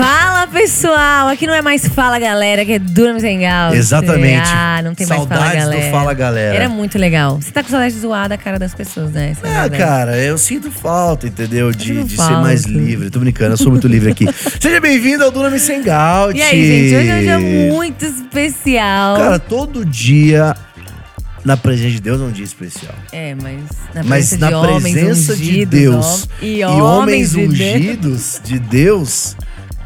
Fala pessoal, aqui não é mais Fala Galera, que é Dura Misengal. Exatamente. Ah, não tem mais Fala Saudades do Galera. Fala Galera. Era muito legal. Você tá com saudade de zoar da cara das pessoas, né? Essa é cara, eu sinto falta, entendeu? De, de ser mais livre. Tô brincando, eu sou muito livre aqui. Seja bem-vindo ao Duna Micengal. E aí, gente, hoje é um dia muito especial. Cara, todo dia na presença de Deus é um dia especial. é, mas na Mas presença na de homens presença de ungidos, Deus e, e homens homens de Deus, ungidos de Deus,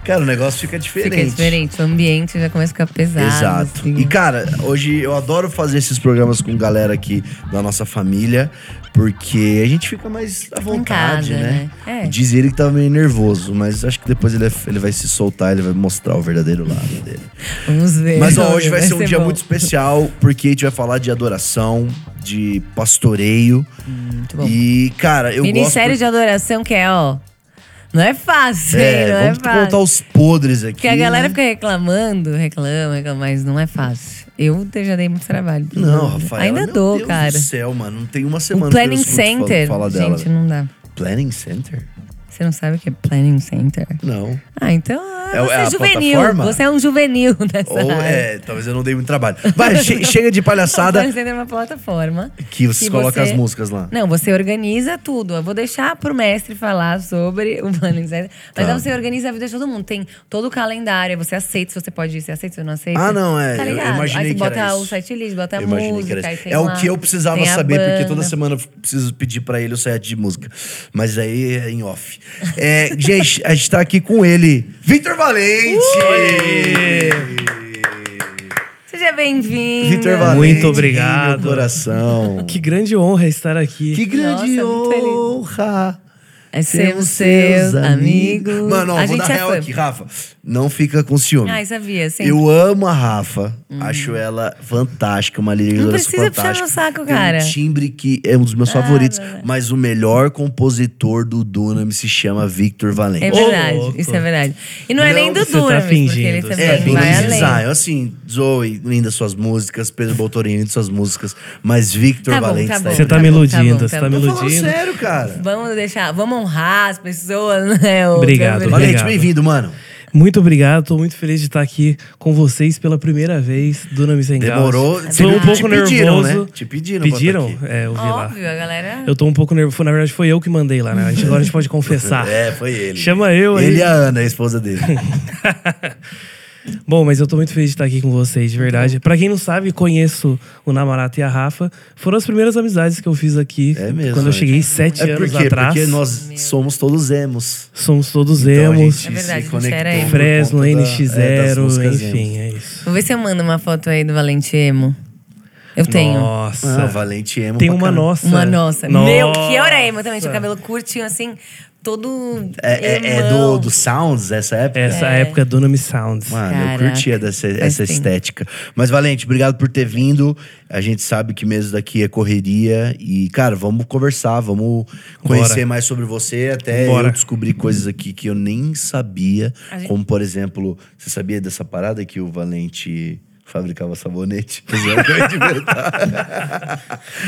cara, o negócio fica diferente. Fica diferente, o ambiente já começa a ficar pesado. Exato. assim. E, cara, hoje eu adoro fazer esses programas com galera aqui da nossa família, porque a gente fica mais à vontade, casa, né? né? É. Diz ele que tava meio nervoso, mas acho que depois ele, ele vai se soltar, ele vai mostrar o verdadeiro lado dele. Vamos ver. Mas ó, hoje vai, ser um dia bom. muito especial, porque a gente vai falar de adoração, de pastoreio. Muito bom. E, cara, eu Ministério gosto. de adoração que é, ó. Não é fácil? É, não é vamos fácil. contar os podres aqui. Porque a galera fica reclamando, reclama, reclama, mas não é fácil. Eu já dei muito trabalho. Não. Rafael. Ainda meu dou, Deus cara. do céu, mano. Não tem uma semana O que eu Planning escuto fala- Center. falar dela. gente, não dá. Planning Center? Você não sabe o que é Planning Center? Não. Ah, então É- você é é, juvenil. plataforma? Você é um juvenil nessa Ou área. é, talvez eu não dei muito trabalho. Vai, che- chega de palhaçada Planning Center é uma plataforma. que você que coloca você- as músicas lá. Não, você organiza tudo. Eu vou deixar pro mestre falar sobre o Planning Center. Mas Tá. aí você organiza a vida de todo mundo. Tem todo o calendário. Você aceita se você pode ir. Você aceita se você não aceita. Ah, não, é. Tá Eu- eu imaginei aí você bota era o isso. site list, bota a Eu música. isso. É o que eu precisava saber, porque toda semana eu preciso pedir pra ele o set de música. Mas aí é em off. É, gente, a gente tá aqui com ele, Vitor Valente! Seja bem-vindo. Vitor Valente. Muito obrigado. Meu coração. Que grande honra estar aqui. Que grande Nossa, honra. É sermos seus amigos. Mano, ó, a vou gente dar é real fã. aqui, Rafa. Não fica com ciúme. Ai, sabia. Sempre. Eu amo a Rafa. Acho ela fantástica, uma liderança Não precisa puxar fantástica. meu saco, Tem cara. um timbre que é um dos meus Ah, favoritos. não, não. Mas o melhor compositor do Dunam se chama Victor Valente. É verdade, louco. isso é verdade. E não é Não, nem do você tá Duramis, porque fingindo. ele É, também É, vai Luiz além. Assim, Zoe, linda suas músicas. Pedro Boltorini, linda suas músicas. Mas Victor Tá bom, Valente tá está bom, Você tá tá me iludindo, tá bom, você tá tá me iludindo. sério, cara. Vamos deixar, vamos honrar as pessoas, né? Obrigado? Valente, bem-vindo, mano. Muito obrado, tô muito feliz de estar aqui com vocês pela primeira vez, Dona Misengal. Demorou. Tô um Te pouco pediram, nervoso. né? Te pediram Pediram? aqui. É, eu vi lá. Óbvio, a galera. Eu tô um pouco nervoso. Na verdade, foi eu que mandei lá, né? A gente, agora a gente pode confessar. É, foi ele. Chama eu aí. Ele e a Ana, a esposa dele. Bom, mas eu tô muito feliz de estar aqui com vocês, de verdade. Pra quem não sabe, conheço o Namorata e a Rafa. Foram as primeiras amizades que eu fiz aqui. É mesmo, Quando eu cheguei sete É anos atrás. Porque nós somos todos emos. Somos todos Então a emos. gente É verdade, se a gente era conectou emo. por Fresno, conta da- NX0, é, enfim, emos. é isso. Vou ver se eu mando uma foto aí do Valente Emo. Eu tenho. Nossa. Ah, Valente emo Tem uma nossa. Uma nossa. Meu, que hora emo também. Tinha cabelo curtinho assim, todo. É, é- é do, do Sounds, essa época? Essa É. época do Nome Sounds. Mano, eu Caraca, curtia dessa, essa estética. Mas, Valente, obrigado por ter vindo. A gente sabe que mesmo daqui é correria. E, cara, vamos conversar, vamos conhecer Bora. mais sobre você. Até Bora. eu descobri coisas aqui que eu nem sabia. Gente- Como, por exemplo, você sabia dessa parada que o Valente fabricava sabonete?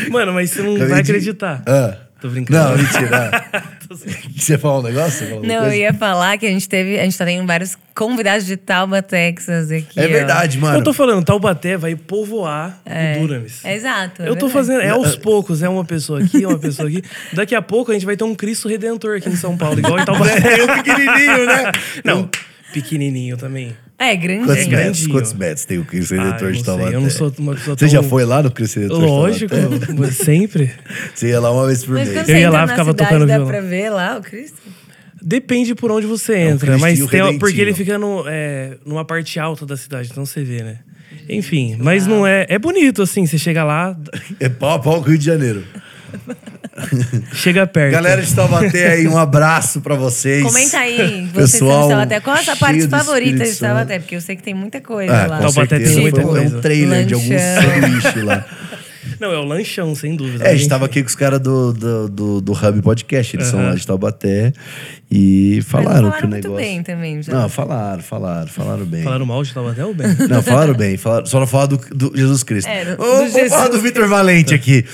É. Mano, mas você não Acabei vai de- acreditar. Ah. Tô brincando. Não, mentira. você falou um negócio? Não, eu ia falar que a gente teve. A gente tá tendo vários convidados de Tauba, Texas aqui. É ó. verdade, mano. Eu tô falando, Taubaté vai povoar É. o Duramis. É exato. é Eu tô verdade. fazendo, é aos poucos, é uma pessoa aqui, uma pessoa aqui. Daqui a pouco a gente vai ter um Cristo Redentor aqui em São Paulo, igual em Taubaté. É, eu pequenininho, né? Não, pequenininho também. É, grandinho. Quantos É metros? Quantos metros tem o Cristo Ah, Redentor eu de Taubaté? eu não sou uma pessoa Você tão- já foi lá no Cristo Redentor de Lógico, Taubaté? sempre. Você ia lá uma vez por Mas mês. Eu você ia lá, na ficava cidade, tocando dá violão. pra ver lá o Cristo? Depende por onde você entra, Cristinho mas tem, porque ele fica no, é, numa parte alta da cidade, então você vê, né? Enfim, mas não é. É bonito, assim, você chega lá, É pau a pau com o Rio de Janeiro. chega perto. Galera de Taubaté aí, um abraço pra vocês. Comenta aí, vocês Pessoal, são de Taubaté. Qual a sua parte favorita de Taubaté? Porque eu sei que tem muita coisa Ah, lá. com Taubaté tem muita foi um- É coisa. um trailer de algum Lanchão. sanduíche lá. Não, é o lanchão, sem dúvida. É, a gente tava aqui com os caras do, do, do, do Hub Podcast, eles são lá de Taubaté. E falaram, que o muito negócio. bem também, já. Não, falaram, falaram, falaram bem. Falaram mal de Taubaté ou bem? Não, falaram bem. Falaram, só não falaram do, do Jesus Cristo. É, do- Ô, do vamos falar do Jesus Vitor Valente aqui.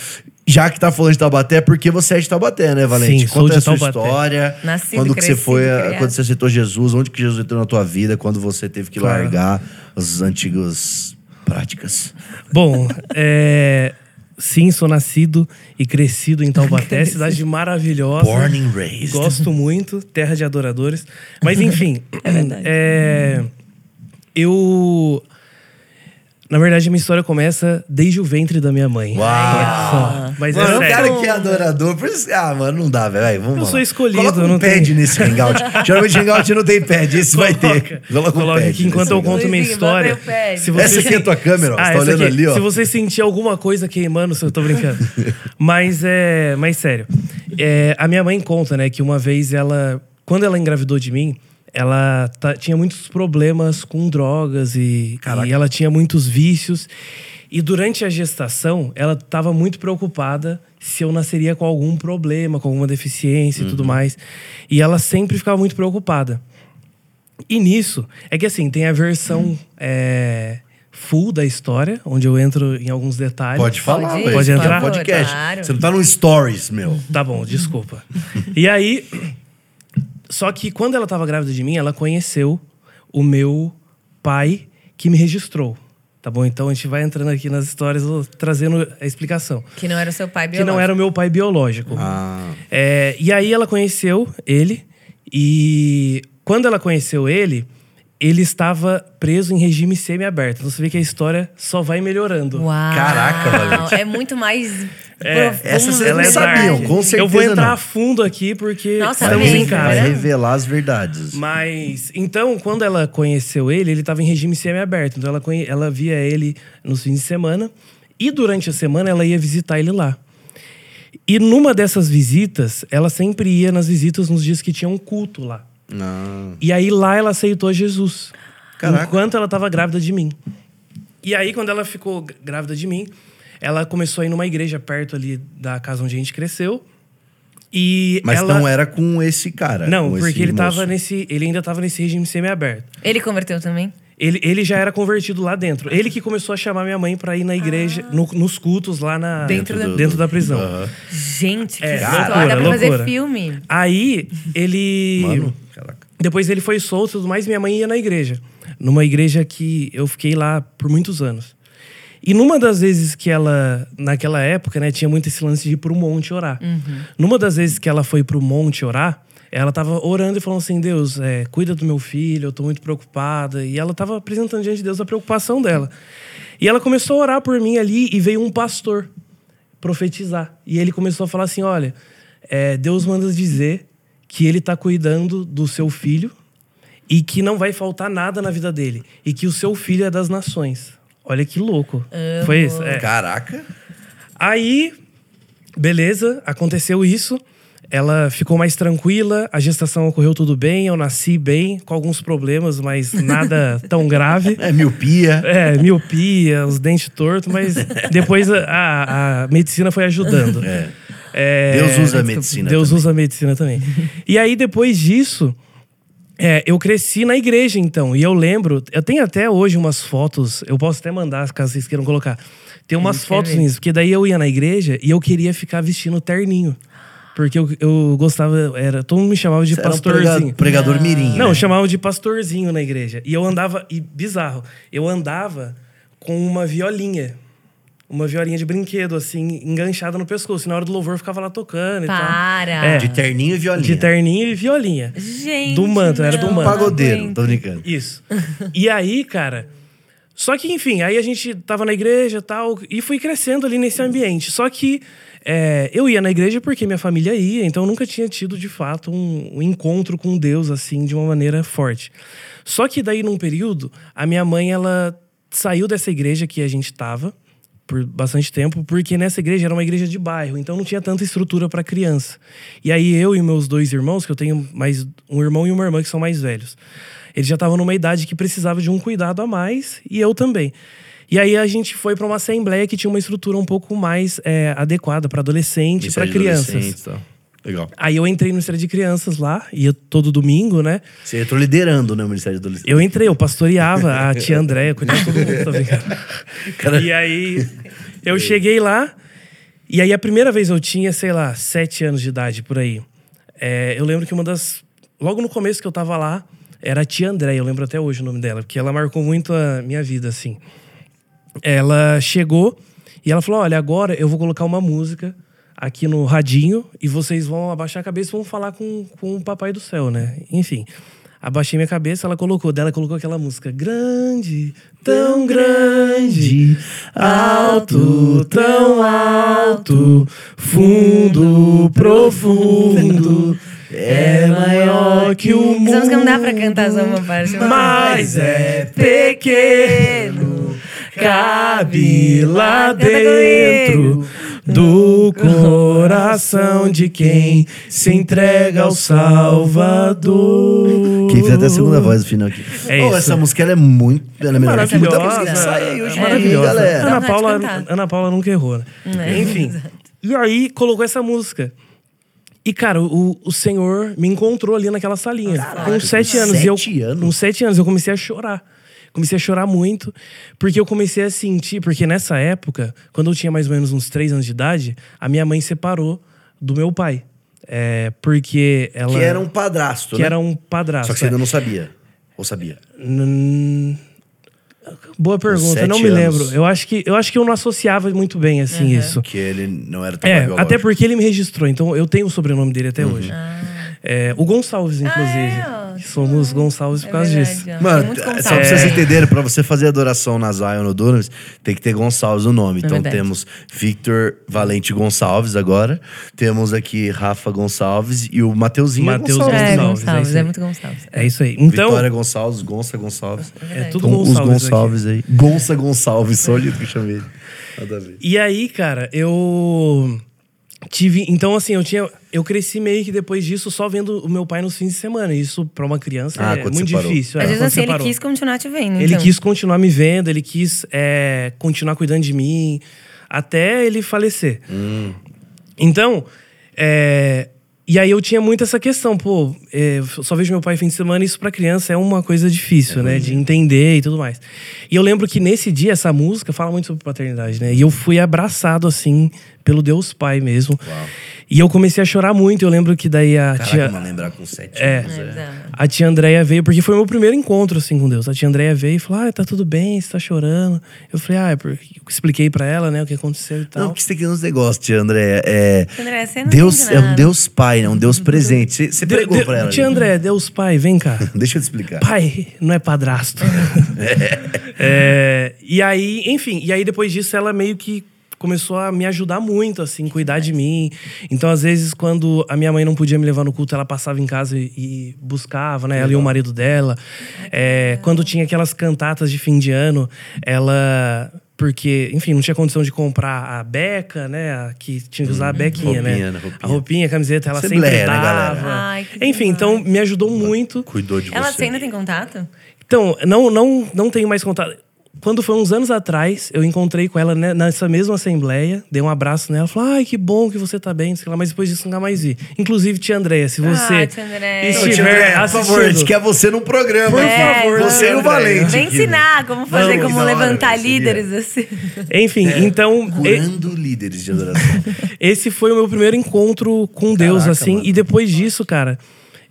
Já que tá falando de Taubaté, é porque você é de Taubaté, né, Valente? Sim, sou Conta de a sua Taubaté. história. Nascido, quando que você foi, criado. quando você aceitou Jesus, onde que Jesus entrou na tua vida, quando você teve que Claro. largar as antigas práticas. Bom, é, sim, sou nascido e crescido em Taubaté, cidade maravilhosa. Born and raised. Gosto muito, terra de adoradores. Mas enfim, é, eu. Na verdade, minha história começa desde o ventre da minha mãe. Uau! Mas mano, é o sério. cara que é adorador, por isso, ah, mano, não dá, velho. Vamos Eu lá. sou escolhido, Coloca um não pad tem- nesse hangout. Geralmente hangout não tem pad, esse vai ter. Coloca um Coloca pad aqui enquanto eu hangout. conto minha história. Se você Essa aqui é a tua câmera, ó. Você tá olhando aqui, ali, ó. Se você sentir alguma coisa queimando, eu tô brincando. mas é. Mas sério. É, a minha mãe conta, né, que uma vez ela. Quando ela engravidou de mim, ela tinha muitos problemas com drogas e, e ela tinha muitos vícios. E durante a gestação, ela estava muito preocupada se eu nasceria com algum problema, com alguma deficiência e Uhum. tudo mais. E ela sempre ficava muito preocupada. E nisso, é que assim, tem a versão é, full da história, onde eu entro em alguns detalhes. Pode falar, Pode ir. Pode entrar? podcast. Claro. Você não tá no stories, meu. Tá bom, desculpa. e aí, só que quando ela tava grávida de mim, ela conheceu o meu pai que me registrou. Tá bom? Então a gente vai entrando aqui nas histórias, trazendo a explicação. Que não era o seu pai Que biológico. não era o meu pai biológico. Ah. É, e aí ela conheceu ele e quando ela conheceu ele, ele estava preso em regime semi-aberto. Então você vê que a história só vai melhorando. Uau. Caraca, Valente. É muito mais É, profundo. essa vocês Ela não é sabiam, com Eu vou certeza entrar não. a fundo aqui porque Nossa, Vai, estamos amei, em vai casa. revelar as verdades. Mas, então, quando ela conheceu ele, ele estava em regime semi-aberto. Então, ela, ela via ele nos fins de semana. E durante a semana, ela ia visitar ele lá. E numa dessas visitas, ela sempre ia nas visitas nos dias que tinha um culto lá. Ah. E aí lá ela aceitou Jesus. Caraca. Enquanto ela estava grávida de mim. E aí, quando ela ficou gr- grávida de mim, ela começou a ir numa igreja perto ali da casa onde a gente cresceu. E Mas ela... não era com esse cara. Não, porque ele tava moço. nesse. Ele ainda tava nesse regime semi-aberto. Ele converteu também? Ele, ele já era convertido lá dentro. Ele que começou a chamar minha mãe pra ir na igreja, no- nos cultos lá na, Dentro da- dentro da prisão. Aham. Gente, que É, história. loucura, Dá pra fazer loucura. filme. Aí ele. Mano, caraca. Depois ele foi solto e tudo mais, minha mãe ia na igreja. Numa igreja que eu fiquei lá por muitos anos. E numa das vezes que ela, naquela época, né, tinha muito esse lance de ir pro monte orar. Numa das vezes que ela foi pro monte orar, ela tava orando e falando assim: Deus, é, cuida do meu filho, eu tô muito preocupada. E ela tava apresentando diante de Deus a preocupação dela. E ela começou a orar por mim ali e veio um pastor profetizar. E ele começou a falar assim: olha, é, Deus manda dizer que ele está cuidando do seu filho e que não vai faltar nada na vida dele. E que o seu filho é das nações. Olha que louco. Amo. Foi isso? É. Caraca. Aí, beleza, aconteceu isso. Ela ficou mais tranquila, a gestação ocorreu tudo bem, eu nasci bem, com alguns problemas, mas nada tão grave. É miopia. É, miopia, os dentes tortos, mas depois a, a- a medicina foi ajudando. É, Deus usa a medicina Deus também. usa a medicina também. E aí, depois disso, é, eu cresci na igreja, então. E eu lembro, eu tenho até hoje umas fotos, eu posso até mandar, caso vocês queiram colocar. Tem umas fotos minhas, porque daí eu ia na igreja e eu queria ficar vestindo terninho. Porque eu, eu gostava, era, todo mundo me chamava de Você era um pastorzinho. prega- pregador mirim. Não, né? chamavam de pastorzinho na igreja. E eu andava, e bizarro, eu andava com uma violinha. Uma violinha de brinquedo, assim, enganchada no pescoço. E na hora do louvor eu ficava lá tocando e tal. Para. É. De terninho e violinha. De terninho e violinha. Gente. Do manto, era do não, manto. não Pagodeiro, tô brincando. Isso. e aí, cara. Só que, enfim, aí a gente tava na igreja e tal, e fui crescendo ali nesse ambiente. Só que é, eu ia na igreja porque minha família ia, então eu nunca tinha tido, de fato, um, um encontro com Deus, assim, de uma maneira forte. Só que daí, num período, a minha mãe, ela saiu dessa igreja que a gente tava por bastante tempo, porque nessa igreja era uma igreja de bairro, então não tinha tanta estrutura para criança. E aí eu e meus dois irmãos, que eu tenho mais um irmão e uma irmã que são mais velhos, eles já estavam numa idade que precisava de um cuidado a mais e eu também. E aí a gente foi para uma assembleia que tinha uma estrutura um pouco mais é, adequada para adolescente, para Ministério de crianças. e tal. Legal. Aí eu entrei no Ministério de Crianças lá, ia todo domingo, né? Você entrou liderando, né, o Ministério de Adolescentes. Eu entrei, eu pastoreava a tia Andréia, cuidava de todo mundo, brincando. Cara- E aí eu cheguei lá E aí a primeira vez eu tinha, sei lá, sete anos de idade por aí. É, eu lembro que uma das. Logo no começo que eu tava lá, era a tia Andréia, eu lembro até hoje o nome dela, porque ela marcou muito a minha vida, assim. Ela chegou e ela falou: Olha, agora eu vou colocar uma música aqui no radinho e vocês vão abaixar a cabeça e vão falar com, com o Papai do Céu, né? Enfim. Abaixei minha cabeça, ela colocou, dela colocou aquela música grande, tão grande, alto, tão alto, fundo, profundo, é maior que o mundo. Essa música não dá pra cantar só uma parte. Mas é pequeno, cabe lá Canta dentro do coração de quem se entrega ao Salvador. Quem fez até a segunda voz do final aqui. É isso. essa música ela é muito. Ela é melhor que muita Maravilhosa. música que sai aí hoje dia, maravilhosa. galera. Ana Paula. Ana Paula nunca errou, né? É, Enfim. E aí colocou essa música. E, cara, o, o senhor me encontrou ali naquela salinha. com sete anos. e eu, sete anos? Com sete anos, eu comecei a chorar. Comecei a chorar muito, porque eu comecei a sentir. Porque nessa época, quando eu tinha mais ou menos uns três anos de idade, a minha mãe separou do meu pai. É, porque ela. Que era um padrasto, que né? era um padrasto. Só que você é. ainda não sabia. Ou sabia? Hum, Boa pergunta, não me anos. lembro. Eu acho que eu acho que eu não associava muito bem assim isso. Que ele não era tão É, biológico. até porque ele me registrou, então eu tenho o sobrenome dele até hoje. É, o Gonçalves, inclusive. é, ó. Que somos Gonçalves por É causa verdade, disso. ó. Mano, é, só Gonçalves. pra vocês entenderem, pra você fazer adoração na Zion no Dunamis, tem que ter Gonçalves no nome. Então verdade. temos Victor Valente Gonçalves agora. Temos aqui Rafa Gonçalves e o Mateuzinho Mateus Gonçalves. É, Gonçalves, Gonçalves, é é, muito Gonçalves. É isso aí. Então, Vitória Gonçalves, Gonça Gonçalves. é tudo Então, os Gonçalves. aqui. Gonçalves aí. Gonça Gonçalves, sólido que eu chamei. ele. Nada a ver. E aí, cara, eu tive, então assim, eu tinha, eu cresci meio que depois disso só vendo o meu pai nos fins de semana. Isso pra uma criança Ah, é muito separou. difícil. é, Às vezes assim, ele quis continuar te vendo. Ele então. quis continuar me vendo, ele quis é, continuar cuidando de mim, até ele falecer. Então, é, e aí eu tinha muito essa questão, pô, é, eu só vejo meu pai fim de semana, isso pra criança é uma coisa difícil, né? De entender e tudo mais. E eu lembro que nesse dia, essa música fala muito sobre paternidade, né? E eu fui abraçado, assim, pelo Deus Pai mesmo. E eu comecei a chorar muito. Eu lembro que daí a Caraca, tia. mano, lembrar com sete É. anos. É, É. A tia Andréia veio, porque foi o meu primeiro encontro, assim, com Deus. A tia Andréia veio e falou: Ah, tá tudo bem, você tá chorando. Eu falei, ah, é porque eu expliquei pra ela, né, o que aconteceu e tal. Não, porque você tem uns negócios, tia André. É, André, você não Deus é um. Deus pai, né? Um Deus presente. Você, pregou de- pra ela. Tia ali. André, Deus Pai, vem cá. Deixa eu te explicar. Pai, não é padrasto. É, e aí, enfim, e aí depois disso ela meio que começou a me ajudar muito, assim, cuidar de mim. Então, às vezes, quando a minha mãe não podia me levar no culto, ela passava em casa e, e buscava, né? Ela e o marido dela. É, quando tinha aquelas cantatas de fim de ano, ela. Porque, enfim, não tinha condição de comprar a beca, né? A, que tinha que usar a bequinha, Uhum. roupinha, né? né? Roupinha. A roupinha, a camiseta, ela Assembleia, sempre né, dava. galera? Ai, que Enfim, demais. então me ajudou muito. Cuidou de Ela você. ainda tem contato? Então, não, não, não tenho mais contato. Quando foi uns anos atrás, eu encontrei com ela né, nessa mesma assembleia, dei um abraço nela, falei, ai, que bom que você tá bem, sei lá, mas depois disso nunca mais vi. Inclusive, tia Andréia, se você Ah, tia Andréia. Não, tia estiver André, por favor, a gente quer você num programa. Por aqui. favor, Você e tia o. Valente. Vem ensinar como fazer, Vamos, como da hora, levantar velho, seria. líderes assim. Enfim, então, e- Curando líderes de adoração. esse foi o meu primeiro encontro com Deus, Caraca, assim. mano. E depois disso, cara,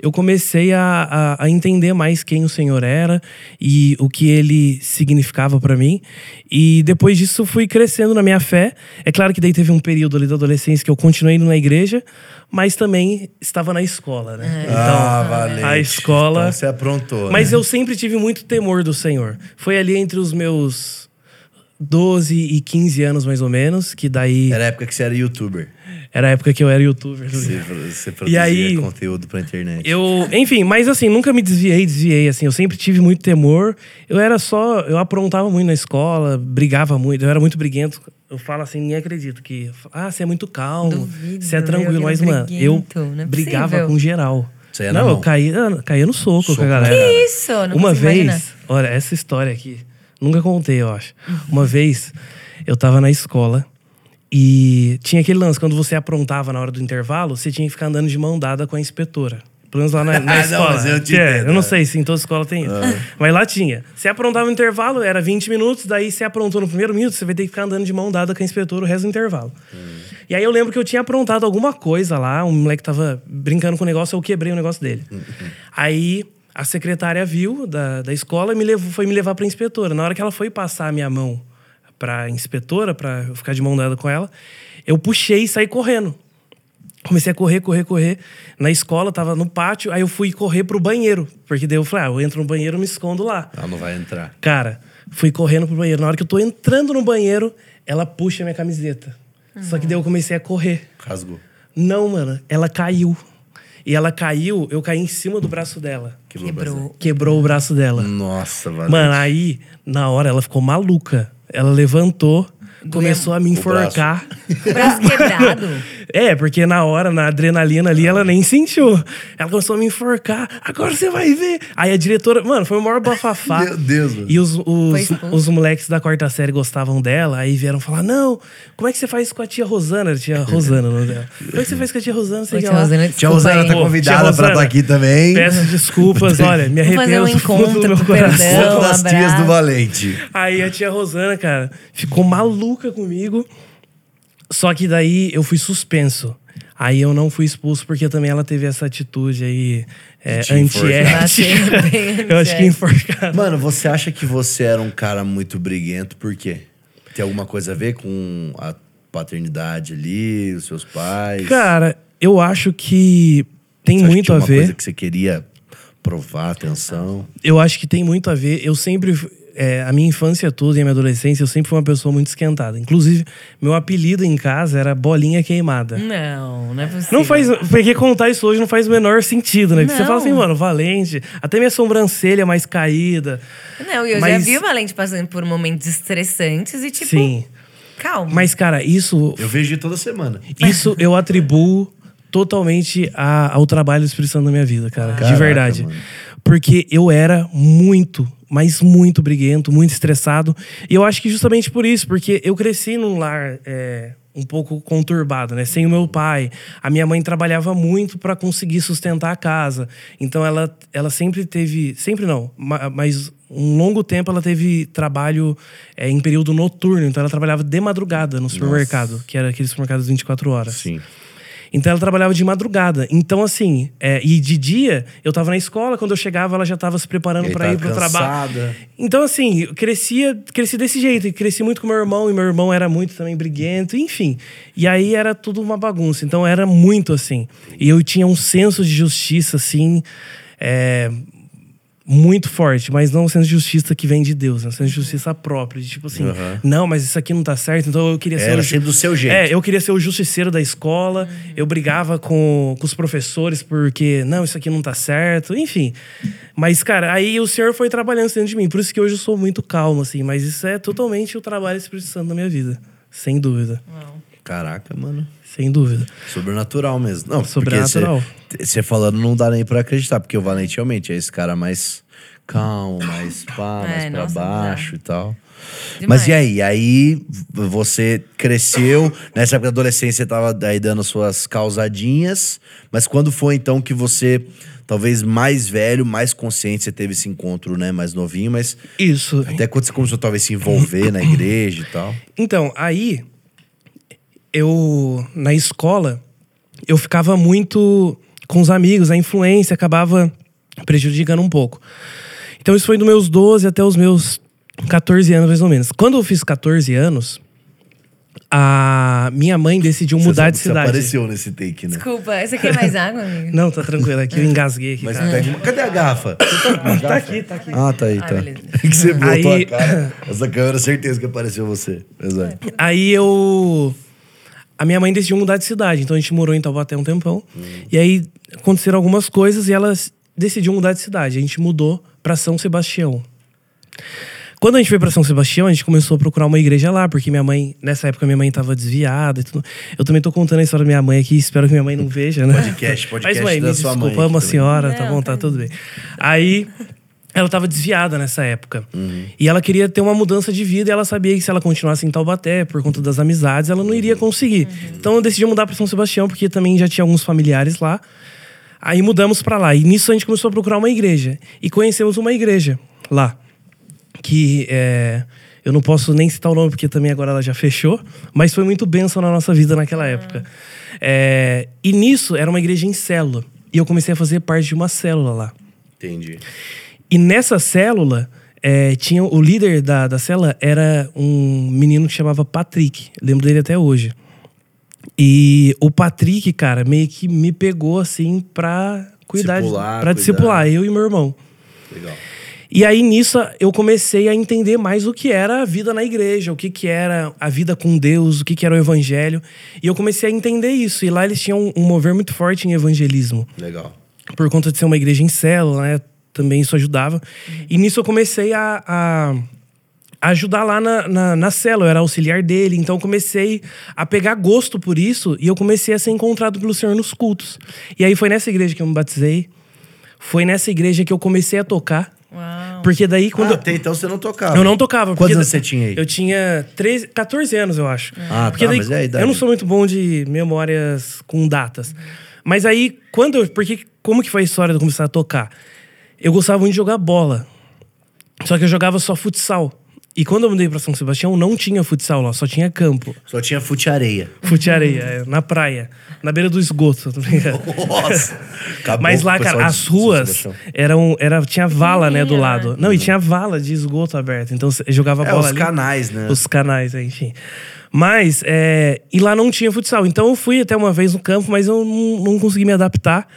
eu comecei a, a, a entender mais quem o Senhor era e o que ele significava pra mim. E depois disso, fui crescendo na minha fé. É claro que daí teve um período ali da adolescência que eu continuei indo na igreja, mas também estava na escola, né? Então, ah, Valente. a escola. Então você aprontou. Mas né? eu sempre tive muito temor do Senhor. Foi ali entre os meus 12 e 15 anos, mais ou menos, que daí. Era a época que você era youtuber. Era a época que eu era youtuber. Você, você produzia aí- conteúdo pra internet. Eu, enfim, mas assim, nunca me desviei, desviei, assim. Eu sempre tive muito temor. Eu era só. Eu aprontava muito na escola, brigava muito. Eu era muito briguento. Eu falo assim, ninguém acredita que. Ah, você é muito calmo, Duvido, você é eu tranquilo. Mas, era mano, eu não é brigava com geral. Você ia na não, eu caía, caía no soco, Soco com a galera. Que isso? Não Uma vez, imaginar. olha, essa história aqui, nunca contei, eu acho. Uma vez, eu tava na escola e tinha aquele lance, quando você aprontava na hora do intervalo, você tinha que ficar andando de mão dada com a inspetora. Pelo menos lá na, na Não, escola. mas eu te é, entendo, eu não é. sei se em toda escola tem isso. Mas lá tinha. Você aprontava no intervalo, era 20 minutos, daí você aprontou no primeiro minuto, você vai ter que ficar andando de mão dada com a inspetora o resto do intervalo. E aí eu lembro que eu tinha aprontado alguma coisa lá, um moleque tava brincando com o negócio, eu quebrei o negócio dele. Aí a secretária viu da, da escola e me levou, foi me levar pra inspetora. Na hora que ela foi passar a minha mão pra inspetora, pra eu ficar de mão dada com ela, eu puxei e saí correndo. Comecei a correr, correr, correr. Na escola, tava no pátio, aí eu fui correr pro banheiro. Porque daí eu falei, ah, eu entro no banheiro, me escondo lá. Ela não vai entrar. Cara, fui correndo pro banheiro. Na hora que eu tô entrando no banheiro, ela puxa minha camiseta. Só que daí eu comecei a correr. Rasgou. Não, mano, ela caiu. E ela caiu, eu caí em cima do braço dela. Quebrou. Quebrou o braço dela. Nossa, valeu. Mano, aí, na hora, ela ficou maluca. Ela levantou, começou a me enforcar. O braço quebrado. É, porque na hora, na adrenalina ali, ela nem sentiu. Ela começou a me enforcar. Agora você vai ver. Aí a diretora, mano, foi o maior bafafá. Meu Deus, mano. E os, os, os moleques da quarta série gostavam dela, aí vieram falar: Não, como é que você faz isso com a tia Rosana? Tia Rosana, o nome dela. Como é que você faz com a tia Rosana? Sei Oi, tia. Rosana, Tia Rosana tá convidada tia pra Rosana, estar aqui também. Peço desculpas, olha, me arrependo um do fundo do encontro meu coração. perdão. Das um tias do Valente. Aí a tia Rosana, cara, ficou maluca comigo. Só que daí eu fui suspenso. Aí eu não fui expulso porque também ela teve essa atitude aí é, antiética. Eu acho que enforcado. Mano, você acha que você era um cara muito briguento, por quê? Tem alguma coisa a ver com a paternidade ali, os seus pais? Cara, eu acho que tem Você acha que muito tinha a uma ver. coisa que você queria provar atenção? Eu acho que tem muito a ver. Eu sempre. É, a minha infância toda e a minha adolescência, eu sempre fui uma pessoa muito esquentada. Inclusive, meu apelido em casa era Bolinha Queimada. Não, não é possível. Não faz. Porque contar isso hoje não faz o menor sentido, né? Porque você fala assim, mano, valente. Até minha sobrancelha mais caída. Não, e eu já Mas- vi o Valente passando por momentos estressantes e tipo, Sim. calma. Mas, cara, isso. Eu vejo toda semana. Isso eu atribuo totalmente a- ao trabalho do Espírito Santo na minha vida, cara. de Caraca, verdade. mano. Porque eu era muito, mas muito briguento, muito estressado. E eu acho que justamente por isso, porque eu cresci num lar é, um pouco conturbado, né? Sem o meu pai. A minha mãe trabalhava muito para conseguir sustentar a casa. Então ela, ela sempre teve. Sempre não, ma- mas um longo tempo ela teve trabalho é, em período noturno. Então ela trabalhava de madrugada no supermercado, que era aquele supermercado 24 horas. Sim. Então ela trabalhava de madrugada. Então, assim, é, e de dia eu tava na escola, quando eu chegava, ela já tava se preparando para tava ir pro trabalho. Então, assim, eu crescia, cresci desse jeito. E cresci muito com meu irmão, e meu irmão era muito também briguento, enfim. E aí era tudo uma bagunça. Então era muito assim. E eu tinha um senso de justiça, assim. é, muito forte, mas não um senso de justiça que vem de Deus, né? um senso de justiça próprio, de tipo assim, Aham. não, mas isso aqui não tá certo, então eu queria ser Era o sempre do seu jeito. É, eu queria ser o justiceiro da escola, eu brigava com, com os professores porque, não, isso aqui não tá certo, enfim. Mas, cara, aí o Senhor foi trabalhando dentro de mim, por isso que hoje eu sou muito calmo, assim, mas isso é totalmente o trabalho Espírito Santo na minha vida, sem dúvida, Caraca, mano. sem dúvida. Sobrenatural mesmo. Não, Sobrenatural. Você falando não dá nem pra acreditar, porque o Valente realmente é esse cara mais calmo, mais pá, É, mais pra nossa, baixo e tal. Demais. Mas e aí? Aí você cresceu, nessa época da adolescência você tava aí dando suas causadinhas, mas quando foi então que você, talvez mais velho, mais consciente, você teve esse encontro, né, mais novinho, mas Isso. até quando você começou talvez se envolver na igreja e tal. Então, aí, eu, na escola, eu ficava muito com os amigos, a influência acabava prejudicando um pouco. Então, isso foi dos meus 12 até os meus 14 anos, mais ou menos. Quando eu fiz 14 anos, a minha mãe decidiu mudar você, de você cidade. apareceu nesse take, né? Desculpa, você quer mais água, amigo? Não, tá tranquilo, aqui eu engasguei aqui, Mas cara. pega uma... Cadê a garrafa? Você tá Tá aqui, tá aqui. Ah, tá aí, Ah, tá. beleza. que você botou Aí- a cara. Essa câmera, certeza que apareceu você. Exato. Aí eu. A minha mãe decidiu mudar de cidade, então a gente morou em Taubaté um tempão. E aí aconteceram algumas coisas e ela decidiu mudar de cidade. A gente mudou pra São Sebastião. Quando a gente foi pra São Sebastião, a gente começou a procurar uma igreja lá, porque minha mãe, nessa época, minha mãe tava desviada e tudo. Eu também tô contando a história da minha mãe aqui, espero que minha mãe não veja, né? Podcast, podcast Mas, mãe, da me sua desculpa, mãe amo a aqui também. senhora, tá bom, tá tá tudo bem. Aí, ela tava desviada nessa época. E ela queria ter uma mudança de vida e ela sabia que se ela continuasse em Taubaté, por conta das amizades, ela não iria conseguir. Então eu decidi mudar pra São Sebastião, porque também já tinha alguns familiares lá. Aí mudamos pra lá. E nisso a gente começou a procurar uma igreja. E conhecemos uma igreja lá. Que é, Eu não posso nem citar o nome porque também agora ela já fechou, mas foi muito bênção na nossa vida naquela época. É, e nisso era uma igreja em célula. E eu comecei a fazer parte de uma célula lá. Entendi. E nessa célula, é, tinha o líder da, da célula era um menino que chamava Patrick. Lembro dele até hoje. E o Patrick, cara, meio que me pegou assim pra cuidar, de- Discipular, pra discipular, eu e meu irmão. Legal. E aí nisso eu comecei a entender mais o que era a vida na igreja, o que, que era a vida com Deus, o que, que era o evangelho. E eu comecei a entender isso. E lá eles tinham um, um mover muito forte em evangelismo Legal. por conta de ser uma igreja em célula, né? Também isso ajudava. E nisso eu comecei a, a- ajudar lá na, na, na célula, eu era auxiliar dele. Então eu comecei a pegar gosto por isso e eu comecei a ser encontrado pelo Senhor nos cultos. E aí foi nessa igreja que eu me batizei. Foi nessa igreja que eu comecei a tocar. Uau. Porque daí quando. Ah, até então você não tocava. Eu não tocava. Quantos porque anos você tinha aí? Eu tinha 13, 14 anos, eu acho. Ah, porque tá, daí, mas é a idade. Eu não sou muito bom de memórias com datas. Mas aí, quando eu. Porque como que foi a história de eu começar a tocar? Eu gostava muito de jogar bola. Só que eu jogava só futsal. E quando eu mudei pra São Sebastião, não tinha futsal lá, só tinha campo. Só tinha fute-areia. Fute areia, é, na praia, na beira do esgoto. tá ligado? Nossa! Acabou Mas lá, cara, as ruas eram, era, tinha vala, né, do Pequenininha, lado. Não, e tinha vala de esgoto aberta. Então você jogava É, bola os ali. canais, né? Os canais, é, enfim. Mas, é, e lá não tinha futsal. Então eu fui até uma vez no campo, mas eu não, não consegui me adaptar.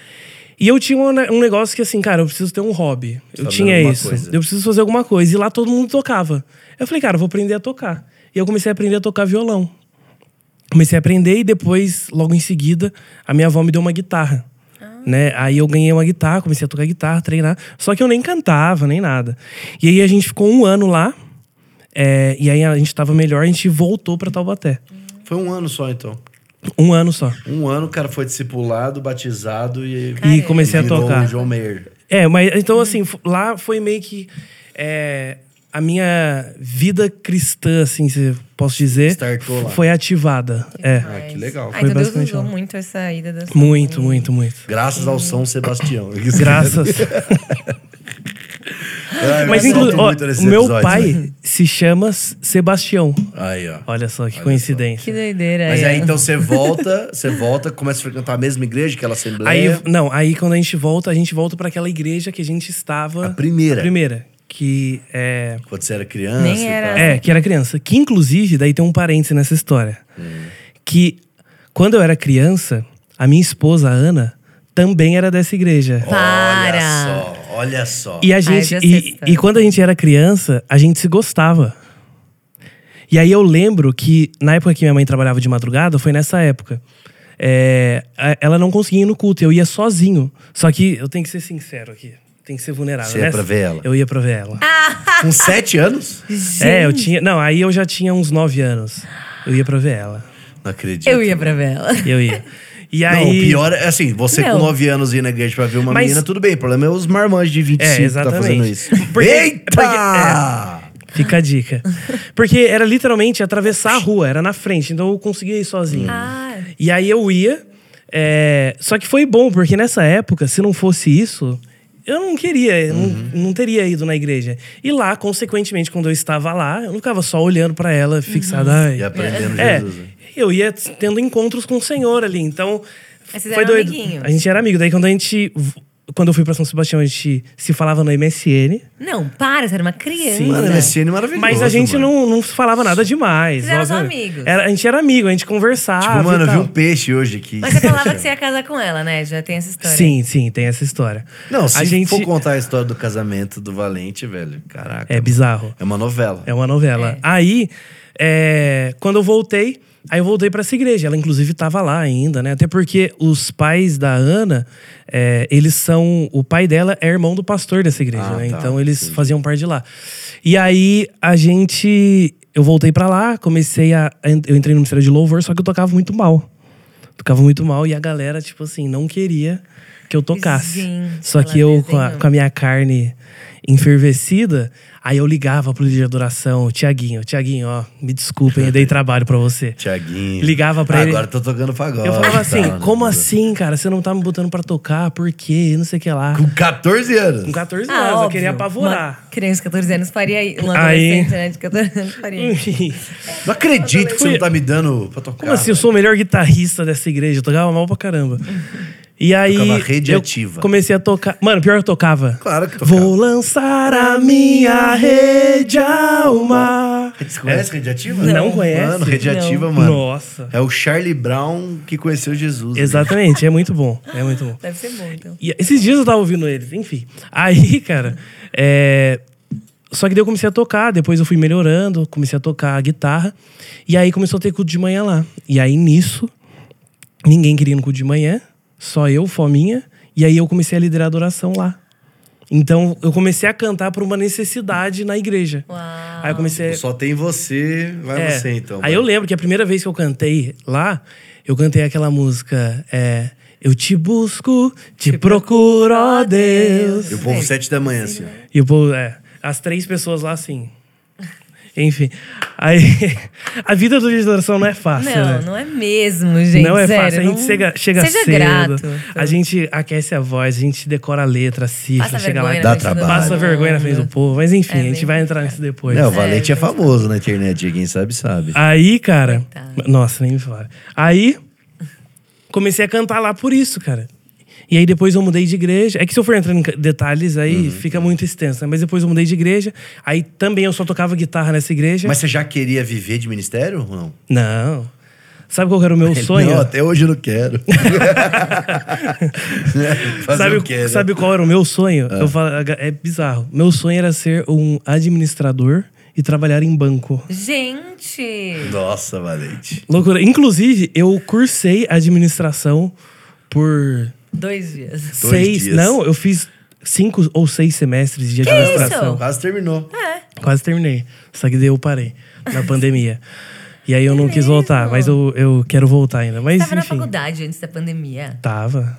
E eu tinha um, ne- negócio que assim, cara, eu preciso ter um hobby. Eu tinha isso. coisa. Eu preciso fazer alguma coisa. E lá todo mundo tocava. Eu falei, cara, eu vou aprender a tocar. E eu comecei a aprender a tocar violão. Comecei a aprender e depois, logo em seguida, a minha avó me deu uma guitarra. Né? Aí eu ganhei uma guitarra, comecei a tocar guitarra, treinar. Só que eu nem cantava, nem nada. E aí a gente ficou um ano lá. é, e aí a gente tava melhor, a gente voltou pra Taubaté. Foi um ano só, então. Um ano só. Um ano o cara foi discipulado, batizado e, E comecei a virou tocar. o João Meyer. É, mas então assim, lá foi meio que é, a minha vida cristã, assim, se posso dizer, Startou lá. foi ativada. É. Ah, que legal. Ah, Foi então Deus usou lá. muito essa ida da sua Muito, muito, muito. Graças ao São Sebastião. Graças. Mas eu inclu solto ó, muito nesses o meu pai né? se chama Sebastião. Aí, ó. Olha só que Olha coincidência. Que doideira. Mas é. aí então você volta, você volta, começa a frequentar a mesma igreja, aquela Aí, assembleia. não, aí quando a gente volta, a gente volta para aquela igreja que a gente estava. A primeira. A primeira. Que é. Quando você era criança. Nem e era- tal. É, que era criança. Que inclusive, daí tem um parêntese nessa história. Que quando eu era criança, a minha esposa, a Ana, também era dessa igreja. Olha Para. só, olha só. E a gente. essa e, e quando a gente era criança, a gente se gostava. E aí eu lembro que, na época que minha mãe trabalhava de madrugada, foi nessa época. é, ela não conseguia ir no culto, eu ia sozinho. Só que eu tenho que ser sincero aqui. Tem que ser vulnerável. Você ia né? pra ver ela? Eu ia pra ver ela. Com sete anos? É, eu tinha. Não, aí eu já tinha uns nove anos. Eu ia pra ver ela. Não acredito. Eu ia pra vela. Eu ia. E Não, aí. o pior é assim, você Não. com 9 anos ir na igreja pra ver uma Mas- menina, tudo bem. O problema é os marmanjos de 25 É, que tá exatamente. fazendo isso. Porque- Eita! porque- é. Fica a dica. Porque era literalmente atravessar a rua, era na frente, então eu conseguia ir sozinho. Ah. E aí eu ia. é, Só que foi bom, porque nessa época, se não fosse isso, eu não queria, Uhum. não, não teria ido na igreja. E lá, consequentemente, quando eu estava lá, eu não ficava só olhando pra ela, fixada. ai. E aprendendo É, Jesus. Né? eu ia tendo encontros com o Senhor ali. Então, Mas vocês foi eram doido. amiguinhos? A gente era amigo. Daí, quando a gente. Quando eu fui pra São Sebastião, a gente se falava no MSN. Não, para, você era uma criança. Sim. Mano, MSN é maravilhoso. Mas a gente mano. não, não falava nada demais. Vocês eram amigos? Era, a gente era amigo, a gente conversava. Tipo, mano, e eu vi um peixe hoje aqui. Mas você falava que você ia casar com ela, né? Já tem essa história. Sim, sim, tem essa história. Não, se a gente for contar a história do casamento do Valente, velho, caraca. É bizarro. É uma novela. É uma novela. É. Aí, é, quando eu voltei, aí eu voltei pra essa igreja. Ela, inclusive, tava lá ainda, né? Até porque os pais da Ana, é, eles são. O pai dela é irmão do pastor dessa igreja, Ah, né? tá, Então eles faziam parte de lá. E aí a gente. Eu voltei pra lá, comecei a. Eu entrei no Ministério de Louvor, só que eu tocava muito mal. Tocava muito mal e a galera, tipo assim, não queria que eu tocasse. Gente, só que eu, com a, com a minha carne enfervecida, aí eu ligava pro líder de adoração, Tiaguinho, Tiaguinho, ó, me desculpem, eu dei trabalho pra você. Tiaguinho. Ligava pra Ah, ele. Agora tô tocando pagode. Eu falava assim, tá, como assim, cara? Você não tá me botando pra tocar, por quê? Não sei o que lá. Com 14 anos. Com 14 Ah, anos, eu óbvio. queria Uma apavorar. criança de 14 anos faria Aí- adolescente, né? De 14 anos faria. Não acredito que você não tá me dando pra tocar. Como assim? Eu sou o melhor guitarrista dessa igreja. Eu tocava mal pra caramba. E aí. Tocava rede eu ativa. Comecei a tocar. Mano, pior que eu tocava. Claro que tocava. Vou lançar a minha rede ao mar. Você conhece Rede Ativa? Não conhece? Mano, Rede Não. Ativa, mano. Nossa. É o Charlie Brown que conheceu Jesus. né? Exatamente, é muito bom. É muito bom. Deve ser bom, então. E esses dias eu tava ouvindo eles, enfim. Aí, cara, é... Só que daí eu comecei a tocar, depois eu fui melhorando, comecei a tocar a guitarra. E aí começou a ter culto de manhã lá. E aí nisso, ninguém queria ir no culto de manhã, só eu, fominha. E aí eu comecei a liderar a adoração lá. Então eu comecei a cantar por uma necessidade na igreja. Uau. Aí eu comecei. Só tem você, vai É. você então. Aí eu lembro que a primeira vez que eu cantei lá, eu cantei aquela música. É, eu te busco, te, procuro, ó Deus. E o povo sete da manhã, assim. E o povo, é, as três pessoas lá assim. Enfim. Aí, a vida do adoração não é fácil, Não, né? não é mesmo, gente. Não é sério, fácil. A gente não- chega, chega Seja cedo. grato. A gente aquece a voz, a gente decora a letra, a cifra, Passa chega lá vergonha e Dá trabalho. passa vergonha na frente do povo. Mas enfim, É a gente bem vai entrar nisso depois. É, o É, Valente é gente. famoso na internet, quem sabe, sabe. Aí, cara. Coitado. Nossa, nem me fala. Aí, comecei a cantar lá por isso, cara. E aí depois eu mudei de igreja. É que se eu for entrando em detalhes aí, fica muito extenso, né? Mas depois eu mudei de igreja. Aí também eu só tocava guitarra nessa igreja. Mas você já queria viver de ministério ou não? Não. Sabe qual era o meu Ele, sonho? Não, até hoje eu não quero. Sabe, o quê, né? sabe qual era o meu sonho? Eu falo, é bizarro. Meu sonho era ser um administrador e trabalhar em banco. Gente! Nossa, Valente. Loucura. Inclusive, eu cursei administração por Dois dias. seis. dias. Não, eu fiz cinco ou seis semestres de administração. Quase terminou. Quase terminei. Só que daí eu parei na pandemia. E aí eu não quis voltar, mas eu, eu quero voltar ainda. Mas Tava na enfim, faculdade antes da pandemia. tava.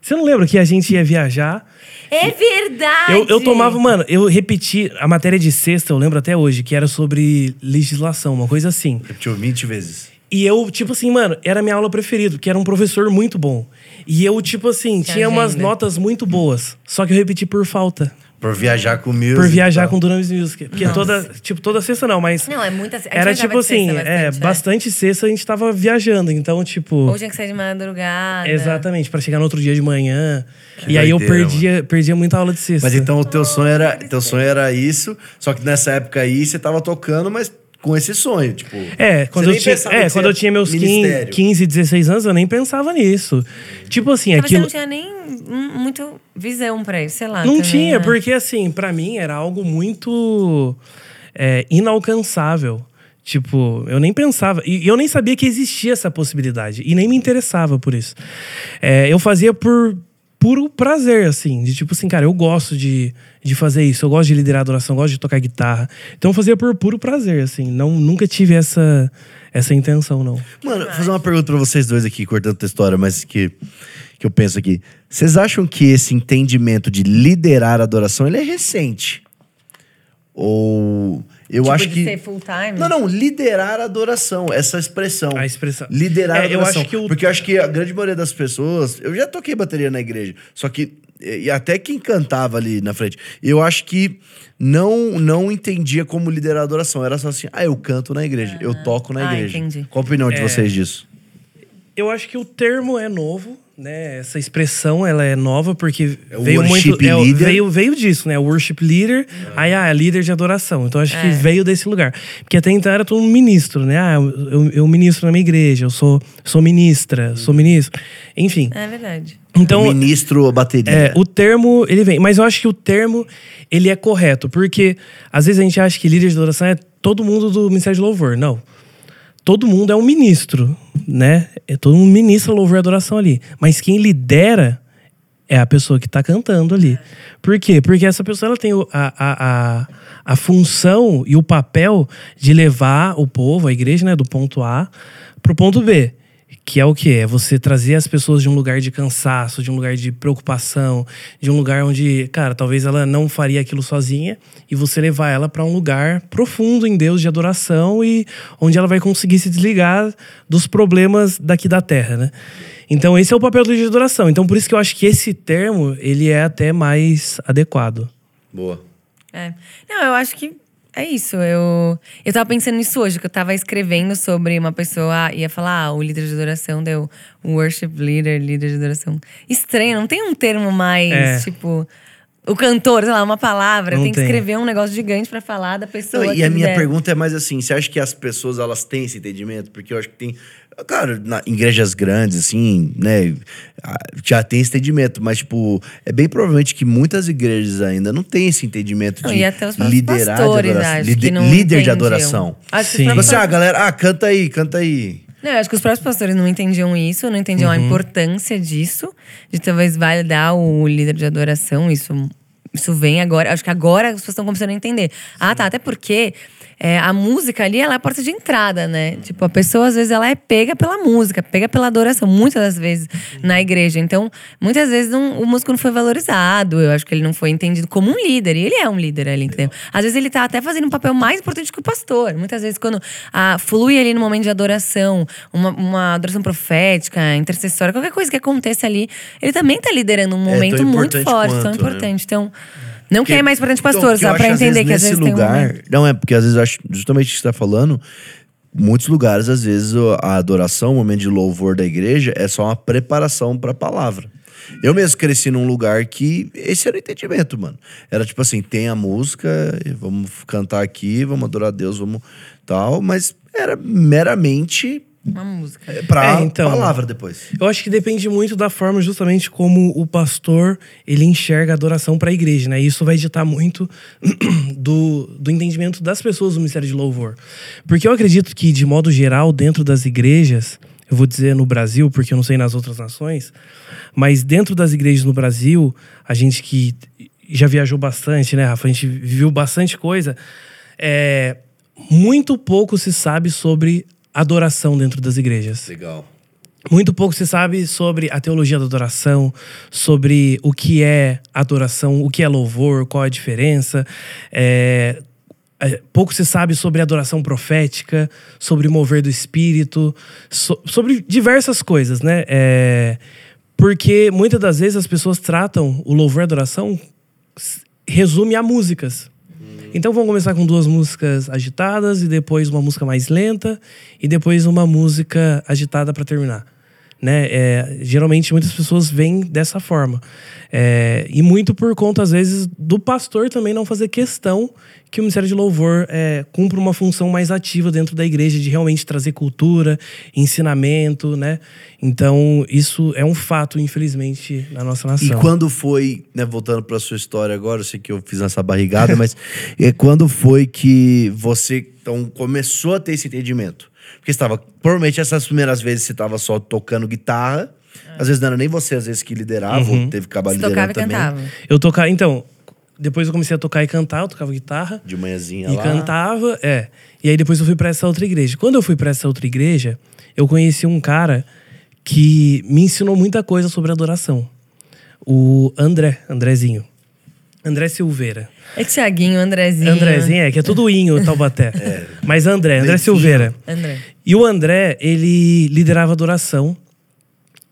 Você não lembra que a gente ia viajar? É verdade! Eu, eu tomava, mano, eu repeti a matéria de sexta, eu lembro até hoje, que era sobre legislação, uma coisa assim. Repetiu 20 vezes. E eu, tipo assim, mano, era a minha aula preferida, que era um professor muito bom. E eu, tipo assim, Que tinha umas agenda. notas muito boas. Só que eu repeti por falta. Por viajar com music. Por viajar tal. com Dunamis Music. Porque toda, tipo, toda sexta não, mas. Não, é muita... Era tipo assim, é, bastante, bastante sexta a gente tava viajando. Então, tipo. Ou tinha que sair de madrugada. Exatamente, pra chegar no outro dia de manhã. e aí eu perdia, perdia muita aula de sexta. Mas então o teu sonho era, teu sonho era isso, só que nessa época aí você tava tocando, mas com esse sonho, tipo. É, quando, eu tinha, é, quando eu tinha meus 15, ministério. 15, 16 anos, eu nem pensava nisso. Tipo assim, Mas aquilo. você não tinha nem muito visão pra isso, sei lá. Não também, tinha, né? porque assim, pra mim era algo muito é, inalcançável. Tipo, eu nem pensava. E eu nem sabia que existia essa possibilidade. E nem me interessava por isso. É, eu fazia por puro prazer, assim. De tipo assim, cara, eu gosto de, de fazer isso. Eu gosto de liderar a adoração, eu gosto de tocar guitarra. Então eu fazia por puro prazer, assim. Não, nunca tive essa, essa intenção, não. Mano, vou fazer uma pergunta pra vocês dois aqui, cortando a história, mas que, que eu penso aqui. Vocês acham que esse entendimento de liderar a adoração, ele é recente? Ou... Eu Tipo, acho de que... ser full time? Não, não, liderar a adoração, essa expressão. A expressão. Liderar a É, eu adoração. acho que o- Porque eu acho que a grande maioria das pessoas. Eu já toquei bateria na igreja, só que. E até quem cantava ali na frente, eu acho que não não entendia como liderar a adoração. Era só assim, ah, eu canto na igreja, eu toco na Ah, igreja. entendi. Qual a opinião É. de vocês disso? Eu acho que o termo é novo, né? Essa expressão ela é nova porque É veio worship muito é, veio veio disso, né? O worship leader, aí ah, é líder de adoração. Então acho que É. veio desse lugar, porque até então era todo um ministro, né? Ah, eu, eu ministro na minha igreja, eu sou sou ministra, sou ministro, enfim. É verdade. Então o ministro a bateria. é, o termo, ele vem. Mas eu acho que o termo, ele é correto. Porque, às vezes, a gente acha que líder de adoração é todo mundo do Ministério de Louvor. Não. Todo mundo é um ministro, né? É todo mundo ministra louvor e adoração ali. Mas quem lidera é a pessoa que está cantando ali. Por quê? Porque essa pessoa ela tem a, a, a, a função e o papel de levar o povo, a igreja, né, do ponto A para o ponto B. que é o que? É você trazer as pessoas de um lugar de cansaço, de um lugar de preocupação, de um lugar onde, cara, talvez ela não faria aquilo sozinha e você levar ela para um lugar profundo em Deus de adoração e onde ela vai conseguir se desligar dos problemas daqui da terra, né? Então esse é o papel do líder de adoração. Então por isso que eu acho que esse termo, ele é até mais adequado. Boa. É. Não, eu acho que é isso. Eu, eu tava pensando nisso hoje, que eu tava escrevendo sobre uma pessoa, ia falar, ah, o líder de adoração deu worship leader, líder de adoração. Estranho, não tem um termo mais, É. tipo. O cantor, sei lá, uma palavra. Não tem que tem. escrever um negócio gigante pra falar da pessoa. Não, e a minha pergunta é mais assim: você acha que as pessoas elas têm esse entendimento? Porque eu acho que tem. Claro, na, em igrejas grandes, assim, né? Já tem esse entendimento, mas, tipo, é bem provavelmente que muitas igrejas ainda não têm esse entendimento Não, de até os próprios liderar de pastores, adoração. acho Lide- que não líder de entendiam. adoração. Acho que Sim. Você, ah, galera, ah, canta aí, canta aí. Não, eu acho que os próprios pastores não entendiam isso, não entendiam a importância disso, de talvez validar o líder de adoração. Isso, isso vem agora. Acho que agora as pessoas estão começando a entender. Ah, tá. Até porque é, a música ali ela é a porta de entrada, né? Tipo, a pessoa às vezes ela é pega pela música, pega pela adoração, muitas das vezes na igreja. Então, muitas vezes não- o músico não foi valorizado. Eu acho que ele não foi entendido como um líder. E ele é um líder ali, entendeu? Às vezes ele tá até fazendo um papel mais importante que o pastor. Muitas vezes, quando ah, flui ali no momento de adoração, uma, uma adoração profética, intercessória, qualquer coisa que aconteça ali, ele também tá liderando um tão momento muito importante forte, tão quanto, né? importante. Então, não que é mais importante pastor, Então, só às entender que às nesse vezes tem um lugar. Não, é porque às vezes eu acho justamente o que você tá falando. Muitos lugares, às vezes, a adoração, o momento de louvor da igreja, é só uma preparação pra palavra. Eu mesmo cresci num lugar que esse era o entendimento, mano. Era tipo assim: tem a música, vamos cantar aqui, vamos adorar a Deus, vamos tal, mas era meramente Uma música. é, pra É, então. palavra depois. Eu acho que depende muito da forma justamente como o pastor ele enxerga a adoração para a igreja, né? Isso vai ditar muito do, do entendimento das pessoas do ministério de louvor. Porque eu acredito que, de modo geral, dentro das igrejas, eu vou dizer no Brasil, porque eu não sei nas outras nações, mas dentro das igrejas no Brasil, a gente que já viajou bastante, né, Rafa? A gente viu bastante coisa. É, muito pouco se sabe sobre adoração dentro das igrejas. Legal. Muito pouco se sabe sobre a teologia da adoração, sobre o que é adoração, o que é louvor, qual a diferença. É, é, pouco se sabe sobre adoração profética, sobre o mover do espírito, so- sobre diversas coisas, né? É, porque muitas das vezes as pessoas tratam o louvor e a adoração resume a músicas. Então vamos começar com duas músicas agitadas e depois uma música mais lenta e depois uma música agitada para terminar. Né? É, geralmente muitas pessoas vêm dessa forma. É, e muito por conta, às vezes, do pastor também não fazer questão que o Ministério de Louvor é, cumpra uma função mais ativa dentro da igreja, de realmente trazer cultura, ensinamento, né? Então, isso é um fato, infelizmente, na nossa nação. E quando foi, né, voltando pra sua história agora, eu sei que eu fiz essa barrigada, mas é, quando foi que você então, começou a ter esse entendimento? Porque estava, provavelmente essas primeiras vezes você estava só tocando guitarra, às vezes não era nem você, às vezes que liderava, ou teve que acabar tocava liderando e também. cantava. Eu tocava. Então, depois eu comecei a tocar e cantar, eu tocava guitarra. De manhãzinha E lá. cantava, é. E aí depois eu fui pra essa outra igreja. Quando eu fui pra essa outra igreja, eu conheci um cara que me ensinou muita coisa sobre adoração. O André, Andrezinho. André Silveira. É Tiaguinho, Andrezinho. Andrezinho, é, que é tudo inho, Taubaté. Mas André, André. Silveira. André. E o André, ele liderava adoração.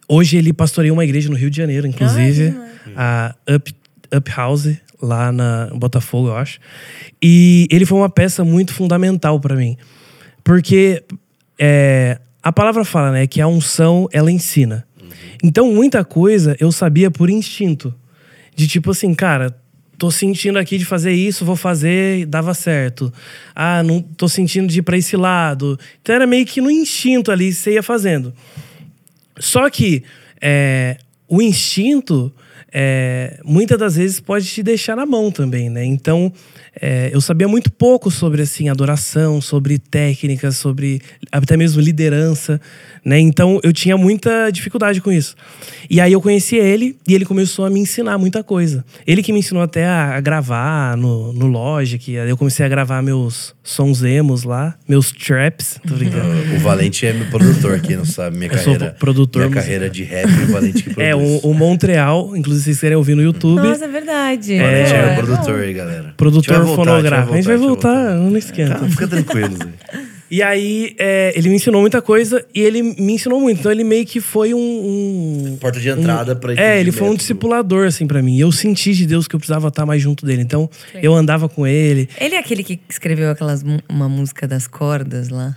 Hoje ele pastoreia uma igreja no Rio de Janeiro, inclusive. a Up, Up House, lá na em Botafogo, eu acho. E ele foi uma peça muito fundamental para mim. Porque é, a palavra fala, né, que a unção, ela ensina. Então, muita coisa eu sabia por instinto. De tipo assim, cara, tô sentindo aqui de fazer isso, vou fazer, dava certo. Ah, não tô sentindo de ir pra esse lado. Então era meio que no instinto ali, você ia fazendo. Só que é, o instinto, é, muitas das vezes, pode te deixar na mão também, né? Então, é, eu sabia muito pouco sobre, assim, adoração, sobre técnicas, sobre até mesmo liderança, né? Então eu tinha muita dificuldade com isso. E aí eu conheci ele e ele começou a me ensinar muita coisa. Ele que me ensinou até a, gravar no, no Logic. Aí eu comecei a gravar meus sons emos lá, meus traps, tô brincando. O Valente é meu produtor aqui, não sabe? Minha Eu sou carreira. produtor Minha carreira de rap, o Valente que produz. É, o, o Montreal, inclusive vocês querem ouvir no YouTube. Nossa, é verdade. Valente é, Pô, meu é produtor aí, galera. A gente vai Produtor voltar, fonográfico. A gente vai voltar, gente não esquenta. Tá, fica tranquilo, Zé. E aí, é, ele me ensinou muita coisa e ele me ensinou muito. Então, ele meio que foi um. um- Porta de entrada pra É, ele foi um discipulador, assim, pra mim. E eu senti de Deus que eu precisava estar mais junto dele. Então, eu andava com ele. Ele é aquele que escreveu aquelas uma música das cordas lá?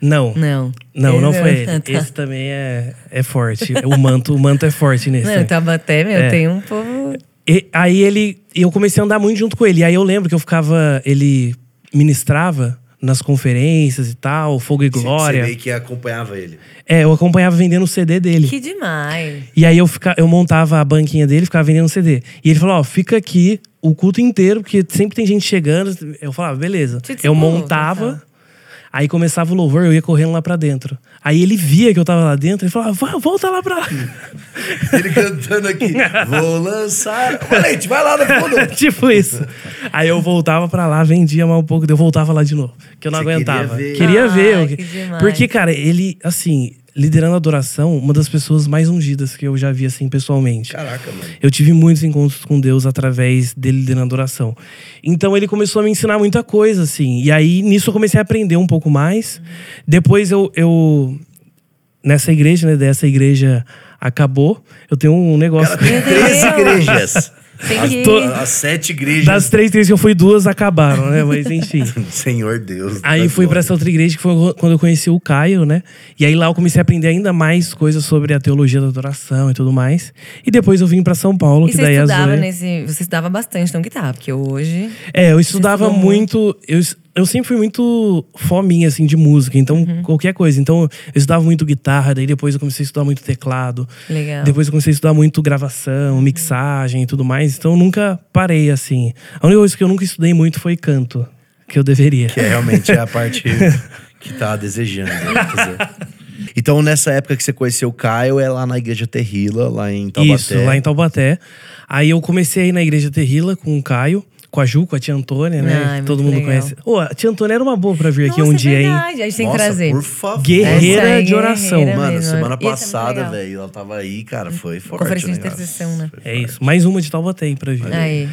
Não. Não. Não, não foi ele. Ah, tá. Esse também é, é forte. O manto, o manto é forte nesse. Não, também. Tabaté, meu, É. tem um povo. E aí ele. Eu comecei a andar muito junto com ele. E aí eu lembro que eu ficava. Ele ministrava nas conferências e tal, Fogo e Glória. Você meio que acompanhava ele. É, eu acompanhava vendendo o CD dele. Que demais. E aí eu, fica, eu montava a banquinha dele, ficava vendendo CD. E ele falou, ó, fica aqui o culto inteiro, porque sempre tem gente chegando. Eu falava, beleza. Te Eu montava. Aí começava o louvor, eu ia correndo lá pra dentro. Aí ele via que eu tava lá dentro, ele falava, volta lá pra lá. Ele cantando aqui. Vou lançar. Valente, vai lá no fundo. tipo isso. Aí eu voltava pra lá, vendia mais um pouco, eu voltava lá de novo. Que eu não Você queria aguentava. ver. Queria Ai, ver. eu- que. Porque, cara, ele, assim, liderando a adoração, uma das pessoas mais ungidas que eu já vi, assim, pessoalmente. Caraca, mano. Eu tive muitos encontros com Deus através dele liderando a adoração. Então ele começou a me ensinar muita coisa, assim. E aí, nisso, eu comecei a aprender um pouco mais. Depois eu. eu nessa igreja, né? Dessa igreja acabou. Eu tenho um negócio. Cara, tem Meu 13 Deus. igrejas. As, que- to- as sete igrejas. Das três igrejas que eu fui, duas acabaram, né? Mas enfim. Senhor Deus. Aí da fui pra glória. essa outra igreja que foi quando eu conheci o Caio, né? E aí lá eu comecei a aprender ainda mais coisas sobre a teologia da adoração e tudo mais. E depois eu vim pra São Paulo, E que você daí estudava Zoe... nesse. Você estudava bastante então guitarra, porque hoje. É, eu estudava estudou muito. Eu, eu sempre fui muito fominha, assim, de música. Então, Uhum. qualquer coisa. Então, eu estudava muito guitarra, daí depois eu comecei a estudar muito teclado. Legal. Depois eu comecei a estudar muito gravação, mixagem e tudo mais. Então, eu nunca parei, assim. A única coisa que eu nunca estudei muito foi canto, que eu deveria. Que é realmente a parte que tá desejando. né? Quer dizer. Então, nessa época que você conheceu o Caio, é lá na igreja Terrila, lá em Taubaté. Isso, lá em Taubaté. Aí eu comecei a ir na igreja Terrila com o Caio, com a Ju, com a tia Antônia, né? Ai, todo mundo legal. conhece. Ô, a tia Antônia era uma boa pra vir aqui Nossa, um é dia, hein? verdade. A gente tem que Nossa, trazer. por favor. Guerreira aí, de oração. guerreira Mano, mesmo. semana passada, velho, ela tava aí, cara, foi forte. Conferência de intercessão, né? É isso. Mais uma de Taubaté aí pra vir. Aí.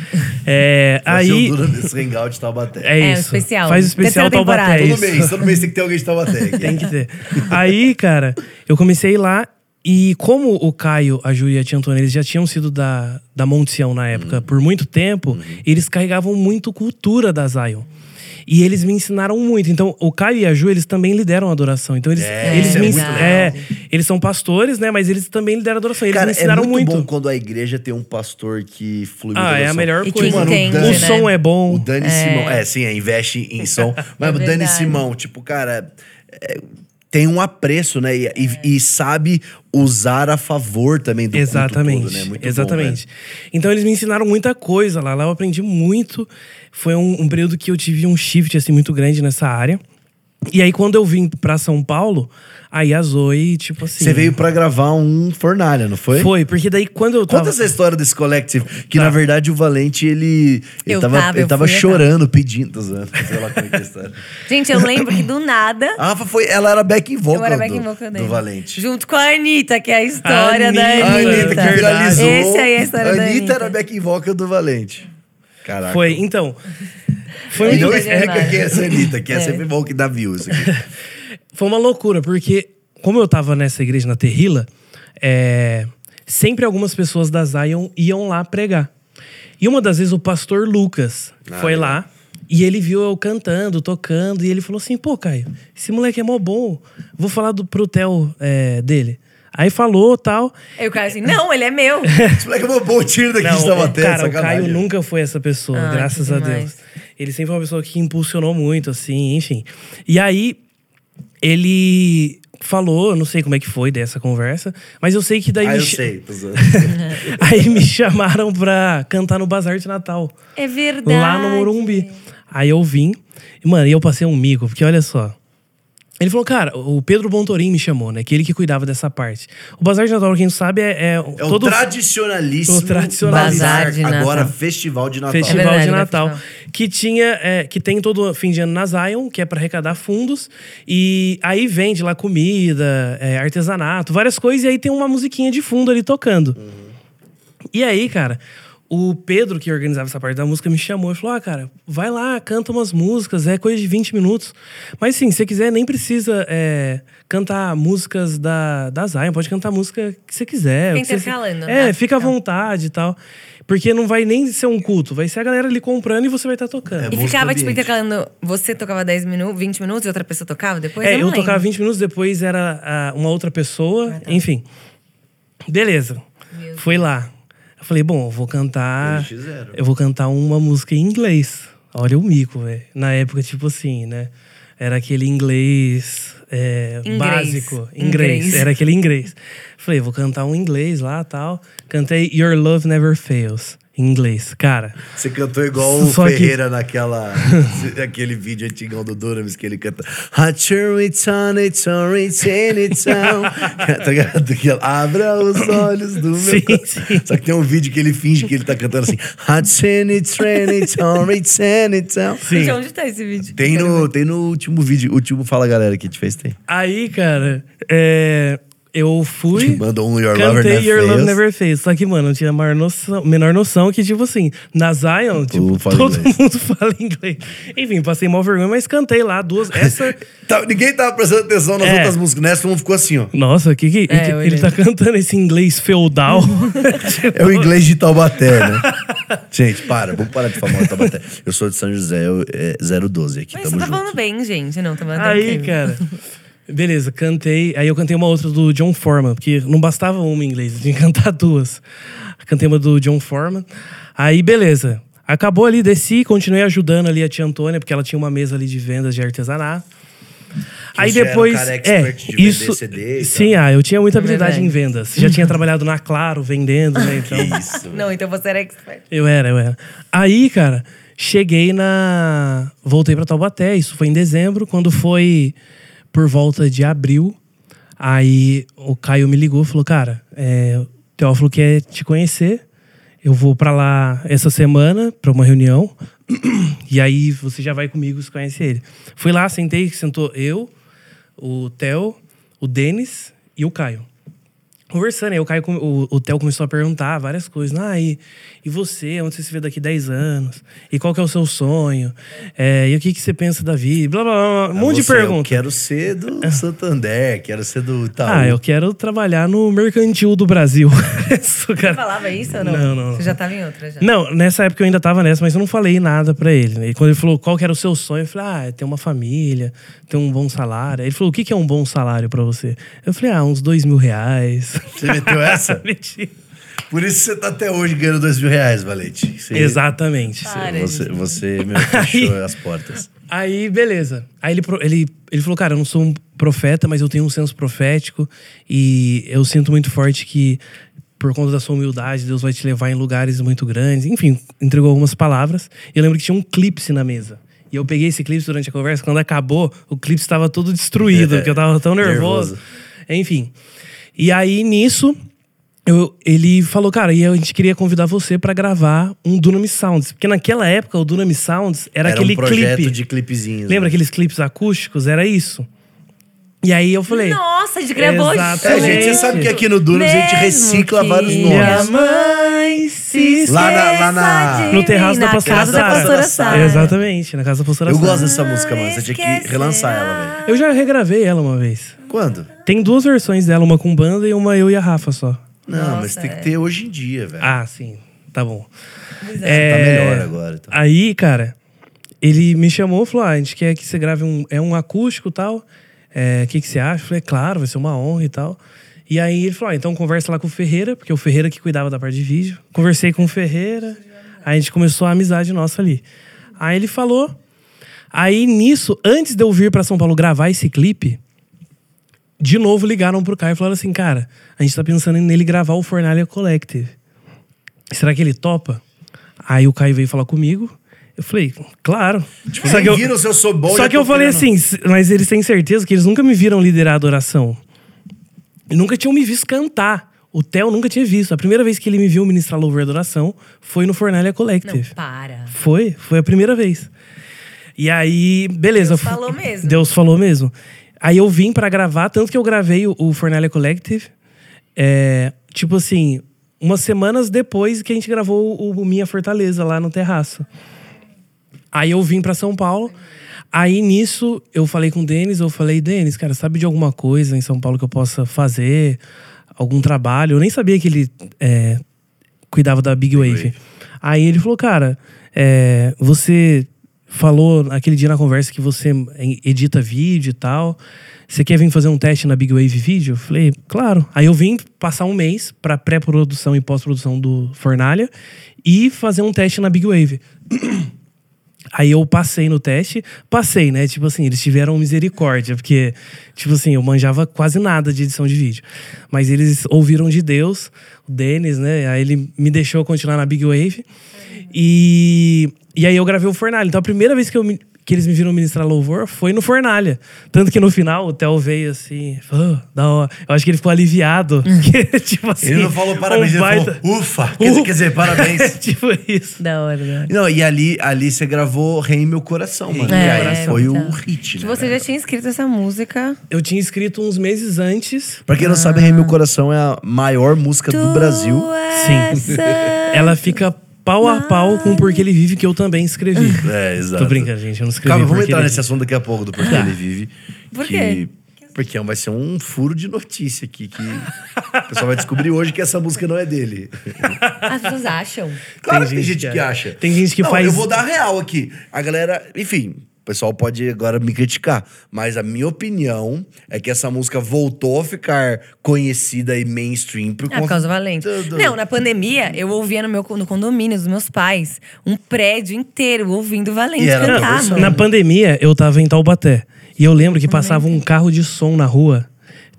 É, Vai aí. o Dura desse hangout de Taubaté. É É, um isso. especial. Faz o especial Taubaté. é Todo mês, todo mês tem que ter alguém de Taubaté. aqui. Tem que ter. Aí, cara, eu comecei lá. E como o Caio, a Ju e a tia Antônia, eles já tinham sido da, da Monte Sião na época por muito tempo, eles carregavam muito cultura da Zion. E eles me ensinaram muito. Então, o Caio e a Ju, eles também lideram a adoração. Então, eles, É, eles é me legal. é, eles são pastores, né? Mas eles também lideram a adoração. Eles Cara, me é ensinaram muito, muito. bom quando a igreja tem um pastor que flui muito Ah, é a melhor E coisa. que entende, o né? som é bom. O Dani Simão. É, sim, é, investe em som. Mas É o Dani. Simão, tipo, cara. É, tem um apreço, né? E, e- e sabe usar a favor também do culto Exatamente. todo, né? Muito exatamente. Bom, então eles me ensinaram muita coisa lá. Lá eu aprendi muito. Foi um, um período que eu tive um shift assim muito grande nessa área. E aí quando eu vim pra São Paulo, aí a Zoe, tipo assim. Você veio pra gravar um Fornalha, não foi? Foi, porque daí quando eu tava. Conta essa história desse collective. Que Tá. na verdade o Valente, ele. Ele Eu tava, tava, ele tava chorando, pedindo. Tô zoando, Sei lá como é que é a história. Gente, eu lembro que do nada. A Rafa foi. Ela era back vocal. eu era back do, vocal do dele. Valente. Junto com a Anitta, que é a história da A A Anitta. Anitta que viralizou. Esse aí é a história da Anitta Anitta. era back vocal do Valente. Caraca. Foi, então. Foi, E não demais. quem é essa Anitta, que é, É. sempre bom que dá views aqui. foi uma loucura, porque como eu tava nessa igreja na Terrila, é, sempre algumas pessoas da Zion iam lá pregar. E uma das vezes o pastor Lucas Ah, foi legal. lá e ele viu eu cantando, tocando, e ele falou assim: pô, Caio, esse moleque é mó bom. Vou falar do, pro Theo é, dele. Aí falou tal. Aí o cara assim, não, ele é meu. Esse moleque é um bom tiro daqui de Não, Taubaté, cara, o. Caio nunca foi essa pessoa, Ai, graças a demais. Deus. Ele sempre foi uma pessoa que impulsionou muito, assim, enfim. E aí, ele falou, eu não sei como é que foi dessa conversa, mas eu sei que daí Ah, me eu sei. Aí me chamaram pra cantar no Bazar de Natal, É verdade. lá no Morumbi. Aí eu vim, e, mano, e eu passei um mico, porque olha só. Ele falou, cara, o Pedro Bontorim me chamou, né? Que ele que cuidava dessa parte. O Bazar de Natal, quem não sabe, é, é, É todo o tradicionalíssimo o tradicionalíssimo Bazar de Natal. Agora festival de Natal. festival É verdade, de né, Natal. festival. Que tinha, é, que tem todo fim de ano na Zion, que é pra arrecadar fundos. E aí vende lá comida, é, artesanato, várias coisas. E aí tem uma musiquinha de fundo ali tocando. E aí, cara, o Pedro, que organizava essa parte da música, me chamou e falou: Ah, cara, vai lá, canta umas músicas, é coisa de 20 minutos. Mas sim, se você quiser, nem precisa é, cantar músicas da, da Zion, pode cantar a música que você quiser. Fica o que você- intercalando, É, né? fica à vontade e tal. Porque não vai nem ser um culto, vai ser a galera ali comprando e você vai estar tocando. É E ficava, tipo, intercalando. Você tocava 10 minutos, 20 minutos e outra pessoa tocava depois? É, eu lembro. tocava 20 minutos, depois era ah, uma outra pessoa, Ah, tá. enfim. Beleza. Meu Foi lá. Eu falei, bom, eu vou cantar. Eu vou cantar uma música em inglês. Olha o mico, velho. Na época, tipo assim, né? Era aquele inglês, é, Inglês. básico. Inglês. Inglês. Era aquele inglês. Falei, vou cantar um inglês lá tal. Cantei Your Love Never Fails. Em inglês. Cara, Você cantou igual o Só que- Ferreira naquela. aquele vídeo antigão do Dunamis que ele canta. Hatcher, it's on, it's on, it's in, it's on. tá ligado? Abra os olhos do meu Sim, coração." sim. Só que tem um vídeo que ele finge que ele tá cantando assim. Hatcher, it's rain, it's on, it's in, it's on. Gente, onde tá esse vídeo? Tem no, tem no último vídeo, último Fala Galera que a gente fez, tem. aí, cara, é, eu fui. Mandou um Your Lover Cantei Never Your Love. Never Fails. Só que, mano, eu tinha a maior noção, menor noção que, tipo assim, na Zion, tipo, fala todo inglês. mundo fala inglês. Enfim, passei mal vergonha, mas cantei lá duas. Essa. Tá, ninguém tava prestando atenção nas É. outras músicas. Nessa, todo mundo ficou assim, ó. Nossa, que que. É, que- eu ele tá cantando esse inglês feudal. É o inglês de Taubaté, né? gente, para, vamos parar de falar de Taubaté. Eu sou de São José, eu, é 012 aqui, Mas tamo você tá junto. falando bem, gente. Não, tá falando Aí, bem. cara. Beleza, cantei. Aí eu cantei uma outra do John Foreman, porque não bastava uma em inglês, eu tinha que cantar duas. Cantei uma do John Foreman. Aí, beleza. Acabou ali, desci, continuei ajudando ali a tia Antônia, porque ela tinha uma mesa ali de vendas de artesanato. Aí já era um depois. cara é, expert de vender isso. CD e tal. Sim, ah, eu tinha muita habilidade Verdade. em vendas. Já tinha trabalhado na Claro, vendendo, né? Então. Isso. Não, então você era expert. Eu era, eu era. Aí, cara, cheguei na. Voltei pra Taubaté, isso foi em dezembro, quando foi por volta de abril. Aí o Caio me ligou e falou: Cara, é, o Teófilo quer te conhecer. Eu vou pra lá essa semana pra uma reunião. E aí você já vai comigo, você conhece ele. Fui lá, sentei, sentou eu, o Theo, o Denis e o Caio. Conversando, aí o Caio, o, o Theo começou a perguntar várias coisas. Ah, e, e você? Onde você se vê daqui 10 anos? E qual que é o seu sonho? É, e o que, que você pensa da vida? Blá, blá, blá. Um monte de Você, Eu perguntas. quero ser do Santander, quero ser do Itaú. Ah, eu quero trabalhar no mercantil do Brasil. Isso, Você cara. falava isso ou não? Não, não, não. Você já tava em outra já. Não, nessa época eu ainda tava nessa, mas eu não falei nada pra ele. E quando ele falou qual que era o seu sonho, eu falei, ah, é ter uma família, ter um bom salário. Ele falou, o que, que é um bom salário pra você? Eu falei, ah, uns dois mil reais. Você meteu essa? Mentira. Por isso você tá até hoje ganhando dois mil reais, Valente. Você, Exatamente. Para, Você, gente. você meu, fechou as portas. Aí, beleza. Aí ele, pro- ele, ele falou, cara, eu não sou um profeta, mas eu tenho um senso profético e eu sinto muito forte que, por conta da sua humildade, Deus vai te levar em lugares muito grandes. Enfim, entregou algumas palavras. E eu lembro que tinha um clipe na mesa. E eu peguei esse clipe durante a conversa. Quando acabou, o clipe estava todo destruído, porque eu tava tão nervoso. Nervoso. Enfim. E aí, nisso, eu- ele falou, cara, e a gente queria convidar você pra gravar um Dunamis Sounds. Porque naquela época, o Dunamis Sounds era, Era aquele um projeto clipe. de clipezinhos. Lembra né? aqueles clipes acústicos? Era isso. E aí eu falei. Nossa, a gente gravou Exato. É, gente, você sabe que aqui no Dunas a gente recicla que vários Minha nomes. mãe se Lá na- lá na- No terraço da pastora casa da Sara. pastora Sara. Exatamente, na casa da pastora Eu Sara. gosto dessa música, mano. Você tinha que relançar ela, velho. Eu já regravei ela uma vez. Quando? Tem duas versões dela, uma com banda e uma eu e a Rafa só. Não, Nossa, mas tem é. que ter hoje em dia, velho. Ah, sim. Tá bom. Tá melhor agora. Então. Aí, cara, ele me chamou e falou: ah, a gente quer que você grave um. É um acústico e tal. É, que, que você acha? Eu falei, claro, vai ser uma honra e tal. E aí ele falou: ah, então conversa lá com o Ferreira, porque o Ferreira que cuidava da parte de vídeo. Conversei com o Ferreira, aí a gente começou a amizade nossa ali. Aí ele falou. Aí nisso, antes de eu vir pra São Paulo gravar esse clipe, de novo ligaram pro Caio e falaram assim: cara, a gente tá pensando nele gravar o Fornalha Collective. Será que ele topa? Aí o Caio veio falar comigo. Eu falei, claro. Tipo, só que eu, viram se eu sou bom. só já que eu falei assim, "S- mas eles têm certeza que eles nunca me viram liderar a adoração. E nunca tinham me visto cantar. O Theo nunca tinha visto. A primeira vez que ele me viu ministrar louvor e adoração foi no Fornélia Não, Collective. para. Foi, foi a primeira vez. E aí, beleza. Deus falou mesmo. Deus falou mesmo. Aí eu vim pra gravar, tanto que eu gravei o, o Fornélia Collective. é, tipo assim, umas semanas depois que a gente gravou o, o Minha Fortaleza lá no terraço. Aí eu vim pra São Paulo. Aí nisso eu falei com o Denis, eu falei, Denis, cara, sabe de alguma coisa em São Paulo que eu possa fazer? Algum trabalho? Eu nem sabia que ele é, cuidava da Big Wave. Wave. Aí ele falou, cara, é, você falou naquele dia na conversa que você edita vídeo e tal. Você quer vir fazer um teste na Big Wave Video? Eu falei, claro. Aí eu vim passar um mês pra pré-produção e pós-produção do Fornalha e fazer um teste na Big Wave. Aí eu passei no teste, passei, né? Tipo assim, eles tiveram misericórdia, porque, tipo assim, eu manjava quase nada de edição de vídeo. Mas eles ouviram de Deus, o Denis, né? Aí ele me deixou continuar na Big Wave. E, e aí eu gravei o Fornalha. Então a primeira vez que, eu me- que eles me viram ministrar louvor foi no Fornalha. Tanto que no final o Theo veio assim, "Oh, da hora. Eu acho que ele ficou aliviado. que, tipo assim, Ele não falou parabéns, um ele baita- falou ufa. Quer dizer, quer dizer, parabéns. tipo isso. Da hora, da hora. Não, e ali, ali você gravou Rei Meu Coração, mano. Que Meu aí Coração. foi o então. hit, Que né? você já tinha escrito essa música. Eu tinha escrito uns meses antes. Pra quem não sabe, Rei Meu Coração é a maior música do Brasil. Sim. Ela fica pau a pau com Porque Ele Vive, que eu também escrevi. É, exato. Tô brincando, gente. Eu não escrevi Calma, vamos Porque entrar nesse Vive. assunto daqui a pouco do Porquê Tá. Ele Vive. Por que- quê? Porque vai ser um furo de notícia aqui que o pessoal vai descobrir hoje que essa música não é dele. As pessoas acham. Claro Tem que tem gente que que acha. acha. Tem gente que Não, faz- Eu vou dar real aqui. A galera, enfim, o pessoal pode agora me criticar, mas a minha opinião é que essa música voltou a ficar conhecida e mainstream por, É por causa do Valente. do- Não, na pandemia, eu ouvia no meu no condomínio dos meus pais um prédio inteiro ouvindo o Valente cantar. na pandemia, eu tava em Taubaté. E eu lembro que passava um carro de som na rua,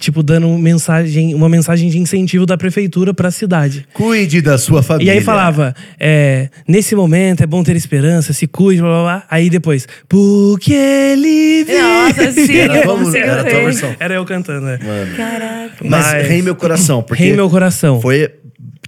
tipo, dando mensagem, uma mensagem de incentivo da prefeitura pra cidade. Cuide da sua E família. aí falava, é, nesse momento é bom ter esperança, se cuide, blá blá blá. Aí depois, porque ele vive. Nossa, sim, Era a música, era a tua sempre. versão. Era eu cantando, né? Caraca. Mas, Mas- Rei Meu Coração, porque Rei Meu Coração. foi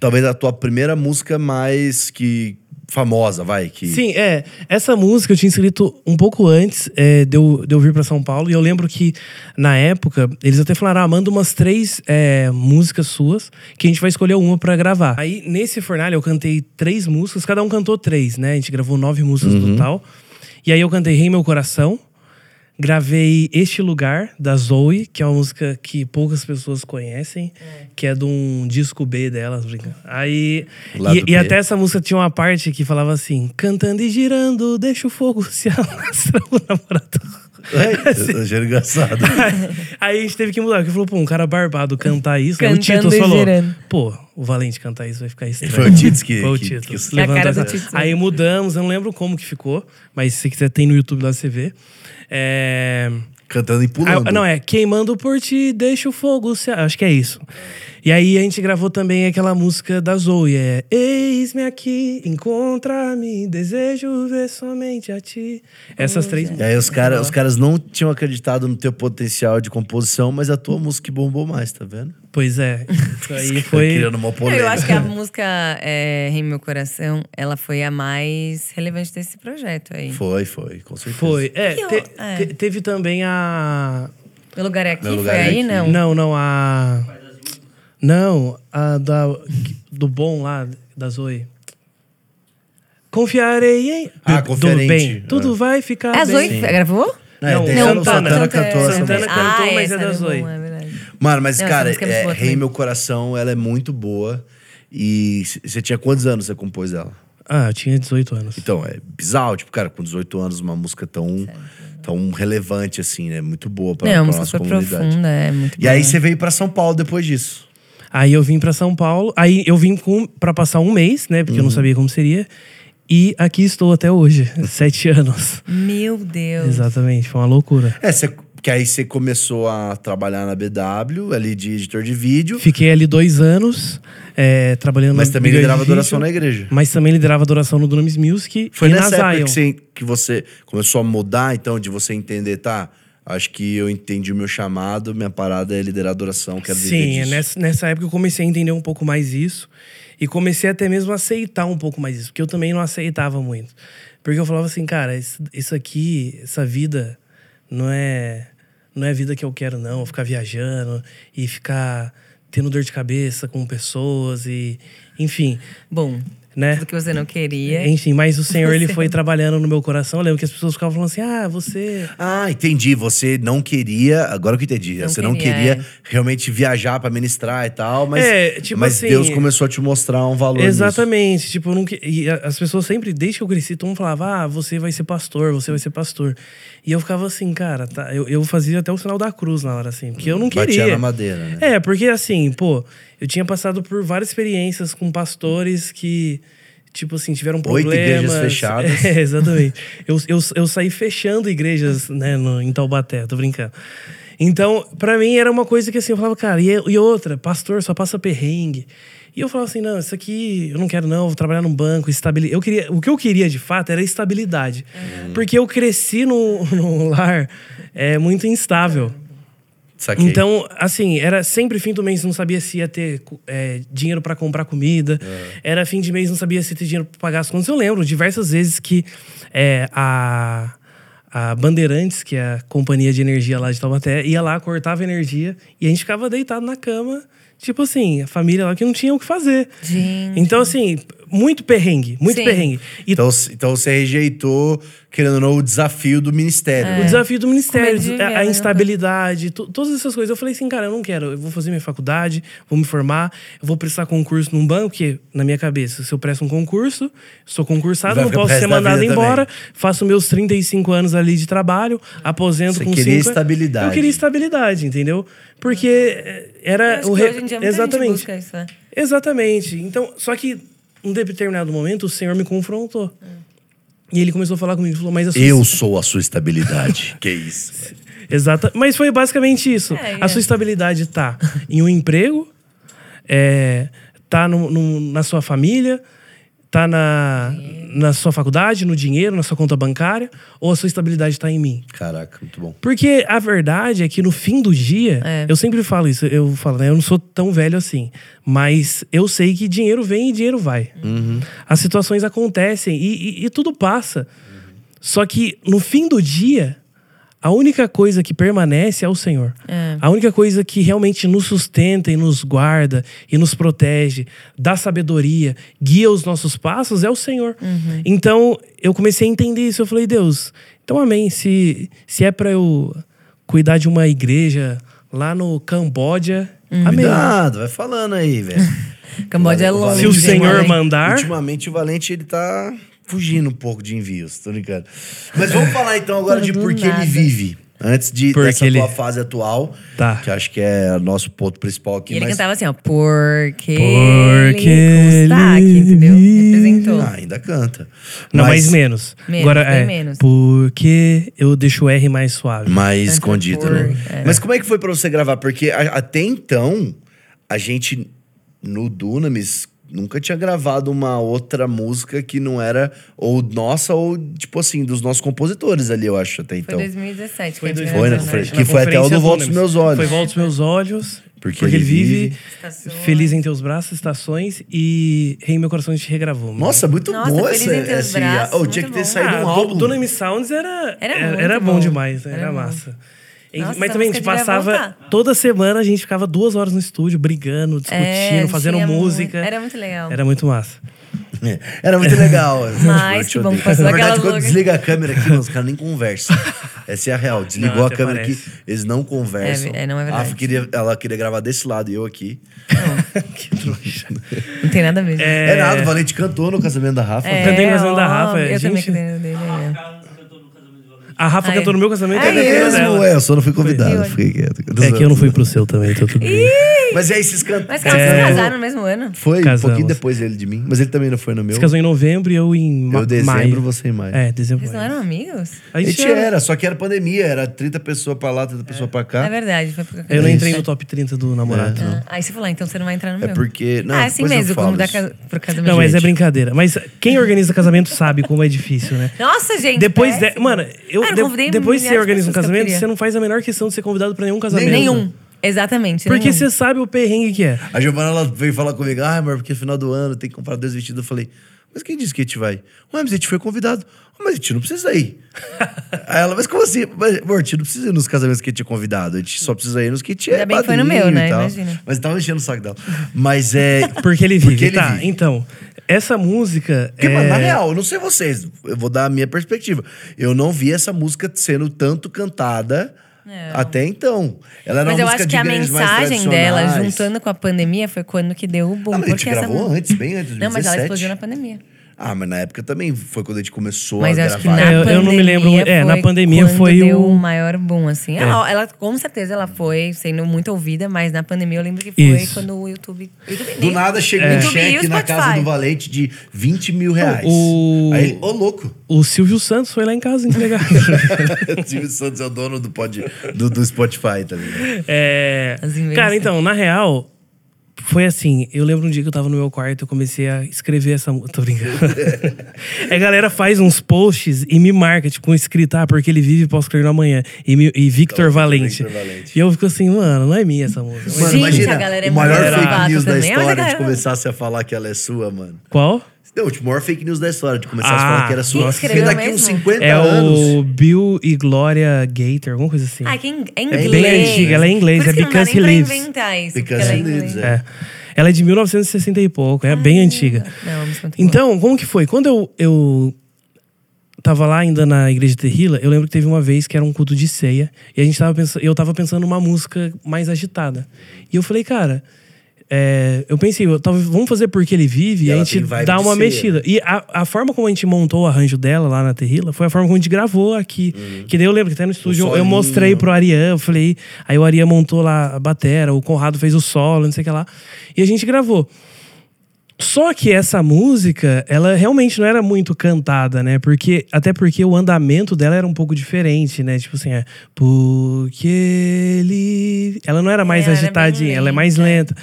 talvez a tua primeira música mais que famosa, vai, que Sim, é. Essa música eu tinha escrito um pouco antes é, de, eu, de eu vir pra São Paulo. E eu lembro que, na época, eles até falaram: ah, manda umas três é, músicas suas, que a gente vai escolher uma pra gravar. Aí, nesse fornalha, eu cantei três músicas, cada um cantou três, né? A gente gravou nove músicas no total. E aí eu cantei Rei Meu Coração. Gravei Este Lugar, da Zoe, que é uma música que poucas pessoas conhecem, que é de um disco B delas, brincando. Aí. E, e até essa música tinha uma parte que falava assim: cantando e girando, deixa o fogo se alastra o namorado. É, eu achei engraçado. Aí a gente teve que mudar, porque falou, pô, um cara barbado cantar isso. Aí o Cantando Tito e falou: girando. pô, o Valente cantar isso vai ficar estranho. Foi o Tits que- Foi o que- Tito. que- É a cara do Tito. Aí mudamos, eu não lembro como que ficou, mas se você quiser, tem no YouTube lá você vê. É. Cantando e pulando. Ah, não, é Queimando por ti, deixa o fogo se... Acho que é isso. E aí a gente gravou também aquela música da Zoe, é Eis-me aqui, encontra-me, desejo ver somente a ti. Essas três E aí os, cara, os caras não tinham acreditado no teu potencial de composição, mas a tua música que bombou mais, tá vendo? Pois é. Isso aí foi... Criando uma polêmica. eu acho que a música é, Rei Meu Coração, ela foi a mais relevante desse projeto aí. Foi, foi, com certeza. Foi. É, eu- te- é. te- teve também a... Meu lugar é aqui? Meu lugar foi é aí, aqui. não? Não, não, a... Não, a da... Do bom lá, da Zoe. Confiarei em... Ah. Do bem. Tudo Ah. vai ficar É a bem. Zoe gravou? É, Não, não, a Santana. Santana cantou essa Santana música. cantou, ah, mas essa é da bom, Zoe. é verdade. Mano, mas Não, cara, é é, Rei. Meu Coração, ela é muito boa. E você tinha quantos anos você compôs ela? Ah, eu tinha 18 anos. Então, é bizarro, tipo, cara, com 18 anos, uma música tão, tão relevante assim, né? Muito boa pra, Não, a pra nossa comunidade. profunda, é muito E aí boa. você veio pra São Paulo depois disso. Aí eu vim pra São Paulo. Aí eu vim pra passar um mês, né? Porque eu não Uhum. sabia como seria. E aqui estou até hoje, sete anos. Meu Deus. Exatamente, foi uma loucura. É, você Que aí você começou a trabalhar na BW, ali de editor de vídeo. Fiquei ali dois anos é, trabalhando Mas na também liderava adoração na igreja. Mas também liderava adoração no Dunamis Music Foi e nessa na época Zion. que você, que você começou a mudar, então, de você entender, tá? Acho que eu entendi o meu chamado, minha parada é liderar adoração, quero Sim, é disso. nessa, nessa época eu comecei a entender um pouco mais isso. E comecei até mesmo a aceitar um pouco mais isso. Porque eu também não aceitava muito. Porque eu falava assim, cara, isso, isso aqui, essa vida, não é, não é a vida que eu quero, não. Ficar viajando e ficar tendo dor de cabeça com pessoas e... Enfim, Bom, né? tudo que você não queria. Enfim, mas o Senhor, ele foi trabalhando no meu coração. Eu lembro que as pessoas ficavam falando assim, ah, você... Ah, entendi. Você não queria. Agora que eu entendi. Não você não queria, queria é. realmente viajar pra ministrar e tal, mas, É, tipo mas assim- Deus começou a te mostrar um valor. nisso. Exatamente. Tipo, eu não e as pessoas sempre, desde que eu cresci, todo mundo falava, ah, você vai ser pastor, você vai ser pastor. E eu ficava assim, cara, tá, eu, eu fazia até o sinal da cruz na hora, assim, porque eu não Batia queria. na madeira, né? É, porque assim, pô, eu tinha passado por várias experiências com pastores que, tipo assim, tiveram Oito problemas. igrejas fechadas. É, exatamente. eu, eu, eu saí fechando igrejas, né, no, em Taubaté, tô brincando. Então, pra mim era uma coisa que assim, eu falava, cara, e, e outra, pastor só passa perrengue. E eu falava assim, não, isso aqui eu não quero não, vou trabalhar num banco, estabilidade. Eu queria, o que eu queria de fato era estabilidade. Porque eu cresci num, num lar é, muito instável. Saquei. Então, assim, era sempre fim do mês, não sabia se ia ter é, dinheiro pra comprar comida. Era fim de mês, não sabia se ia ter dinheiro pra pagar as contas. Eu lembro diversas vezes que é, a, a Bandeirantes, que é a companhia de energia lá de Taubaté, ia lá, cortava energia e a gente ficava deitado na cama. Tipo assim, a família lá que não tinha o que fazer. Gente. Então, assim, muito perrengue, muito Sim. perrengue. E Então, então você rejeitou, querendo ou não, o desafio do ministério. O né? desafio do ministério, ver, a, a né? instabilidade, to- todas essas coisas. Eu falei assim, cara, eu não quero. Eu vou fazer minha faculdade, vou me formar, eu vou prestar concurso num banco, porque, na minha cabeça, se eu presto um concurso, sou concursado, não posso ser mandado embora, faço meus 35 anos ali de trabalho, aposento Você com queria 5. estabilidade. Eu queria estabilidade, entendeu? Porque eh, era Acho o re- hoje em dia muita Exatamente. gente busca isso, né? Exatamente. Então, só que em determinado momento o Senhor me confrontou. E ele começou a falar comigo, falou: "Mas a sua Eu sou a sua estabilidade. que isso. Exata. Mas foi basicamente isso. É, a é. sua estabilidade tá em um emprego, é, tá no- no- na sua família, tá na, na sua faculdade, no dinheiro, na sua conta bancária, ou a sua estabilidade tá em mim? Caraca, muito bom. Porque a verdade é que no fim do dia, É. eu sempre falo isso, eu falo, né, eu não sou tão velho assim, mas eu sei que dinheiro vem e dinheiro vai. As situações acontecem e, e- e tudo passa. Só que no fim do dia, a única coisa que permanece é o Senhor. É. A única coisa que realmente nos sustenta e nos guarda e nos protege, dá sabedoria, guia os nossos passos é o Senhor. Então eu comecei a entender isso. Eu falei, Deus, então amém. Se, se é para eu cuidar de uma igreja lá no Camboja, amém. Cuidado, vai falando aí, velho. Camboja é longe. Se o Senhor mandar. Ultimamente o Valente ele tá fugindo um pouco de envios, tô brincando. Mas vamos falar então agora de por que ele vive. Antes de, Porque dessa ele- tua fase atual, Tá. que eu acho que é o nosso ponto principal aqui. E ele mas... cantava assim, ó, porque, Porque ele sotaque, ele entendeu? Representou. Ah, ainda canta. Não, mas, menos. Menos, Agora é. menos. Porque eu deixo o R mais suave. mais escondido, por- né? é. Mas como é que foi pra você gravar? Porque a- até então, a gente no Dunamis nunca tinha gravado uma outra música que não era ou nossa ou tipo assim, dos nossos compositores ali, eu acho até Foi então. 2017 Foi que a gente Foi, né? gravou, Foi- né? que foi até o do Volta dos Meus Olhos. Foi Volta dos Meus Olhos. Porque Porque, ele vive, feliz em teus braços, estações e Rei Meu Coração a gente regravou. Nossa, muito Nossa, bom Feliz essa, em Teus esse, Braços, oh, tinha que ter bom. saído ah, um álbum. Dona Miss Sounds era, Era era, era bom bom. demais, né? Era era bom. massa. E- Nossa, Mas também a gente passava toda semana, a gente ficava duas horas no estúdio brigando, discutindo, É, fazendo música. muito- Era muito legal. Era muito massa. Era muito legal. Mas que bom que passou Na verdade, quando desliga a câmera aqui, os caras nem conversam. Essa é a real. Desligou Não, a câmera parece. aqui, eles não conversam. É, é, não é verdade. A Rafa queria, ela queria gravar desse lado e eu aqui. que trouxa. Não tem nada a ver. É, É, nada, o Valente cantou no casamento da Rafa. Cantei no casamento da Rafa, Eu também gente. cantei no dele. é. A Rafa Ai. cantou no meu casamento. A Catarina Mesmo, é, eu só não fui convidado, fiquei quieto. É que eu não fui pro seu também, então tudo bem. Mas e aí vocês cantam? Mas vocês casaram no mesmo ano? Foi um Casamos. pouquinho depois ele de mim, mas ele também não foi no meu. Você casou em novembro e eu em ma Eu dezembro, maio. você em maio. É, dezembro. Vocês não eram amigos? A A gente era. era, só que era pandemia, era 30 pessoas pra lá, 30 pessoas pra cá. É verdade, foi porque Eu não É entrei no top 30 do namorado. não. Ah, Aí você falou, ah, então você não vai entrar no É meu. porque. Não, ah, é assim mesmo, como dá ca- pro casamento. Não, mas é brincadeira. Mas quem organiza casamento sabe como é difícil, né? Nossa, gente. Depois de, péssimo. mano, eu, Eu de- convidei depois que você organiza um que casamento, você não faz a menor questão de ser convidado pra nenhum casamento. Nenhum. Exatamente. Porque nenhum. você sabe o perrengue que é. A Giovana ela veio falar comigo, ah, amor, porque final do ano tem que comprar dois vestidos. Eu falei, mas quem disse que a gente vai? Ué, mas a gente foi convidado. "Ah, Mas a gente não precisa ir. Aí ela, mas como assim? Mas, amor, a gente não precisa ir nos casamentos que a gente é convidado. A gente só precisa ir nos que a gente é Ainda bem que foi no meu, né? e tal." Imagina. Mas tava enchendo o saco dela. Mas é... Porque ele vive. Porque ele tá, vive. então. Essa música. Porque, é... mano, na real, eu não sei vocês, eu vou dar a minha perspectiva. Eu não vi essa música sendo tanto cantada até então. Ela era Mas uma eu acho que a mensagem dela, juntando com a pandemia, foi quando que deu o boom. Não, mas a gente porque essa gravou música- antes, bem antes, Não, mas ela 2017. explodiu na pandemia. Ah, mas na época também foi quando a gente começou Mas a eu acho que gravar. na É, eu- eu não me lembro- é, na foi pandemia quando foi deu o- maior boom, assim. Ela, ela, com certeza, ela foi sendo muito ouvida, mas na pandemia eu lembro que foi Isso. quando o YouTube... YouTube Do nada chegou um e o cheque na casa do Valente de 20 mil reais. O- Aí ô louco. O Silvio Santos foi lá em casa entregar. o Silvio Santos é o dono do, pod, do, do Spotify, tá ligado? É, cara, então, na real, foi assim. Eu lembro um dia que eu tava no meu quarto, eu comecei a escrever essa música. Tô brincando. a galera faz uns posts e me marca, tipo, com escrita, ah, porque ele vive, posso escrever amanhã. E, me- e Victor Então, Valente. Victor Valente. E eu fico assim, mano, não é minha essa música. Mano, Gente, imagina a galera é o maior fake news da história de começasse a falar que ela é sua, mano. Qual? Não, tipo, o maior fake news da história, de começar a Ah, falar que era sua. nossa. Porque daqui uns mesmo? 50 É anos. o Bill e Glória Gator, alguma coisa assim. Ah, que em, é bem inglês. antiga, ela é em inglês, Por isso é que não dá Because nem He Lives. inventar isso. Because é He inglês. Lives, é. É. Ela é de 1960 e pouco, é bem antiga. Não, é muito boa. Então, como que foi? Quando eu, eu tava lá ainda na igreja de Terrila, eu lembro que teve uma vez que era um culto de ceia, e a gente tava pensando, eu tava pensando numa música mais agitada. E eu falei, cara, é, eu pensei, tava, vamos fazer porque ele vive E e, a gente dá uma mexida. E a, a forma como a gente montou o arranjo dela lá na Terrila foi a forma como a gente gravou aqui. Que daí eu lembro que até no estúdio eu- eu mostrei pro Arian, eu falei, aí o Arian montou lá a batera, o Conrado fez o solo, não sei o que lá. E a gente gravou. Só que essa música, ela realmente não era muito cantada, né? Porque até porque o andamento dela era um pouco diferente, né? Tipo assim, é porque ele, ela não era mais era bem agitadinha, ela é mais lenta. lenta.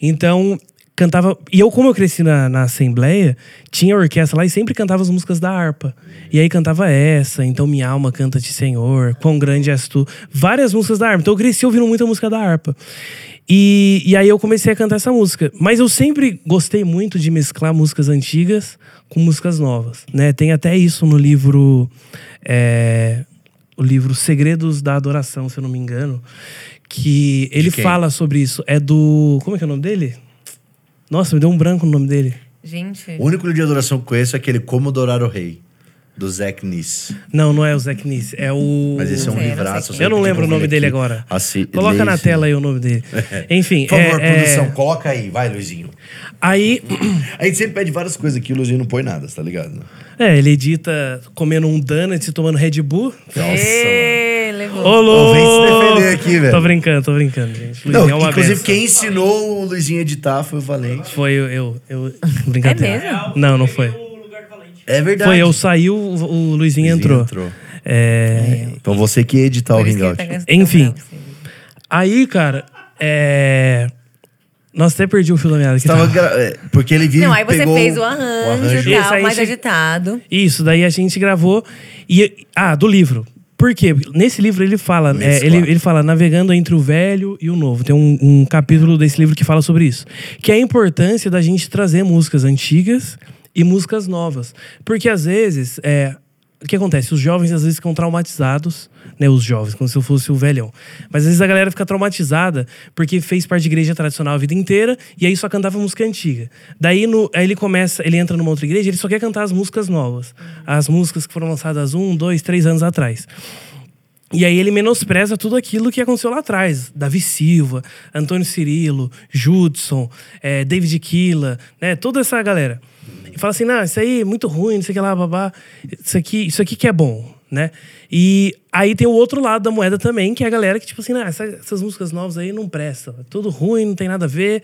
Então, cantava, e eu como eu cresci na, na assembleia, tinha orquestra lá e sempre cantava as músicas da harpa. E aí cantava essa, então minha alma canta-te, Senhor, quão grande és tu. Várias músicas da harpa. Então eu cresci ouvindo muita música da harpa. E, e aí eu comecei a cantar essa música. Mas eu sempre gostei muito de mesclar músicas antigas com músicas novas, né? Tem até isso no livro... é, o livro Segredos da Adoração, se eu não me engano. Que ele fala sobre isso. É do... Como é que é o nome dele? Nossa, me deu um branco no nome dele. Gente, O único livro de adoração que eu conheço é aquele Como Adorar o Rei, do Zack Niss. Não, não é o Zac Nice. É o... Mas esse é um não livraço. Eu não lembro o nome dele aqui. agora. Assi- Coloca leia na tela aí o nome dele. Enfim, Por favor, é- é- produção, coloca aí. Vai, Luizinho. Aí, A gente sempre pede várias coisas aqui, o Luizinho não põe nada, tá ligado? é, ele edita comendo um donuts e tomando Red Bull. Levou. Ô, louco! vem se defender aqui, velho. Tô brincando, tô brincando, gente. Não, é uma inclusive benção. quem ensinou o Luizinho a editar foi o Valente. Foi eu, eu, eu brincadeira. É mesmo? Não, não foi. É verdade. Foi eu, saiu, o, o Luizinho entrou. entrou. É, Então você que ia editar o Por ele Hangout. tá Enfim. Aí, cara, é... Nossa, até perdi o fio da meada. Você tava gra- é, Porque ele vive Não, aí você pegou fez o arranjo, arranjo. e Isso, tal, mais che- agitado. Isso, daí a gente gravou. E, ah, do livro. Por quê? Nesse livro ele fala, é, ele, ele fala navegando entre o velho e o novo. Tem um, um capítulo desse livro que fala sobre isso. Que é a importância da gente trazer músicas antigas e músicas novas. Porque às vezes, é, o que acontece? Os jovens às vezes ficam traumatizados, né? Os jovens, como se eu fosse o velhão. Mas às vezes a galera fica traumatizada porque fez parte de igreja tradicional a vida inteira e aí só cantava música antiga. Daí no, aí ele começa, ele entra numa outra igreja, ele só quer cantar as músicas novas. As músicas que foram lançadas um, dois, três anos atrás. E aí ele menospreza tudo aquilo que aconteceu lá atrás. Davi Silva, Antônio Cirilo, Judson, eh, David Killa, né? Toda essa galera. E fala assim, não, isso aí é muito ruim, não sei o que lá, babá. Isso aqui, isso aqui que é bom, né? E aí tem o outro lado da moeda também, que é a galera que, tipo assim, ah, essa- essas músicas novas aí não prestam. É tudo ruim, não tem nada a ver.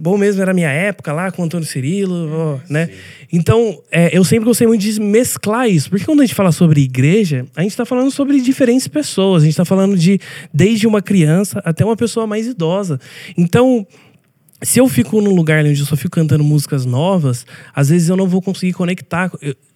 Bom mesmo era a minha época lá com o Antônio Cirilo, ó, né? Então, é, eu sempre gostei muito de mesclar isso. Porque quando a gente fala sobre igreja, a gente tá falando sobre diferentes pessoas. A gente tá falando de desde uma criança até uma pessoa mais idosa. Então, se eu fico num lugar onde eu só fico cantando músicas novas, às vezes eu não vou conseguir conectar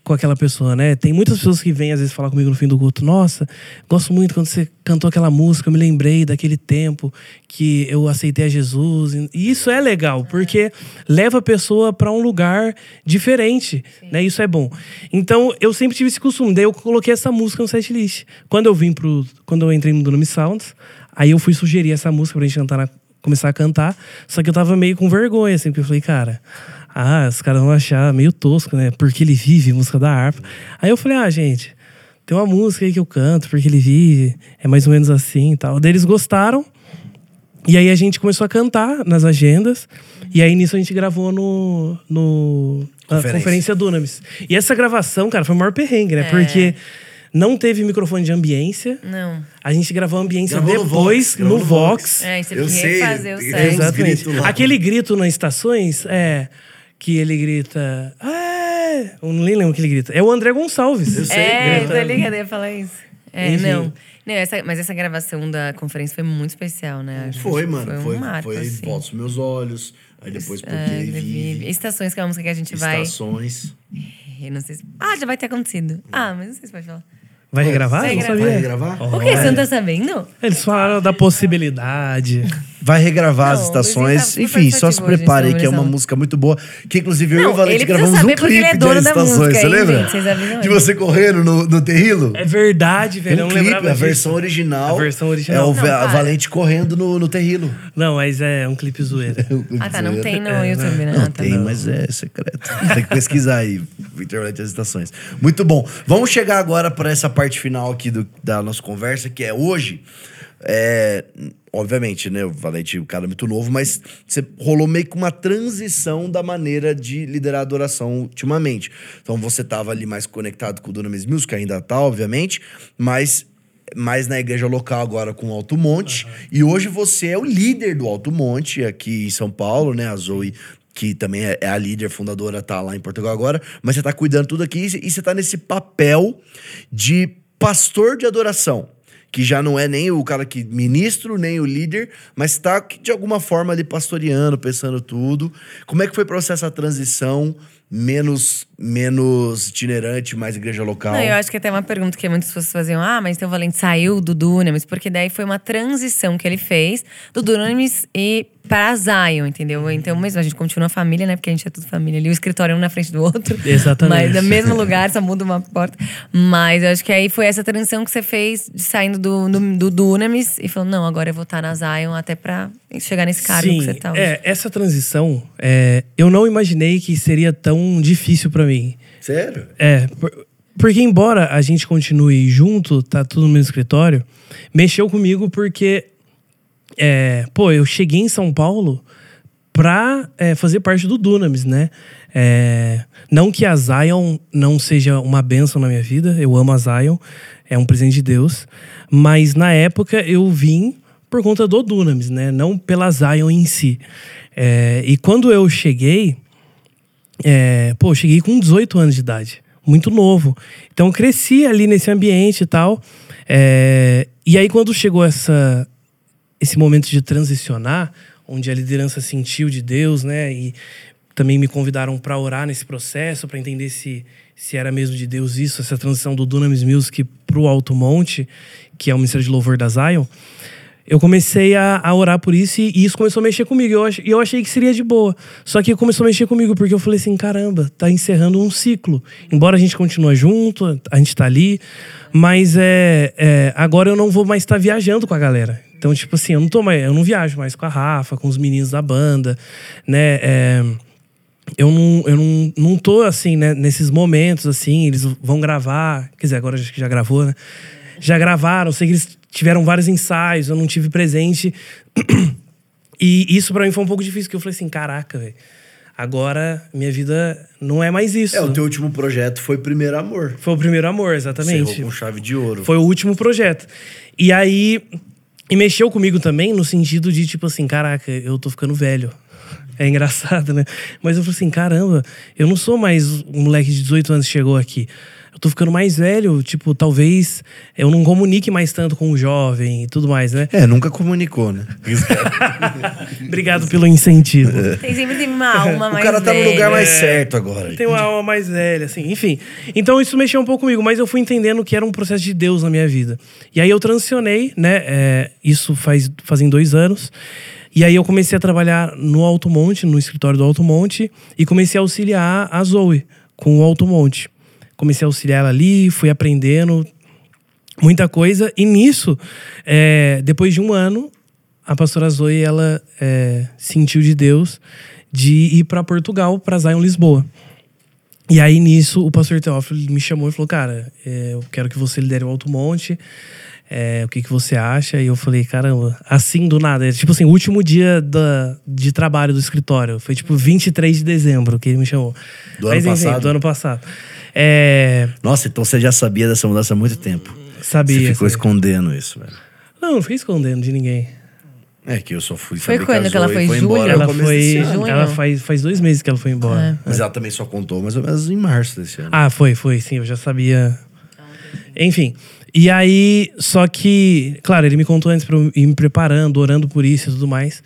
com aquela pessoa, né? Tem muitas pessoas que vêm às vezes falar comigo no fim do culto, nossa, gosto muito quando você cantou aquela música, eu me lembrei daquele tempo que eu aceitei a Jesus. E isso é legal, porque leva a pessoa para um lugar diferente, né? Isso é bom. Então, eu sempre tive esse costume, daí eu coloquei essa música no setlist. Quando eu vim pro quando eu entrei no Dunami Sounds, aí eu fui sugerir essa música pra gente cantar na começar a cantar. Só que eu tava meio com vergonha, assim, porque eu falei, cara, ah, os caras vão achar meio tosco, né? Porque ele vive, música da harpa. Aí eu falei, ah, gente, tem uma música aí que eu canto, porque ele vive, é mais ou menos assim e tal. Daí eles gostaram. E aí a gente começou a cantar nas agendas. E aí nisso a gente gravou no. no na Conferência. Conferência Dunamis. E essa gravação, cara, foi o maior perrengue, né? Porque não teve microfone de ambiência. Não. A gente gravou a ambiência Gravou no depois Vox, gravou no no Vox. É, você Eu tem que sei, refazer o uns Exatamente. gritos lá. Aquele grito nas estações é que ele grita. É, eu nem lembro o que ele grita. É o André Gonçalves. Eu sei, É, grita. tô ligada, eu ia falar isso. É, Enfim. não. Não, essa- mas essa gravação da conferência foi muito especial, né? Foi, mano. Foi Foi, um marco, foi assim. Volta os Meus Olhos. Aí depois Porque É, Ele ele Vive. vive. Estações, que é uma música que a gente vai. Estações. Eu não sei se... Ah, já vai ter acontecido. Ah, mas não sei se pode falar. Vai regravar? Vai Eu não regravar. Vai sabia. O que? Você não tá sabendo? Eles falaram da possibilidade. Vai regravar as estações. Tá Enfim, só se prepare aí, que é uma música muito boa. Que inclusive eu e o Valente gravamos um porque clipe é de dono As da estações. Você lembra? De você correndo no, no terrilo? É verdade, velho. um não clipe, a versão original. A versão original. É o. Valente correndo no, no terrilo. Não, mas é um clipe zoeira. Ah, tá. Não tem no É, YouTube, né? Não Ah, tá. tem, mas é secreto. Tem que pesquisar aí, internet das estações. Muito bom. Vamos chegar agora para essa parte final aqui do- da nossa conversa, que é hoje. É, obviamente, né? O Valente é um cara muito novo, mas você rolou meio que uma transição da maneira de liderar a adoração ultimamente. Então você tava ali mais conectado com o Dunamis Music, ainda tá, obviamente, mas mais na igreja local agora com o Alto Monte. E hoje você é o líder do Alto Monte aqui em São Paulo, né? A Zoe, que também é é a líder fundadora, tá lá em Portugal agora. Mas você tá cuidando tudo aqui e você tá nesse papel de pastor de adoração. Que já não é nem o cara que ministro, nem o líder, mas tá de alguma forma ali pastoreando, pensando tudo. Como é que foi pra você essa transição menos, menos itinerante, mais igreja local? Não, eu acho que até uma pergunta que muitas pessoas faziam: ah, mas então o Valente saiu do Dunamis, porque daí foi uma transição que ele fez do Dunamis e para Zion, entendeu? Então, mesmo a gente continua família, né? Porque a gente é tudo família ali, o escritório é um na frente do outro. Exatamente. Mas no mesmo lugar, só muda uma porta. Mas eu acho que aí foi essa transição que você fez de saindo do, do, do Dunamis e falou: não, agora eu vou estar na Zion até pra chegar nesse cargo Sim, que você tá hoje. é, essa transição, é, eu não imaginei que seria tão difícil pra mim. Sério? É, por- porque embora a gente continue junto, tá tudo no mesmo escritório, mexeu comigo porque, é, pô, eu cheguei em São Paulo pra é, fazer parte do Dunamis, né? É, não que a Zion não seja uma benção na minha vida, eu amo a Zion, é um presente de Deus, mas na época eu vim por conta do Dunamis, né? Não pela Zion em si. É, e quando eu cheguei, é, pô, eu cheguei com 18 anos de idade, muito novo. Então cresci ali nesse ambiente e tal. É, e aí quando chegou essa, esse momento de transicionar, onde a liderança sentiu de Deus, né? E também me convidaram para orar nesse processo, para entender se, se era mesmo de Deus isso, essa transição do Dunamis Music para o Alto Monte, que é o Ministério de Louvor da Zion. Eu comecei a, a orar por isso e, e isso começou a mexer comigo. Eu, e eu achei que seria de boa. Só que começou a mexer comigo porque eu falei assim: caramba, tá encerrando um ciclo. Embora a gente continue junto, a gente tá ali, mas é, é, agora eu não vou mais estar viajando com a galera. Então, tipo assim, eu não, tô mais, eu não viajo mais com a Rafa, com os meninos da banda, né? É, eu não, eu não, não tô assim, né, nesses momentos, assim, eles vão gravar. Quer dizer, agora acho que já gravou, né? Já gravaram, sei que eles tiveram vários ensaios, eu não tive presente. E isso pra mim foi um pouco difícil, porque eu falei assim, caraca, velho. agora minha vida não é mais isso. É, o teu último projeto foi Primeiro Amor. Foi o primeiro amor, exatamente. Cerrou com chave de ouro. Foi o último projeto. E aí. E mexeu comigo também no sentido de, tipo assim, caraca, eu tô ficando velho. É engraçado, né? Mas eu falei assim, caramba, eu não sou mais um moleque de 18 anos que chegou aqui. Eu tô ficando mais velho, tipo, talvez eu não comunique mais tanto com o jovem e tudo mais, né? É, nunca comunicou, né? Obrigado pelo incentivo. Tem sempre tem uma alma o mais cara tá no lugar velha. mais certo agora. Tem uma alma mais velha, assim, enfim. Então isso mexeu um pouco comigo, mas eu fui entendendo que era um processo de Deus na minha vida. E aí eu transicionei, né? é, isso faz fazem dois anos. E aí eu comecei a trabalhar no Alto Monte, no escritório do Alto Monte, e comecei a auxiliar a Zoe com o Alto Monte. Comecei a auxiliar ela ali, fui aprendendo muita coisa. E nisso, é, depois de um ano, a pastora Zoe, ela é, sentiu de Deus de ir para Portugal, para Zion Lisboa. E aí, nisso, o pastor Teófilo me chamou e falou: Cara, é, eu quero que você lidere o Alto Monte. É, o que, que você acha? E eu falei: Caramba, assim do nada. É, tipo assim, o último dia da, de trabalho do escritório. Foi tipo 23 de dezembro que ele me chamou. Do ano passado? do ano passado. É, Nossa, então você já sabia dessa mudança há muito tempo. sabia. Você ficou sabia. escondendo isso, velho. Não, não fiquei escondendo de ninguém. É que eu só fui Foi saber quando que ela foi? foi Julho? embora Ela foi. junho? Ela faz, faz dois meses que ela foi embora. Mas ela também só contou mais ou menos em março desse ano. Ah, foi, foi, sim, eu já sabia. Enfim. E aí, só que, claro, ele me contou antes pra eu ir me preparando, orando por isso e tudo mais.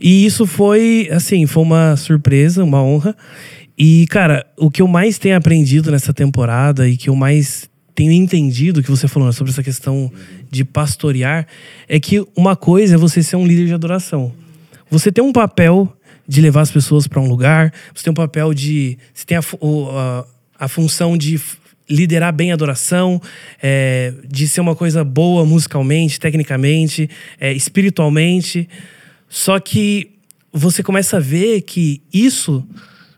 E isso foi, assim, foi uma surpresa, uma honra. E, cara, o que eu mais tenho aprendido nessa temporada e que eu mais tenho entendido que você falou né, sobre essa questão de pastorear é que uma coisa é você ser um líder de adoração. Você tem um papel de levar as pessoas para um lugar, você tem um papel de. Você tem a, a, a função de liderar bem a adoração, é, de ser uma coisa boa musicalmente, tecnicamente, é, espiritualmente. Só que você começa a ver que isso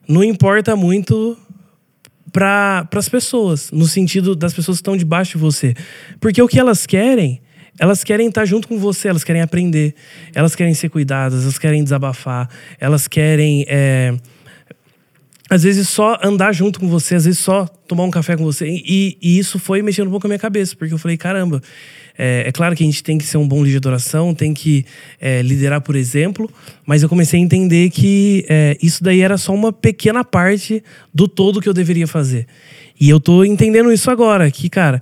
não importa muito para as pessoas, no sentido das pessoas que estão debaixo de você. Porque o que elas querem, elas querem estar junto com você, elas querem aprender, elas querem ser cuidadas, elas querem desabafar, elas querem. é, às vezes só andar junto com você, às vezes só tomar um café com você. E, e isso foi mexendo um pouco a minha cabeça, porque eu falei, caramba, é, é claro que a gente tem que ser um bom líder de adoração, tem que é, liderar por exemplo, mas eu comecei a entender que é, isso daí era só uma pequena parte do todo que eu deveria fazer. E eu tô entendendo isso agora, que, cara,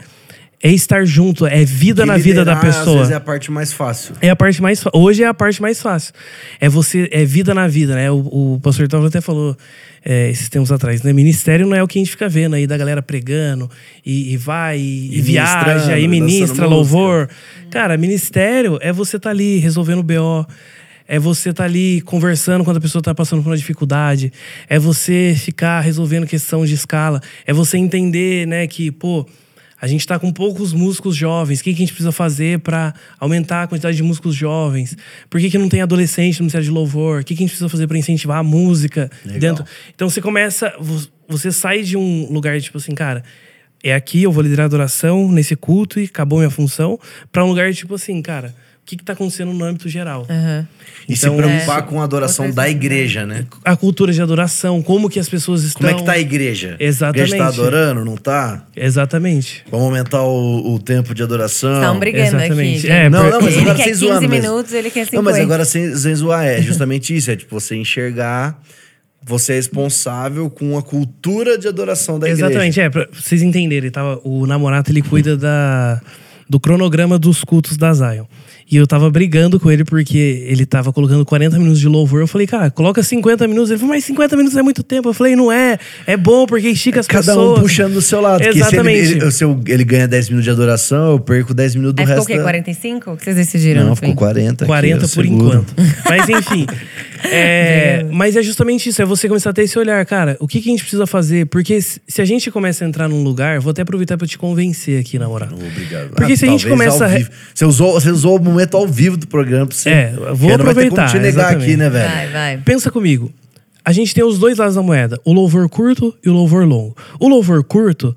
é estar junto, é vida Que na vida da liderar, Às pessoa. vezes é a parte mais fácil. É a parte mais hoje é a parte mais fácil. É você é vida na vida, né? O, o pastor Távora até falou é, esses tempos atrás, né? Ministério não é o que a gente fica vendo aí da galera pregando e, e vai e, E viaja e ministra louvor. Cara, ministério é você estar ali resolvendo o BO. É você estar ali conversando quando a pessoa está passando por uma dificuldade. É você ficar resolvendo questão de escala. É você entender, né, que, pô, a gente está com poucos músicos jovens. O que, que a gente precisa fazer para aumentar a quantidade de músicos jovens? Por que, que não tem adolescente no Ministério de Louvor? O que, que a gente precisa fazer para incentivar a música Legal. dentro? Então você começa, vo- você sai de um lugar tipo assim, cara, é aqui eu vou liderar a adoração nesse culto e acabou minha função, para um lugar tipo assim, cara, que, que tá acontecendo no âmbito geral? Aham. E Então, se preocupar é. com a adoração da coisa. igreja, né? A cultura de adoração, como que as pessoas estão. Como é que tá a igreja? Exatamente. A igreja tá adorando, não tá? Exatamente. Vamos aumentar o, o tempo de adoração. Estavam brigando aqui. Exatamente. gente. É, Não, não, mas ele agora quer sem 15 zoando. mas- minutos, ele quer 50. Não, mas agora sem, sem zoar, é justamente isso. É tipo, você enxergar, você é responsável com a cultura de adoração da igreja. Exatamente, é, pra vocês entenderem, tava, o namorado ele cuida da, do cronograma dos cultos da Zion. E eu tava brigando com ele porque ele tava colocando 40 minutos de louvor. Eu falei, cara, coloca 50 minutos. Ele falou, mas 50 minutos é muito tempo. Eu falei, não é, é bom porque estica as Cada pessoas. um puxando do seu lado. Porque se ele, Exatamente. ele, se eu- ele ganha 10 minutos de adoração, eu perco 10 minutos do Aí ficou resto. o quê? da- 45? O que vocês decidiram? Não, no ficou fim? 40. aqui, 40 eu por seguro. enquanto. Mas enfim. é, mas é justamente isso, é você começar a ter esse olhar, cara. O que, que a gente precisa fazer? Porque se a gente começa a entrar num lugar, vou até aproveitar pra te convencer aqui, na moral. Obrigado. Porque Ah, se a gente começa a. Você usou, você usou o momento ao vivo do programa pra você. É, eu vou Porque não vai ter como aproveitar, te negar exatamente. aqui, né, velho? Vai, vai. Pensa comigo. A gente tem os dois lados da moeda, o louvor curto e o louvor longo. O louvor curto,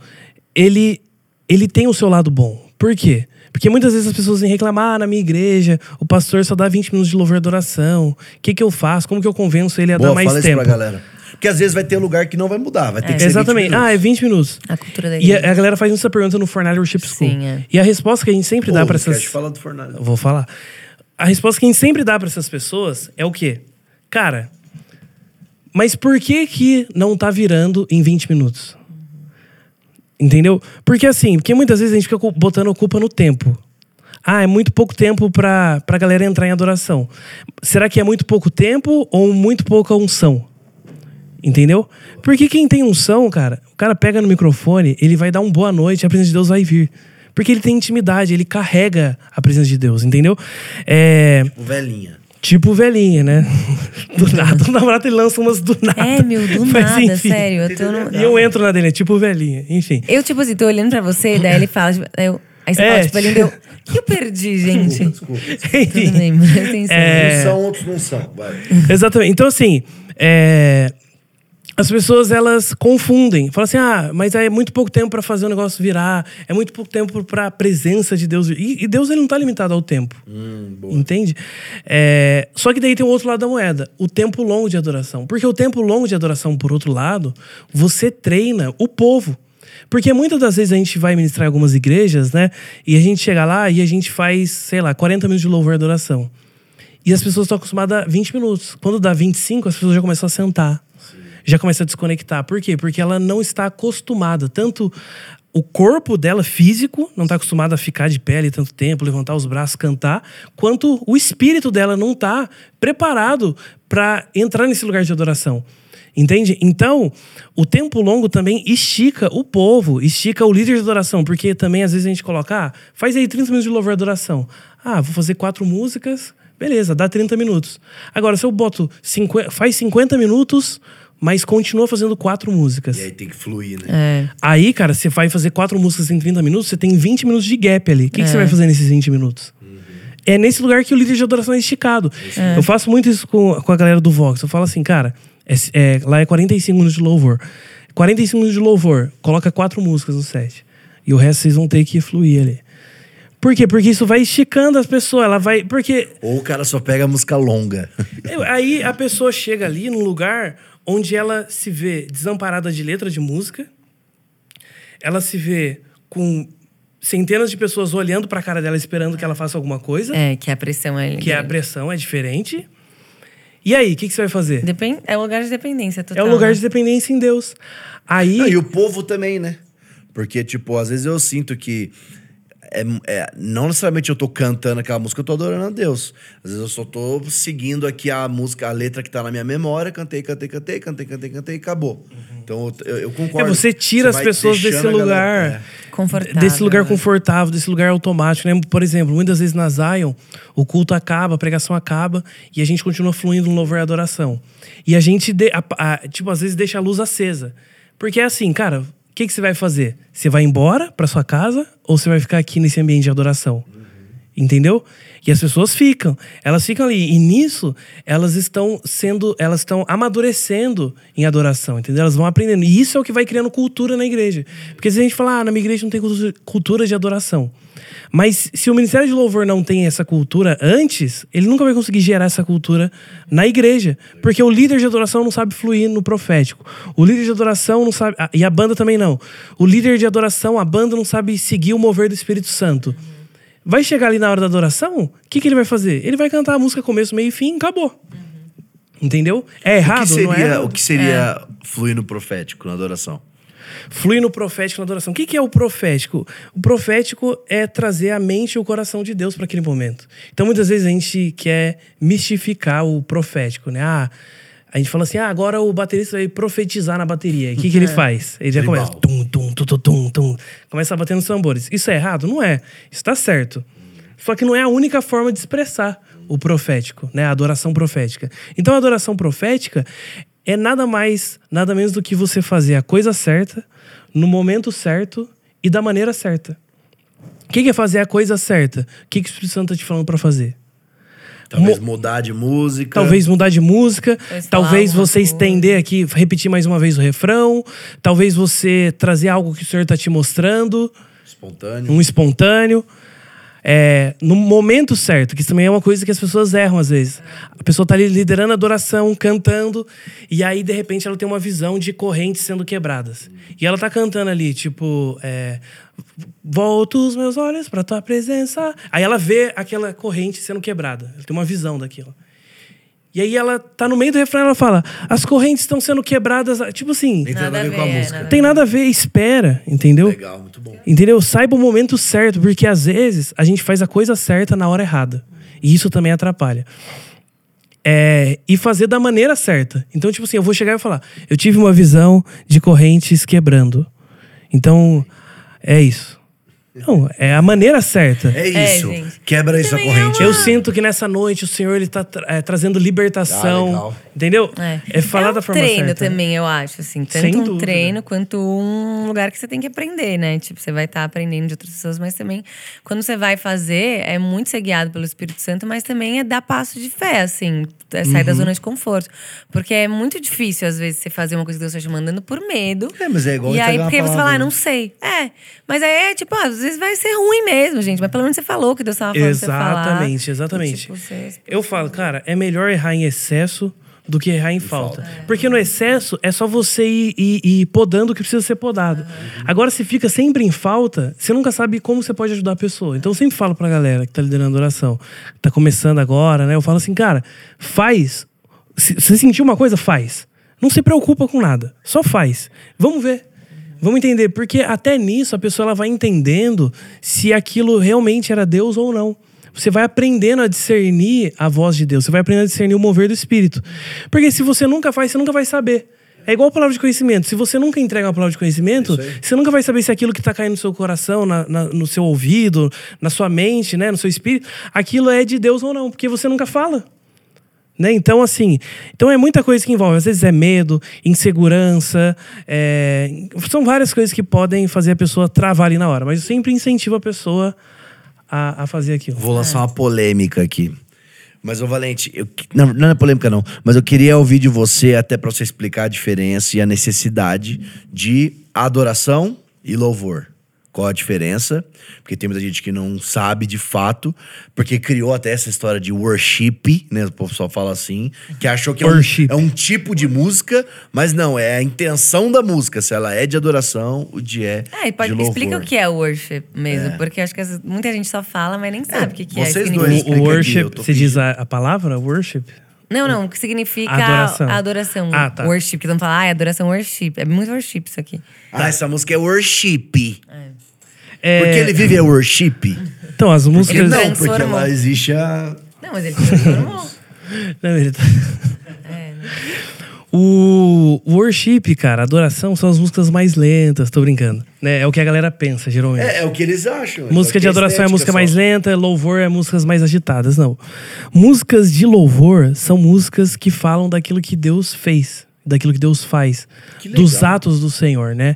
ele, ele tem o seu lado bom. Por quê? Porque muitas vezes as pessoas vêm reclamar ah, na minha igreja, o pastor só dá 20 minutos de louvor e adoração. O que, que eu faço? Como que eu convenço ele a Boa, dar mais fala isso tempo? pra galera. Porque às vezes vai ter lugar que não vai mudar, vai ter que ser 20 Exatamente. Ah, é 20 minutos. A cultura da E a, igreja. a galera faz essa pergunta no Fornalha Worship School. Sim, é. E a resposta que a gente sempre Pô, dá pra essas. te falar do. Eu Vou falar. A resposta que a gente sempre dá pra essas pessoas é o quê? Cara, mas por que que não tá virando em 20 minutos? Entendeu? Porque assim, porque muitas vezes a gente fica botando a culpa no tempo. Ah, é muito pouco tempo pra, pra galera entrar em adoração. Será que é muito pouco tempo ou muito pouca unção? Entendeu? Porque quem tem unção, cara, o cara pega no microfone, ele vai dar um boa noite, a presença de Deus vai vir. Porque ele tem intimidade, ele carrega a presença de Deus, entendeu? É. O velhinha. Tipo velhinha, né? Do nada, o namorado ele lança umas do nada. É, meu, do Mas, nada, enfim. sério. Eu, tô no- E eu entro na dele, tipo velhinha, enfim. eu, tipo assim, tô olhando pra você, daí ele fala, tipo, eu- aí você É. fala, tipo, ele deu. O que eu perdi, gente? Desculpa. Tudo bem, presta atenção. É. Uns são, outros não são. Vai. Exatamente. Então, assim, é, as pessoas elas confundem. Falam assim, ah, mas é muito pouco tempo para fazer o negócio virar, é muito pouco tempo para a presença de Deus. E, e Deus ele não tá limitado ao tempo. Entende? É, só que daí tem o outro lado da moeda, o tempo longo de adoração. Porque o tempo longo de adoração, por outro lado, você treina o povo. Porque muitas das vezes a gente vai ministrar em algumas igrejas, né? E a gente chega lá e a gente faz, sei lá, 40 minutos de louvor e adoração. E as pessoas estão acostumadas a 20 minutos. Quando dá 25, as pessoas já começam a sentar. Já começam a desconectar. Por quê? Porque ela não está acostumada. Tanto o corpo dela, físico, não está acostumado a ficar de ali tanto tempo, levantar os braços, cantar, quanto o espírito dela não está preparado para entrar nesse lugar de adoração. Entende? Então, o tempo longo também estica o povo, estica o líder de adoração, porque também às vezes a gente coloca, ah, faz aí 30 minutos de louvor e adoração. Ah, vou fazer quatro músicas, beleza, dá 30 minutos. Agora, se eu boto, 50, faz 50 minutos, mas continua fazendo quatro músicas. E aí tem que fluir, né? É. Aí, cara, você vai fazer quatro músicas em 30 minutos, você tem 20 minutos de gap ali. O que, que você vai fazer nesses 20 minutos? É nesse lugar que o líder de adoração é esticado. Eu faço muito isso com, com a galera do Vox. Eu falo assim, cara, é- é- lá é 45 minutos de louvor. 45 minutos de louvor, coloca quatro músicas no set. E o resto vocês vão ter que fluir ali. Por quê? Porque isso vai esticando as pessoas. Ela vai. Porque Ou o cara só pega a música longa. Aí a pessoa chega ali num lugar onde ela se vê desamparada de letra de música, ela se vê com centenas de pessoas olhando pra cara dela esperando que ela faça alguma coisa, É, que a pressão é. que a pressão é diferente. E aí, o que, que você vai fazer? Depend... É o lugar de dependência É total. o lugar né? de dependência em Deus. Aí. Não, e o povo também, né? Porque, tipo, às vezes eu sinto que. É- é- não necessariamente eu tô cantando aquela música, eu tô adorando a Deus. Às vezes eu só tô seguindo aqui a música, a letra que tá na minha memória, cantei, cantei, cantei, cantei, cantei, cantei e acabou. Então eu, eu É, concordo. você tira as vai pessoas desse a galera- lugar. é. Confortável. Desse lugar né? confortável, desse lugar automático, né? Por exemplo, muitas vezes na Zion, o culto acaba, a pregação acaba e a gente continua fluindo no louvor e adoração. E a gente, de- a- a- tipo, às vezes deixa a luz acesa. Porque é assim, cara, que, que você vai fazer? Você vai embora pra sua casa ou você vai ficar aqui nesse ambiente de adoração? Entendeu? E as pessoas ficam, elas ficam ali. E nisso, elas estão sendo, elas estão amadurecendo em adoração, entendeu? Elas vão aprendendo. E isso é o que vai criando cultura na igreja. Porque se a gente falar, ah, na minha igreja não tem cultu- cultura de adoração. Mas se o Ministério de Louvor não tem essa cultura antes, ele nunca vai conseguir gerar essa cultura na igreja. Porque o líder de adoração não sabe fluir no profético. O líder de adoração não sabe. ah, E a banda também não. O líder de adoração, a banda não sabe seguir o mover do Espírito Santo. Vai chegar ali na hora da adoração, o que, que ele vai fazer? Ele vai cantar a música começo, meio e fim, acabou. Entendeu? É O errado, que seria, não é? o que seria fluir no profético, na adoração? Flui no profético na adoração. O que, que é o profético? O profético é trazer a mente e o coração de Deus para aquele momento. Então, muitas vezes a gente quer mistificar o profético, né? Ah, a gente fala assim, ah, agora o baterista vai profetizar na bateria. O que, que ele faz? Ele já começa, tum, tum, tum, tum, tum, tum, começa a bater nos tambores. Isso é errado? Não é. Isso tá certo. Só que não é a única forma de expressar o profético, né? A adoração profética. Então, a adoração profética é nada mais, nada menos do que você fazer a coisa certa, no momento certo e da maneira certa. O que que é fazer a coisa certa? O que, que o Espírito Santo está te falando para fazer? Talvez mudar de música. Talvez mudar de música, Talvez falar talvez você coisa. estender aqui, repetir mais uma vez o refrão, talvez você trazer algo que o Senhor está te mostrando, Espontâneo. um espontâneo. É, no momento certo, que isso também é uma coisa que as pessoas erram às vezes. A pessoa tá ali liderando a adoração, cantando, e aí de repente ela tem uma visão de correntes sendo quebradas. E ela tá cantando ali, tipo, é, volto os meus olhos para tua presença. Aí ela vê aquela corrente sendo quebrada. Ela tem uma visão daquilo. E aí ela tá no meio do refrão ela fala: as correntes estão sendo quebradas. Tipo assim. Tem nada a ver com a ver, música. nada Tem nada a ver, espera, entendeu? Legal, muito bom. Entendeu? Saiba o momento certo, porque às vezes a gente faz a coisa certa na hora errada. E isso também atrapalha. É, e fazer da maneira certa. Então, tipo assim, eu vou chegar e falar: eu tive uma visão de correntes quebrando. Então, é isso. Não, é a maneira certa. É É, isso. gente. Quebra isso a Também é corrente. Eu sinto que nessa noite o Senhor ele tá tra- é, trazendo Ah, libertação. legal. entendeu? É, falar é um da forma treino certa. também, eu acho, assim. Tanto Sem um dúvida. treino quanto um lugar que você tem que aprender, né? Tipo, você vai estar aprendendo de outras pessoas, mas também quando você vai fazer, é muito ser guiado pelo Espírito Santo, mas também é dar passo de fé, assim. É sair Uhum. da zona de conforto. Porque é muito difícil, às vezes, você fazer uma coisa que Deus está te mandando por medo. É, mas é igual E aí, uma porque você fala, ah, não sei. É. Mas aí é tipo, ah, às vezes vai ser ruim mesmo, gente. Mas pelo menos você falou que Deus estava falando você falar. Exatamente, exatamente. Tipo, você- Eu falo, cara, é melhor errar em excesso do que errar em falta. Porque no excesso é só você ir, ir- ir podando o que precisa ser podado. Agora, se fica sempre em falta, você nunca sabe como você pode ajudar a pessoa. Então, eu sempre falo pra galera que tá liderando a oração, que tá começando agora, né? Eu falo assim, cara, faz. Se se você sentir uma coisa, faz. Não se preocupa com nada. Só faz. Vamos ver. Vamos entender. Porque até nisso a pessoa ela vai entendendo se aquilo realmente era Deus ou não. Você vai aprendendo a discernir a voz de Deus. Você vai aprendendo a discernir o mover do Espírito. Porque se você nunca faz, você nunca vai saber. É igual a palavra de conhecimento. Se você nunca entrega uma palavra de conhecimento, você nunca vai saber se aquilo que está caindo no seu coração, na- na- no seu ouvido, na sua mente, né, no seu espírito, aquilo é de Deus ou não, porque você nunca fala. Né? Então, assim, então é muita coisa que envolve. Às vezes é medo, insegurança, é, são várias coisas que podem fazer a pessoa travar ali na hora. Mas eu sempre incentivo a pessoa a, a fazer aquilo. Vou lançar uma polêmica aqui. Mas, ô Valente, eu, não, não é polêmica, não. Mas eu queria ouvir de você, até pra você explicar a diferença e a necessidade de adoração e louvor. Qual a diferença? Porque tem muita gente que não sabe de fato, porque criou até essa história de worship, né? O pessoal fala assim, que achou que é um, Worship. é um tipo de música, mas não, é a intenção da música. Se ela é de adoração, o de é. É, e pode, de louvor. explica o que é worship mesmo, porque acho que muita gente só fala, mas nem sabe o que, que é. vocês significa. dois. O, aqui, worship, você diz a, a palavra worship? Não, não, o que significa Adoração. a adoração. Ah, tá. Worship, que não fala, ah, é adoração worship. É muito worship isso aqui. Ah, essa música é worship. É, Porque ele vive é worship. Então, as Porque músicas. não, porque ela existe a. Não, mas ele transformou. Não, ele tá- É, O worship, cara, adoração são as músicas mais lentas, tô brincando. Né? É o que a galera pensa, geralmente. É, é o que eles acham. Música de Porque adoração é a música só. mais lenta, louvor é músicas mais agitadas. Não. Músicas de louvor são músicas que falam daquilo que Deus fez, daquilo que Deus faz, Que dos atos do Senhor, né?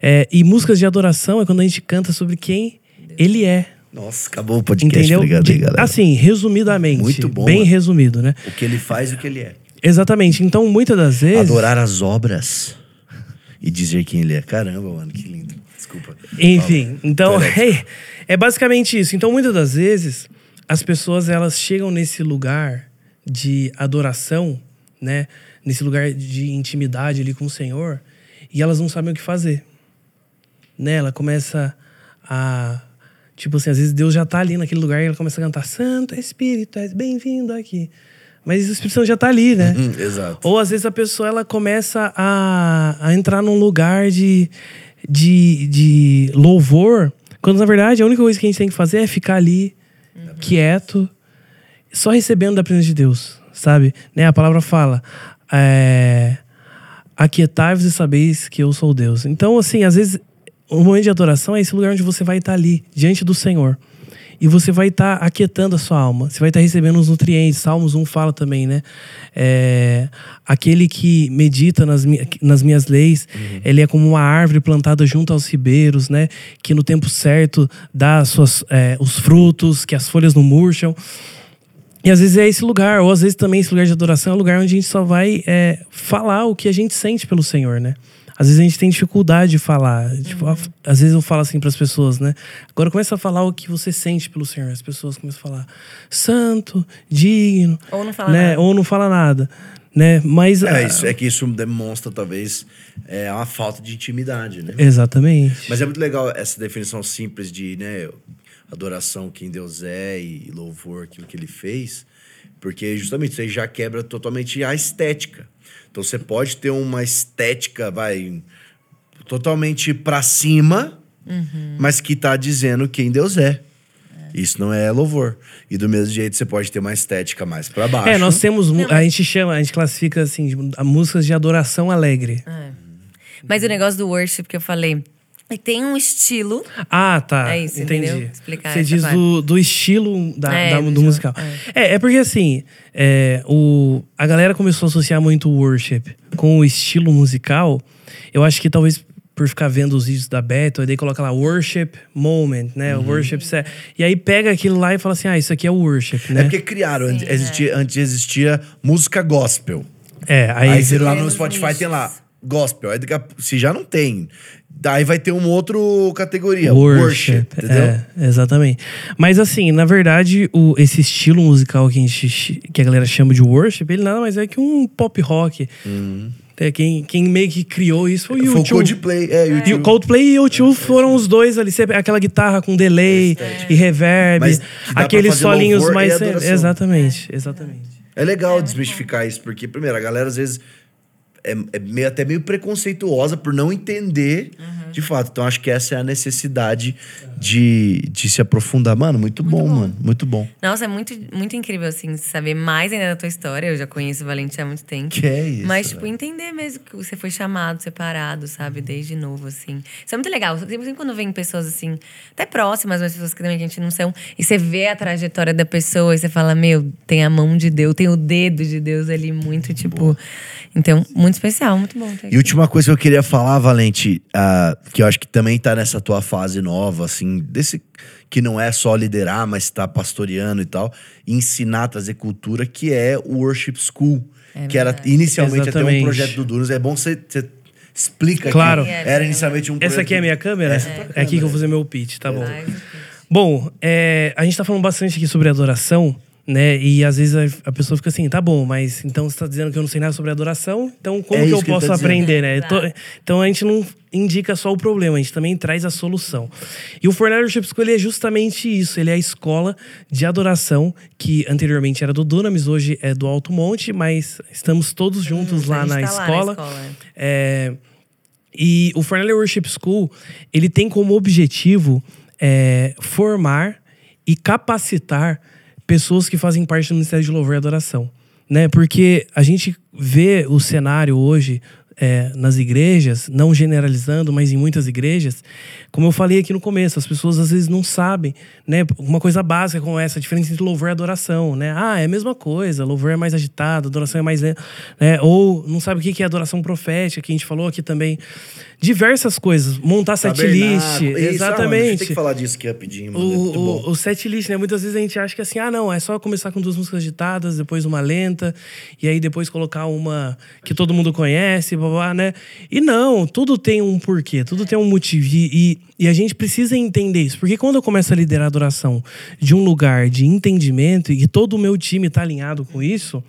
É, e músicas de adoração é quando a gente canta sobre quem Ele é. Nossa, acabou o podcast. Entendeu? Obrigado aí, galera. assim, resumidamente. Muito bom, Bem mano. resumido, né? O que ele faz e o que ele é. Exatamente. Então, muitas das vezes. Adorar as obras e dizer quem ele é. Caramba, mano, que lindo. Desculpa. Enfim, então Correto. é, é basicamente isso. Então, muitas das vezes, as pessoas elas chegam nesse lugar de adoração, né? Nesse lugar de intimidade ali com o Senhor, e elas não sabem o que fazer. Né? Ela começa a. Tipo assim, às vezes Deus já tá ali naquele lugar e ela começa a cantar: Santo Espírito, és bem-vindo aqui. Mas o Espírito Santo já tá ali, né? Hum, exato. Ou às vezes a pessoa ela começa a, a entrar num lugar de, de, de louvor, quando na verdade a única coisa que a gente tem que fazer é ficar ali, quieto, só recebendo da presença de Deus, sabe? Né? A palavra fala: é, aquietai-vos e sabeis que eu sou Deus. Então, assim, às vezes o momento de adoração é esse lugar onde você vai estar ali, diante do Senhor. E você vai estar aquietando a sua alma. Você vai estar recebendo os nutrientes. Salmos 1 fala também, né? É, aquele que medita nas, mi- nas minhas leis, ele é como uma árvore plantada junto aos ribeiros, né? Que no tempo certo dá as suas, é, os frutos, que as folhas não murcham. E às vezes é esse lugar, ou às vezes também esse lugar de adoração é o lugar onde a gente só vai é, falar o que a gente sente pelo Senhor, né? Às vezes a gente tem dificuldade de falar. Tipo, Uhum. às vezes eu falo assim para as pessoas, né? Agora começa a falar o que você sente pelo Senhor. As pessoas começam a falar santo, digno, Ou não fala né? nada. Ou não fala nada, né? Mas É, ah, isso, é que isso demonstra, talvez, é, uma falta de intimidade, né? exatamente. Mas é muito legal essa definição simples de né, adoração, quem Deus é e louvor, aquilo que ele fez, porque justamente isso aí já quebra totalmente a estética. Então você pode ter uma estética, vai, totalmente pra cima, mas que tá dizendo quem Deus é. Isso não é louvor. E do mesmo jeito você pode ter uma estética mais pra baixo. É, nós temos. A gente chama, a gente classifica assim, de- músicas de adoração alegre. Mas o negócio do worship que eu falei, ele tem um estilo. Ah, tá. É isso, entendi. entendeu? Explicar Você diz parte. do, do estilo da, É, da- do do musical. É. é, porque assim, é, o, a galera começou a associar muito o worship com o estilo musical. Eu acho que talvez por ficar vendo os vídeos da Beto, aí daí coloca lá worship moment, né? Uhum. Worship set. E aí pega aquilo lá e fala assim: ah, isso aqui é o worship, É né? porque criaram, antes, existia, antes existia música gospel. É, aí, Aí, você lá no Spotify tem lá, gospel. Aí se já não tem, daí vai ter uma outra categoria, Worship, worship, entendeu? É, exatamente. Mas assim, na verdade, o, esse estilo musical que a, gente, que a galera chama de worship, ele nada mais é que um pop rock. É, quem, quem meio que criou isso foi o Foi o YouTube. Coldplay, é, E o YouTube. Coldplay e o YouTube foram os dois ali, aquela guitarra com delay e reverb, aqueles solinhos mais. Exatamente, exatamente. É legal desmistificar isso, porque, primeiro, a galera às vezes é, é meio, até meio preconceituosa por não entender Uhum. de fato. Então, acho que essa é a necessidade de, de se aprofundar. Mano, muito, bom, mano. Muito bom. Nossa, é muito, muito incrível, assim, saber mais ainda da tua história. Eu já conheço o Valente há muito tempo. Que é isso, Mas, tipo, velho. entender mesmo que você foi chamado, separado, sabe? Desde novo, assim. Isso é muito legal. Sempre sempre quando vem pessoas, assim, até próximas, mas pessoas que também a gente não são. E você vê a trajetória da pessoa e você fala, meu, tem a mão de Deus, tem o dedo de Deus ali, muito, tipo. Então, muito especial, muito bom. ter E última coisa que eu queria falar, Valente, ah, que eu acho que também tá nessa tua fase nova, assim, desse que não é só liderar, mas tá pastoreando e tal, e ensinar, trazer cultura, que é o Worship School, É que era inicialmente até um Exatamente. projeto do Dunos. É bom você você explica Claro. É, era inicialmente um projeto. Essa aqui é a minha câmera? Essa é tua É, aqui que eu vou fazer meu pitch, tá bom. Bom, é, a gente tá falando bastante aqui sobre adoração, né? E às vezes a, a pessoa fica assim, tá bom, mas então você tá dizendo que eu não sei nada sobre adoração, então como É que eu que posso tá aprender, né? Tô- Exato. então a gente não indica só o problema, a gente também traz a solução. E o Fornelli Worship School ele é justamente isso, ele é a escola de adoração que anteriormente era do Dunamis, hoje é do Alto Monte, mas estamos todos juntos Hum, lá, a gente na, tá lá na escola. escola, é. É, e o Fornelli Worship School, ele tem como objetivo é, formar e capacitar pessoas que fazem parte do Ministério de Louvor e Adoração. Né? Porque a gente vê o cenário hoje é, nas igrejas, não generalizando, mas em muitas igrejas, como eu falei aqui no começo, as pessoas às vezes não sabem, né? Uma coisa básica como essa, a diferença entre louvor e adoração, né? Ah, é a mesma coisa, louvor é mais agitado, adoração é mais lenta, né? Ou não sabe o que é adoração profética, que a gente falou aqui também. Diversas coisas, montar setlist. Isso, ah, exatamente. tem que falar disso aqui rapidinho, mano. é O, bom. o, o set list, né? Muitas vezes a gente acha que assim, ah, não, é só começar com duas músicas agitadas, depois uma lenta, e aí depois colocar uma que todo mundo conhece, blá, né? E não, tudo tem um porquê, tudo tem um motivo. E, e, a gente precisa entender isso. Porque quando eu começo a liderar a adoração de um lugar de entendimento e todo o meu time está alinhado com isso,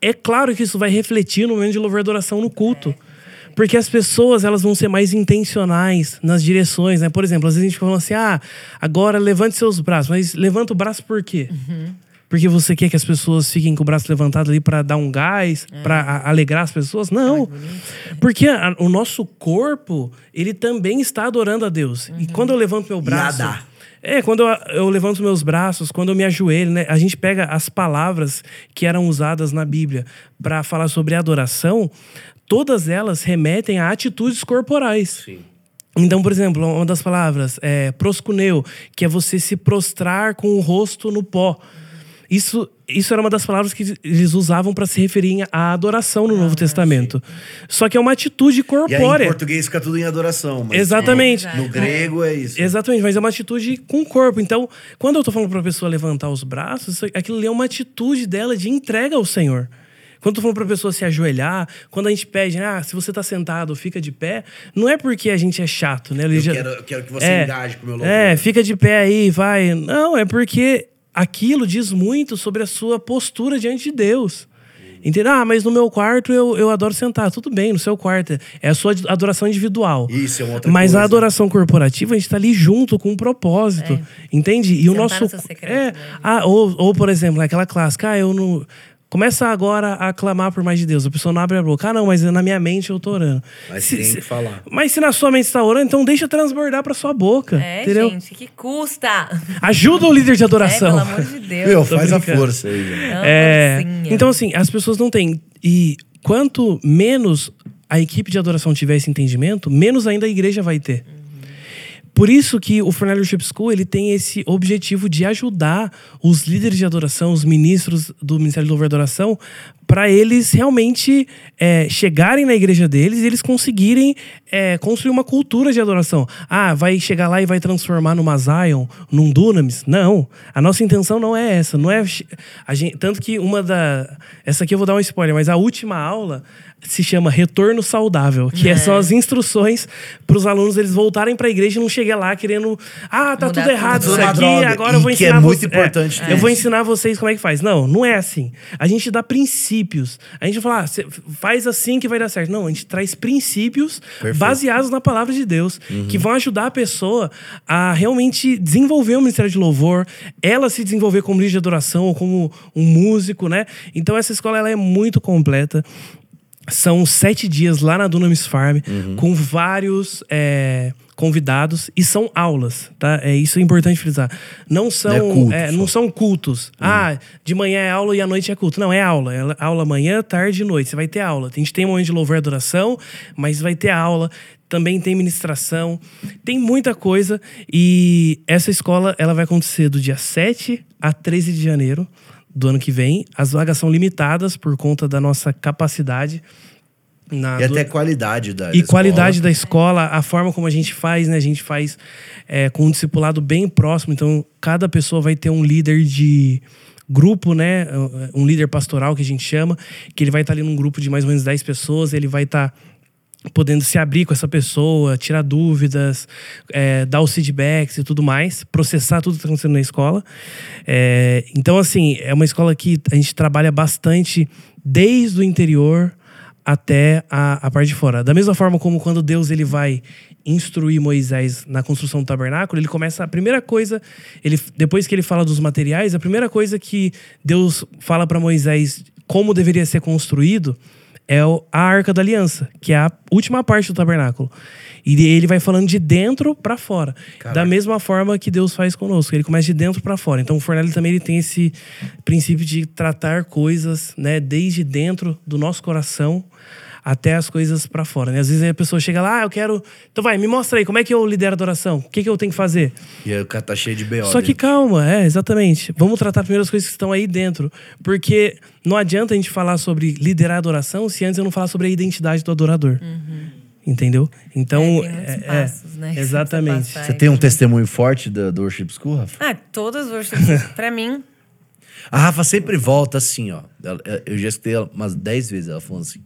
é claro que isso vai refletir no momento de louvor e adoração no culto. Porque as pessoas elas vão ser mais intencionais nas direções, né? Por exemplo, às vezes a gente fala assim: ah, agora levante seus braços. Mas levanta o braço por quê? Porque você quer que as pessoas fiquem com o braço levantado ali para dar um gás, para alegrar as pessoas? Não. Porque a- o nosso corpo, ele também está adorando a Deus. E quando eu levanto meu braço. Nada. É, quando eu, eu levanto meus braços, quando eu me ajoelho, né? A gente pega as palavras que eram usadas na Bíblia para falar sobre adoração, todas elas remetem a atitudes corporais. Sim. Então, por exemplo, uma das palavras é proscuneu, que é você se prostrar com o rosto no pó. Isso, isso era uma das palavras que eles usavam para se referir à adoração no Novo Testamento. Só que é uma atitude E aí, em corpórea. português fica tudo em adoração. Mas Exatamente. É, No grego é isso. Exatamente, mas é uma atitude com o corpo. Então, quando eu tô falando pra pessoa levantar os braços, aquilo ali é uma atitude dela de entrega ao Senhor. Quando eu falando pra pessoa se ajoelhar, quando a gente pede, ah, se você tá sentado, fica de pé, não é porque a gente é chato, né? Eu Já- quero, eu quero que você engaje com o meu louvor. É, fica de pé aí, vai. Não, é porque aquilo diz muito sobre a sua postura diante de Deus. Entendeu? Ah, mas no meu quarto eu, eu adoro sentar. Tudo bem, no seu quarto. É a sua adoração individual. Isso, é uma outra Mas a coisa. adoração corporativa, a gente tá ali junto com um propósito. Entende? E o Sentar nosso. no seu secreto, é, né? ah, ou, ou, por exemplo, aquela clássica, ah, eu não. Começa agora a clamar por mais de Deus. A pessoa não abre a boca. Ah, não, mas na minha mente eu tô orando. Mas Se- tem se- que falar. Mas se na sua mente está orando, então deixa transbordar pra sua boca. É, entendeu? gente, que custa. Ajuda o líder de É, adoração. pelo amor de Deus. Meu, faz a força aí. É É, então, assim, as pessoas não têm. E quanto menos a equipe de adoração tiver esse entendimento, menos ainda a igreja vai ter. Por isso que o Fornelli Worship School ele tem esse objetivo de ajudar os líderes de adoração, os ministros do Ministério de Louvor e Adoração, para eles realmente é, chegarem na igreja deles e eles conseguirem é, construir uma cultura de adoração. Ah, vai chegar lá e vai transformar numa Zion, num Dunamis? Não. A nossa intenção não é essa. Não é gente, tanto que uma da. Essa aqui eu vou dar um spoiler, mas a última aula se chama Retorno Saudável, que é. são as instruções para os alunos eles voltarem para a igreja e não chegar lá querendo, ah, tá Mudar tudo errado tudo. isso aqui, droga. agora eu vou E que é ensinar muito você- importante eu ter vou ensinar vocês como é que faz. Não, não é assim. A gente dá princípios. A gente fala, ah, faz assim que vai dar certo. Não, a gente traz princípios Perfeito. baseados na palavra de Deus, Uhum. que vão ajudar a pessoa a realmente desenvolver o ministério de louvor, ela se desenvolver como líder de adoração ou como um músico, né? Então essa escola ela é muito completa. São sete dias lá na Dunamis Farm, Uhum. com vários é, convidados, e são aulas, tá? É, isso é importante frisar. Não são, Não é culto é, não são cultos. Ah, de manhã é aula e à noite é culto. Não, é aula. É aula manhã, tarde e noite. Você vai ter aula. A gente tem um momento de louvor e adoração, mas vai ter aula. Também tem ministração. Tem muita coisa. E essa escola ela vai acontecer do dia 7 a 13 de janeiro do ano que vem. As vagas são limitadas por conta da nossa capacidade. Na E do- até qualidade da e da qualidade escola. da escola, a forma como a gente faz, né? A gente faz é, com um discipulado bem próximo. Então, cada pessoa vai ter um líder de grupo, né? Um líder pastoral que a gente chama, que ele vai estar ali num grupo de mais ou menos 10 pessoas, ele vai estar podendo se abrir com essa pessoa, tirar dúvidas, é, dar os feedbacks e tudo mais, processar tudo que está acontecendo na escola. É, então, assim, é uma escola que a gente trabalha bastante desde o interior até a, a parte de fora. Da mesma forma como quando Deus ele vai instruir Moisés na construção do tabernáculo, ele começa a primeira coisa, ele depois que ele fala dos materiais, a primeira coisa que Deus fala para Moisés como deveria ser construído é a Arca da Aliança, que é a última parte do tabernáculo. E ele vai falando de dentro para fora. Da mesma forma que Deus faz conosco. Ele começa de dentro para fora. Então o Fornelli também ele tem esse princípio de tratar coisas, né, desde dentro do nosso coração até as coisas para fora. Né? Às vezes a pessoa chega lá, ah, eu quero. Então vai, me mostra aí, como é que eu lidero a adoração? O que, que eu tenho que fazer? E aí o cara tá cheio de B.O. Só que dentro. calma, é, exatamente. Vamos tratar primeiro as coisas que estão aí dentro. Porque não adianta a gente falar sobre liderar a adoração se antes eu não falar sobre a identidade do adorador. Entendeu? Então. É, é, é, passos, né, que Exatamente. você tem um testemunho forte do, do Worship School, Rafa? Ah, todas as worships, pra mim, A Rafa sempre volta assim, ó. Eu já escutei ela umas 10 vezes ela falando assim: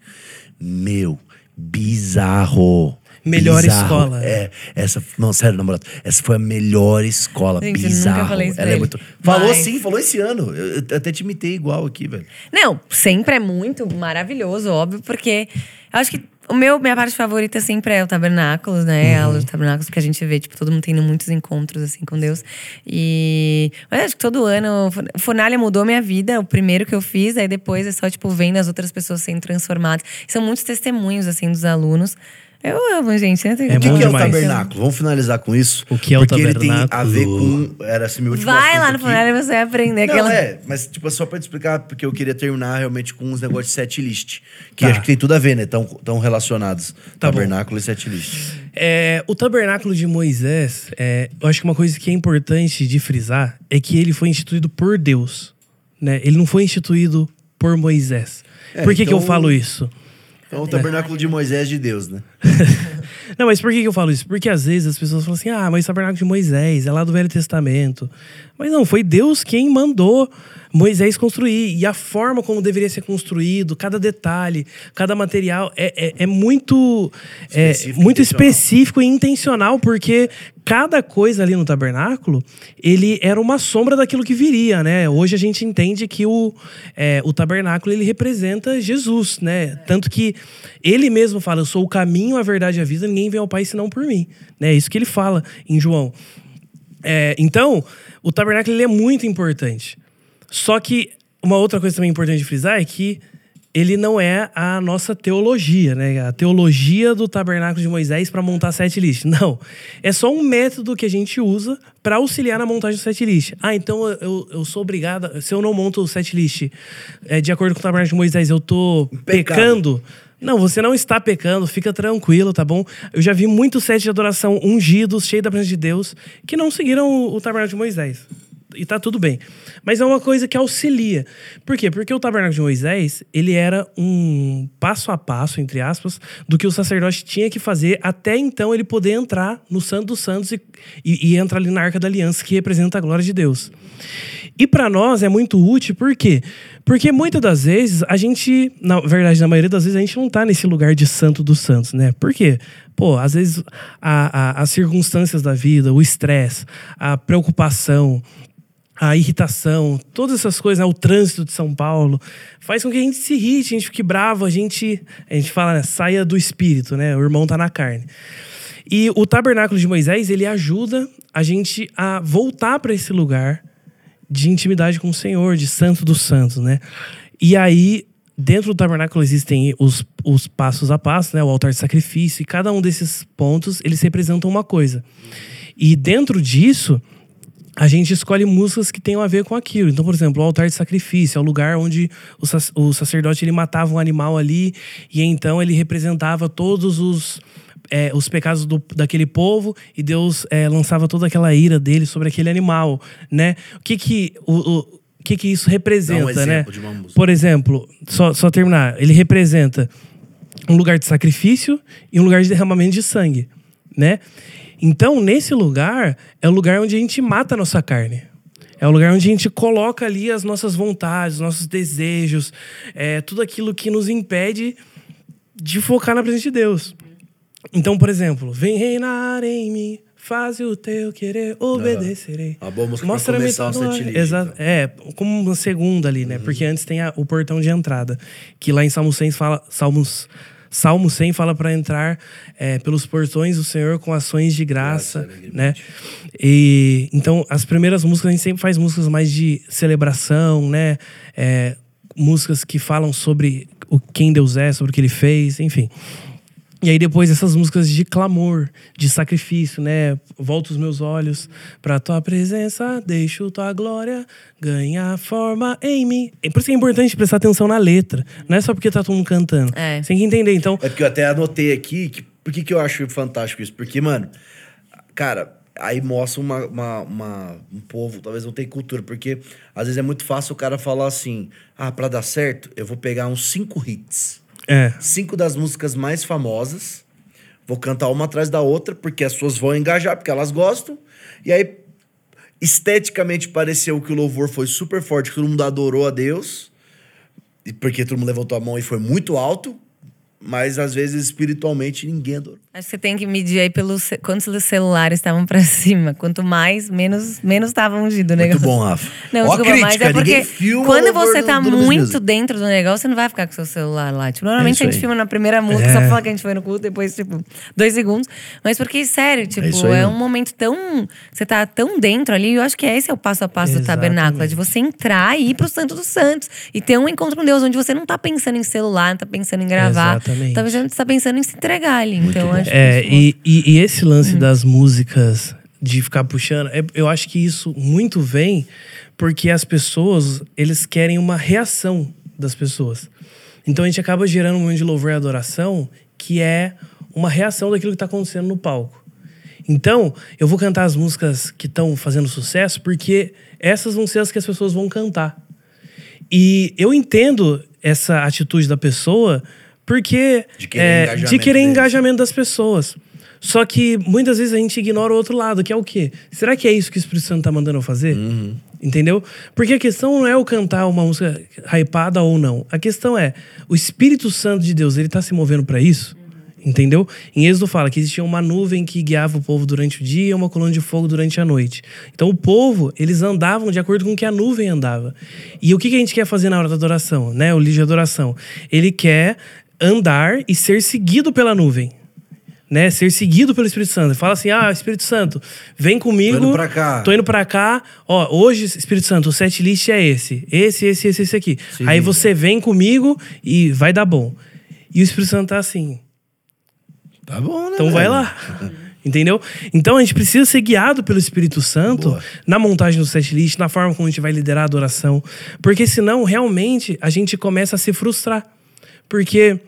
Meu, bizarro. Melhor bizarro." escola. É, essa. Não, sério, namorado. Essa foi a melhor escola. Gente, eu nunca bizarro. falei isso ela é muito. Falou Mas- sim, falou esse ano. Eu, eu até te imitei igual aqui, velho. Não, sempre é muito maravilhoso, óbvio, porque eu acho que o meu, minha parte favorita sempre é o tabernáculos, né? A aula de tabernáculos, porque a gente vê, tipo, todo mundo tendo muitos encontros, assim, com Deus. E... Mas acho que todo ano... Fornalha mudou minha vida, o primeiro que eu fiz. Aí depois é só, tipo, vendo as outras pessoas sendo transformadas. São muitos testemunhos, assim, dos alunos. Eu amo, gente. né? É O que, bom que é o tabernáculo? Vamos finalizar com isso. O que é o Porque ele tem a tabernáculo? ver com. Era assim, meu último Vai lá no e você vai aprender Não, aquela... é, mas tipo, só pra te explicar, porque eu queria terminar realmente com uns negócios de set list. Que Tá. acho que tem tudo a ver, né? Tão, tão relacionados. Tá bom. Tabernáculo e set list. É, o tabernáculo de Moisés, é, eu acho que uma coisa que é importante de frisar é que ele foi instituído por Deus. né? Ele não foi instituído por Moisés. É, por que, que eu então- falo isso? Então, o tabernáculo de Moisés de Deus, né? Não, mas por que, eu falo isso? Porque às vezes as pessoas falam assim: ah, mas o tabernáculo de Moisés é lá do Velho Testamento. Mas não, foi Deus quem mandou Moisés construir. E a forma como deveria ser construído, cada detalhe, cada material é, é, é muito, é, Específico, muito intencional. específico e intencional, porque cada coisa ali no tabernáculo, ele era uma sombra daquilo que viria, né? Hoje a gente entende que o, é, o tabernáculo, ele representa Jesus, né? Tanto que ele mesmo fala, eu sou o caminho, a verdade e a vida, ninguém vem ao Pai senão por mim. Né? É isso que ele fala em João. É, então, o tabernáculo ele é muito importante. Só que uma outra coisa também importante de frisar é que ele não é a nossa teologia, né? A teologia do tabernáculo de Moisés para montar sete list. Não. É só um método que a gente usa para auxiliar na montagem do set list. Ah, então eu, eu sou obrigada. Se eu não monto o set list é, de acordo com o tabernáculo de Moisés, eu tô Pecado. pecando. Não, você não está pecando, fica tranquilo, tá bom? Eu já vi muitos sete de adoração ungidos, cheios da presença de Deus, que não seguiram o, o tabernáculo de Moisés. E tá tudo bem. Mas é uma coisa que auxilia. Por quê? Porque o tabernáculo de Moisés, ele era um passo a passo, entre aspas, do que o sacerdote tinha que fazer até então ele poder entrar no Santo dos Santos e, e, e entrar ali na Arca da Aliança, que representa a glória de Deus. E para nós é muito útil, por quê? Porque muitas das vezes a gente, na verdade, na maioria das vezes, a gente não tá nesse lugar de santo dos santos, né? Por quê? Pô, às vezes a- a- as circunstâncias da vida, o estresse, a preocupação, a irritação, todas essas coisas, né? o trânsito de São Paulo, faz com que a gente se irrite, a gente fique bravo, a gente, a gente fala, né? saia do espírito, né? O irmão tá na carne. E o tabernáculo de Moisés, ele ajuda a gente a voltar para esse lugar de intimidade com o Senhor, de santo dos santos, né? E aí, dentro do tabernáculo existem os, os passos a passo, né? O altar de sacrifício, e cada um desses pontos, eles representam uma coisa. E dentro disso, a gente escolhe músicas que tenham a ver com aquilo. Então, por exemplo, o altar de sacrifício é o lugar onde o, sac- o sacerdote ele matava um animal ali e então ele representava todos os é, os pecados do, daquele povo e Deus é, lançava toda aquela ira dele sobre aquele animal, né? O que que o, o, que que isso representa, exemplo né? Por exemplo, só, só terminar, ele representa um lugar de sacrifício e um lugar de derramamento de sangue, né? Então, nesse lugar, é o lugar onde a gente mata a nossa carne. É o lugar onde a gente coloca ali as nossas vontades, os nossos desejos, é, tudo aquilo que nos impede de focar na presença de Deus. Então, por exemplo, vem reinar em mim, faz o teu querer, obedecerei. Uma boa música pra Mostra-me começar o tua Exato. então. É, como uma segunda ali, né? Porque antes tem a- o portão de entrada, que lá em Salmo 100 fala, Salmos, Salmo 100 fala para entrar é, pelos portões do Senhor com ações de graça, Graça, alegria, né? E então as primeiras músicas a gente sempre faz músicas mais de celebração, né? É, músicas que falam sobre o quem Deus é, sobre o que Ele fez, enfim. E aí depois essas músicas de clamor, de sacrifício, né? Volto os meus olhos pra tua presença, deixo tua glória ganhar forma em mim. É por isso que é importante prestar atenção na letra. Não é só porque tá todo mundo cantando. É. Você tem que entender. Então, É porque eu até anotei aqui, que, por que, que eu acho fantástico isso? Porque, mano, cara, aí mostra uma, uma- uma- um povo, talvez não tenha cultura, porque às vezes é muito fácil o cara falar assim: ah, pra dar certo, eu vou pegar uns cinco hits. É. Cinco das músicas mais famosas, vou cantar uma atrás da outra, porque as pessoas vão engajar, porque elas gostam, e aí. Esteticamente pareceu que o louvor foi super forte, que todo mundo adorou a Deus, porque todo mundo levantou a mão e foi muito alto, mas às vezes espiritualmente ninguém adorou. Acho que você tem que medir aí pelos quantos os celulares estavam pra cima. Quanto mais, menos menos estava ungido o Muito negócio. bom, Rafa. Não, Ó desculpa, mas crítica, é porque quando você do- tá do muito dentro do negócio, você não vai ficar com seu celular lá. Tipo, normalmente isso a gente filma na primeira música, É. só pra falar que a gente foi no culto, depois, tipo, dois segundos. Mas porque, sério, tipo, isso é, aí, um momento tão. Você tá tão dentro ali, e eu acho que esse é o passo a passo do Exatamente. tabernáculo. É de você entrar e ir pro Santo dos Santos. E ter um encontro com Deus, onde você não tá pensando em celular, não tá pensando em gravar. Exatamente. Talvez você tá pensando em se entregar ali. então, acho que É, isso e, e, e esse lance das músicas de ficar puxando, é- eu acho que isso muito vem porque as pessoas, eles querem uma reação das pessoas. Então a gente acaba gerando um momento de louvor e adoração que é uma reação daquilo que está acontecendo no palco. Então, eu vou cantar as músicas que estão fazendo sucesso porque essas vão ser as que as pessoas vão cantar. E eu entendo essa atitude da pessoa porque De querer é, engajamento de querer engajamento das pessoas. Só que muitas vezes a gente ignora o outro lado, que é o quê? Será que é isso que o Espírito Santo tá mandando eu fazer? Uhum. Entendeu? Porque a questão não é eu cantar uma música hypada ou não. A questão é, o Espírito Santo de Deus, ele tá se movendo para isso? Entendeu? Em Êxodo fala que existia uma nuvem que guiava o povo durante o dia e uma coluna de fogo durante a noite. Então o povo, eles andavam de acordo com o que a nuvem andava. E o que que a gente quer fazer na hora da adoração, né? O líder de adoração. Ele quer andar e ser seguido pela nuvem. Né, ser seguido pelo Espírito Santo. Fala assim: "Ah, Espírito Santo, vem comigo. Tô indo pra cá. Tô indo pra cá. Ó, hoje, Espírito Santo, o set list é esse. Esse, esse, esse, esse aqui. Sim. Aí você vem comigo e vai dar bom. E o Espírito Santo tá assim: Tá bom, né? então vai lá. Entendeu? Então a gente precisa ser guiado pelo Espírito Santo Boa. na montagem do setlist, na forma como a gente vai liderar a adoração. Porque senão, realmente, a gente começa a se frustrar. Porque,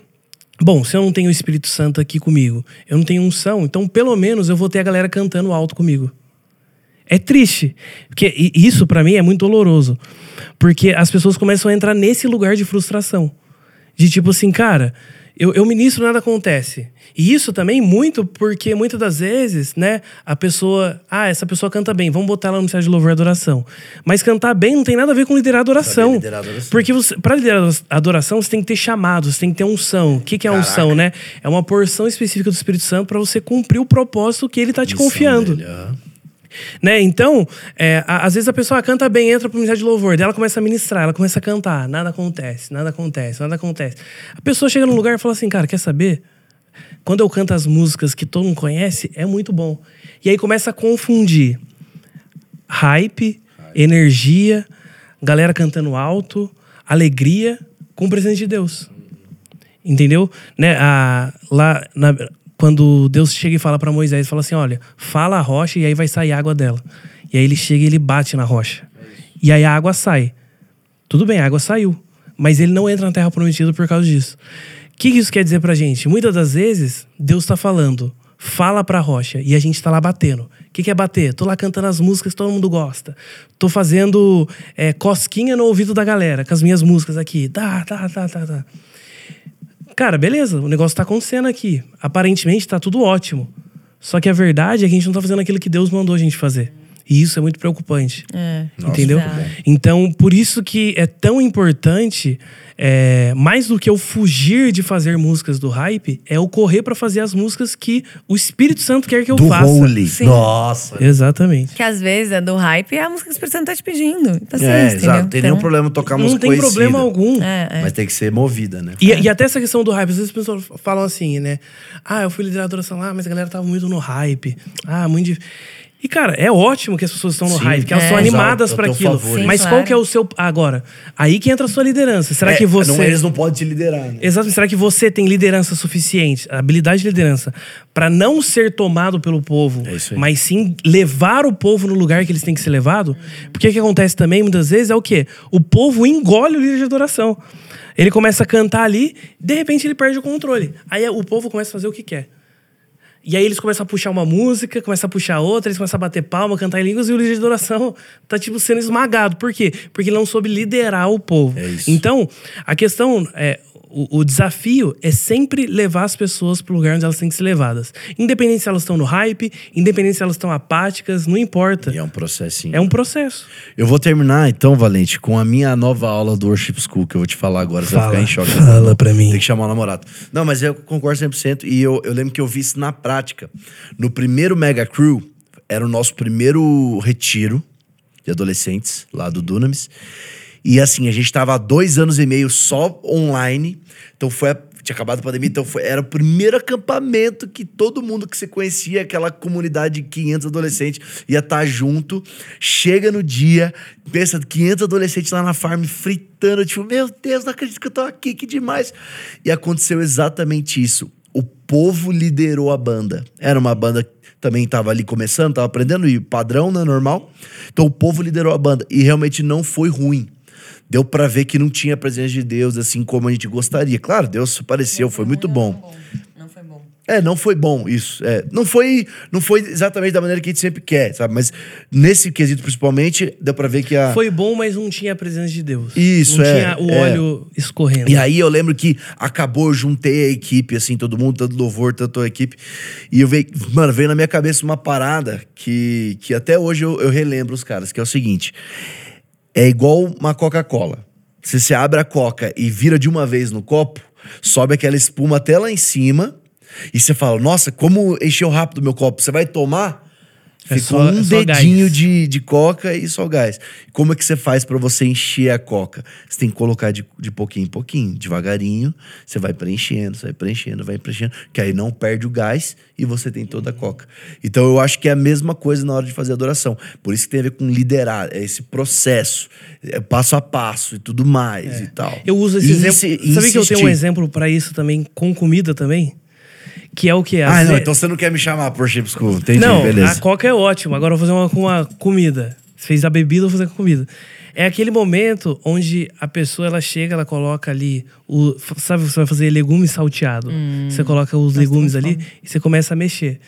bom, se eu não tenho o Espírito Santo aqui comigo, eu não tenho unção, então pelo menos eu vou ter a galera cantando alto comigo. É triste. Porque isso, pra mim, é muito doloroso. Porque as pessoas começam a entrar nesse lugar de frustração. De tipo assim, cara, eu, eu ministro nada acontece. E isso também muito porque muitas das vezes, né, a pessoa, ah, essa pessoa canta bem, vamos botar ela no ministério de louvor e adoração. Mas cantar bem não tem nada a ver com liderar a adoração. Liderar adoração. Porque você, pra liderar a adoração, você tem que ter chamados, você tem que ter unção. O que, que é Caraca. unção, né? É uma porção específica do Espírito Santo para você cumprir o propósito que ele tá te Missão confiando. dele. Né? Então, é, a- às vezes a pessoa canta bem, entra pro ministério de louvor, daí ela começa a ministrar, ela começa a cantar, nada acontece, nada acontece, nada acontece. A pessoa chega num lugar e fala assim, cara, quer saber? Quando eu canto as músicas que todo mundo conhece, é muito bom. E aí começa a confundir hype, energia, galera cantando alto, alegria com o presente de Deus. Entendeu? Né? A, lá, na- quando Deus chega e fala para Moisés, fala assim: olha, fala a rocha e aí vai sair água dela. E aí ele chega e ele bate na rocha. E aí a água sai. Tudo bem, a água saiu. Mas ele não entra na terra prometida por causa disso. O que isso quer dizer pra gente? Muitas das vezes, Deus tá falando, fala pra rocha, e a gente tá lá batendo. O que, que é bater? Tô lá cantando as músicas que todo mundo gosta. Tô fazendo é, cosquinha no ouvido da galera, com as minhas músicas aqui. Tá, tá, tá, tá, tá. Cara, beleza, o negócio tá acontecendo aqui. Aparentemente tá tudo ótimo. Só que a verdade é que a gente não tá fazendo aquilo que Deus mandou a gente fazer. E isso é muito preocupante. É. entendeu? Exato. Então, por isso que é tão importante, é, mais do que eu fugir de fazer músicas do hype, é eu correr pra fazer as músicas que o Espírito Santo quer que eu Do faça. Holy. Sim. Nossa. Exatamente. Que às vezes é do hype e a música que o Espírito Santo tá te pedindo. Tá É, certo, exato. Não tem nenhum Então, problema tocar Não música tem conhecida. problema algum. É, é. Mas tem que ser movida, né? E, e até essa questão do hype, às vezes as pessoas falam assim, né? Ah, eu fui liderar a adoração lá, mas a galera tava muito no hype. Ah, muito. dif- E, cara, é ótimo que as pessoas estão no Sim. hype, que elas É. estão animadas tenho aquilo. favor. Sim, mas claro. qual que é o seu. Agora, aí que entra a sua liderança. Será É, que você. não, eles não podem te liderar, né? Exato, será que você tem liderança suficiente, habilidade de liderança, pra não ser tomado pelo povo, É isso aí. mas sim levar o povo no lugar que eles têm que ser levado? Porque o que acontece também muitas vezes é o quê? O povo engole o líder de adoração. Ele começa a cantar ali, de repente ele perde o controle. Aí o povo começa a fazer o que quer. E aí eles começam a puxar uma música, começam a puxar outra, eles começam a bater palma, cantar em línguas, e o líder de adoração tá, tipo, sendo esmagado. Por quê? Porque ele não soube liderar o povo. É isso. Então, a questão é. O, o desafio é sempre levar as pessoas pro lugar onde elas têm que ser levadas. Independente se elas estão no hype, independente se elas estão apáticas, não importa. E é um processinho. É um processo. Eu vou terminar, então, Valente, com a minha nova aula do Worship School, que eu vou te falar agora. Você vai Fala, ficar em choque. fala pra mim. Tem que chamar o namorado. Não, mas eu concordo 100%. E eu, eu lembro que eu vi isso na prática. No primeiro Mega Crew, era o nosso primeiro retiro de adolescentes, lá do Dunamis. E assim, a gente tava há dois anos e meio só online. Então foi. a- Tinha acabado a pandemia, então foi, era o primeiro acampamento que todo mundo que você conhecia, aquela comunidade de 500 adolescentes, ia estar junto. Chega no dia, pensa 500 adolescentes lá na farm fritando, tipo, meu Deus, não acredito que eu tô aqui, que demais. E aconteceu exatamente isso. O povo liderou a banda. Era uma banda também estava ali começando, estava aprendendo, e padrão, né, normal. Então o povo liderou a banda. E realmente não foi ruim. Deu pra ver que não tinha a presença de Deus assim como a gente gostaria. Claro, Deus apareceu, foi muito bom. Não foi bom. É, não foi bom isso. É, não, foi, não foi exatamente da maneira que a gente sempre quer, sabe? Mas nesse quesito, principalmente, deu pra ver que a. Foi bom, mas não tinha a presença de Deus. Isso, não é, tinha o é. óleo escorrendo. E aí eu lembro que acabou, eu juntei a equipe, assim, todo mundo, tanto louvor, tanto a equipe. E eu veio, mano, veio na minha cabeça uma parada que, que até hoje eu, eu relembro os caras, que é o seguinte: é igual uma Coca-Cola. Se você abre a Coca e vira de uma vez no copo, sobe aquela espuma até lá em cima. E você fala, nossa, como encheu rápido o meu copo. Você vai tomar, É ficou só- um é dedinho de, de coca e só gás. Como é que você faz pra você encher a coca? Você tem que colocar de, de pouquinho em pouquinho, devagarinho. Você vai preenchendo, você vai preenchendo, vai preenchendo. Que aí não perde o gás e você tem toda a coca. Então eu acho que é a mesma coisa na hora de fazer adoração. Por isso que tem a ver com liderar, é esse processo, é passo a passo e tudo mais e tal. Eu uso esse E exemplo. Sabe que eu tenho um exemplo pra isso também, com comida também? Que é o que? Ah, não, então você não quer me chamar por Chip School. Entendi, não, beleza. a coca é ótima. Agora eu vou fazer uma com uma comida. Você fez a bebida, eu vou fazer com a comida. É aquele momento onde a pessoa ela chega, ela coloca ali o, sabe, você vai fazer legumes salteado. Você coloca os legumes ali e você começa a mexer.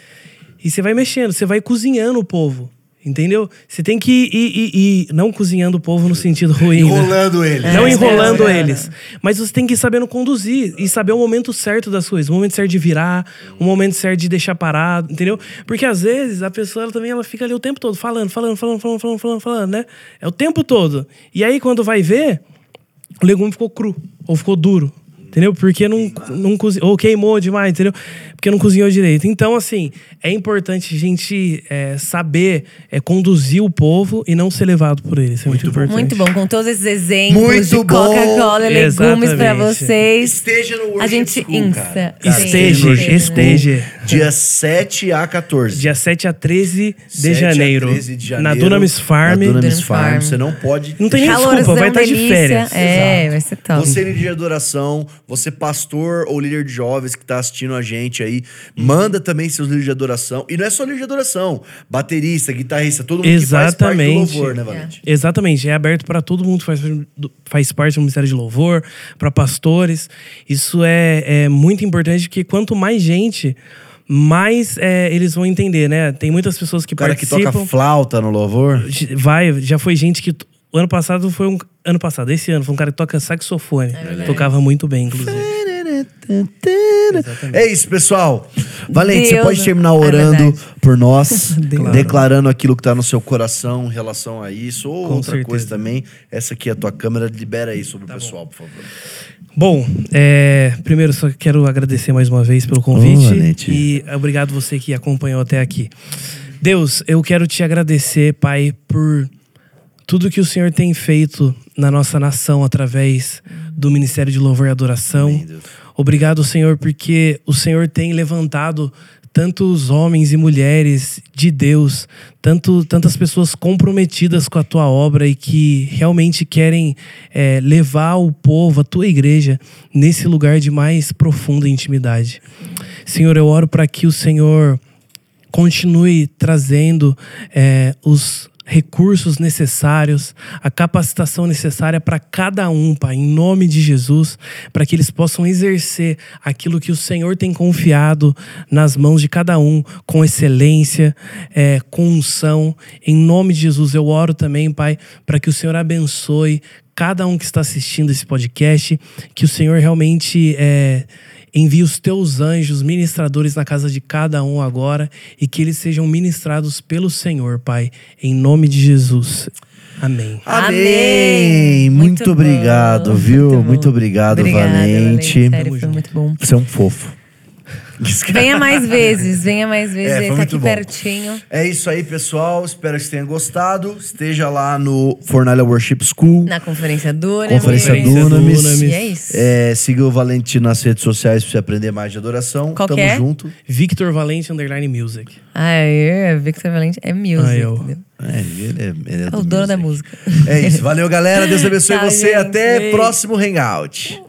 E você vai mexendo, você vai cozinhando o povo. Entendeu? Você tem que ir, ir, ir- ir- não cozinhando o povo no sentido ruim. né? Enrolando ele. Não É, enrolando é, é. eles. Mas você tem que ir sabendo conduzir e saber o momento certo das coisas. O momento certo de virar, o momento certo de deixar parado, entendeu? Porque às vezes a pessoa ela também ela fica ali o tempo todo falando, falando, falando, falando, falando, falando, falando, né? É o tempo todo. E aí quando vai ver, o legume ficou cru ou ficou duro. Entendeu? Porque não, não cozinhou, ou queimou demais, entendeu? Porque não cozinhou direito. Então, assim, é importante a gente é, saber é, conduzir o povo e não ser levado por eles. Isso é muito, importante. Muito bom, com todos esses exemplos Muito de. Coca-Cola, legumes pra Exatamente. vocês. Esteja no Worship A gente School, insta. cara. Esteja, School, esteja. Dia 7 a 14. Dia 7 a 13 de 7 a janeiro. 13 de Na janeiro, Dunamis Farm. Na Dunamis Farm. Farm. Você não pode. Não tem desculpa, vai estar de delícia. férias. É, Exato. vai ser top. Você, líder de adoração, você, pastor ou líder de jovens que tá assistindo a gente aí, manda também seus líderes de adoração. E não é só líder de adoração, baterista, guitarrista, todo mundo que faz parte do Exatamente. louvor, né, Valente? Exatamente, é aberto para todo mundo que faz, faz parte do Ministério de Louvor, para pastores. Isso é, é muito importante, porque quanto mais gente, mais é, eles vão entender, né? Tem muitas pessoas que O cara que participam. toca flauta no louvor. Vai, já foi gente que. O ano passado foi um. Ano passado, esse ano, foi um cara que toca saxofone. É Tocava muito bem, inclusive. É isso, pessoal. Valente, você Deus, pode terminar é orando verdade. por nós, Claro. declarando aquilo que tá no seu coração em relação a isso, ou Com outra certeza. coisa também. Essa aqui é a tua câmera, libera aí sobre o Tá pessoal, por favor. Bom, é, primeiro só quero agradecer mais uma vez pelo convite Valente. e obrigado você que acompanhou até aqui. Deus, eu quero te agradecer, Pai, por tudo que o Senhor tem feito na nossa nação através do Ministério de Louvor e Adoração. Amém. Obrigado, Senhor, porque o Senhor tem levantado tantos homens e mulheres de Deus, tanto, tantas pessoas comprometidas com a tua obra e que realmente querem é, levar o povo, a tua igreja, nesse lugar de mais profunda intimidade. Senhor, eu oro para que o Senhor continue trazendo é, os recursos necessários, a capacitação necessária para cada um, Pai, em nome de Jesus, para que eles possam exercer aquilo que o Senhor tem confiado nas mãos de cada um, com excelência, é, com unção. Em nome de Jesus, eu oro também, Pai, para que o Senhor abençoe cada um que está assistindo esse podcast, que o Senhor realmente é, envie os teus anjos ministradores na casa de cada um agora e que eles sejam ministrados pelo Senhor, Pai, em nome de Jesus. Amém. Amém! Muito, Muito bom, obrigado, viu? muito. Muito obrigado, Obrigada, Valente. Sério, Tamo foi muito bom. Você é um fofo. Venha mais vezes, venha mais vezes. É, ele tá muito aqui bom. pertinho. É isso aí, pessoal. Espero que vocês tenham gostado. Esteja lá no Fornalha Worship School. Na conferência Dunamis. Conferência Conferência Dunamis. Dunamis. E é isso. É, siga o Valente nas redes sociais pra você aprender mais de adoração. Qual Tamo é? junto. Victor Valente Underline Music. Ah, é, Victor Valente é music. Ah, eu. entendeu? É, ele é, ele é É do o dono da music. música. É isso. Valeu, galera. Deus abençoe Tchau, você. gente. Até Beijo. próximo Hangout.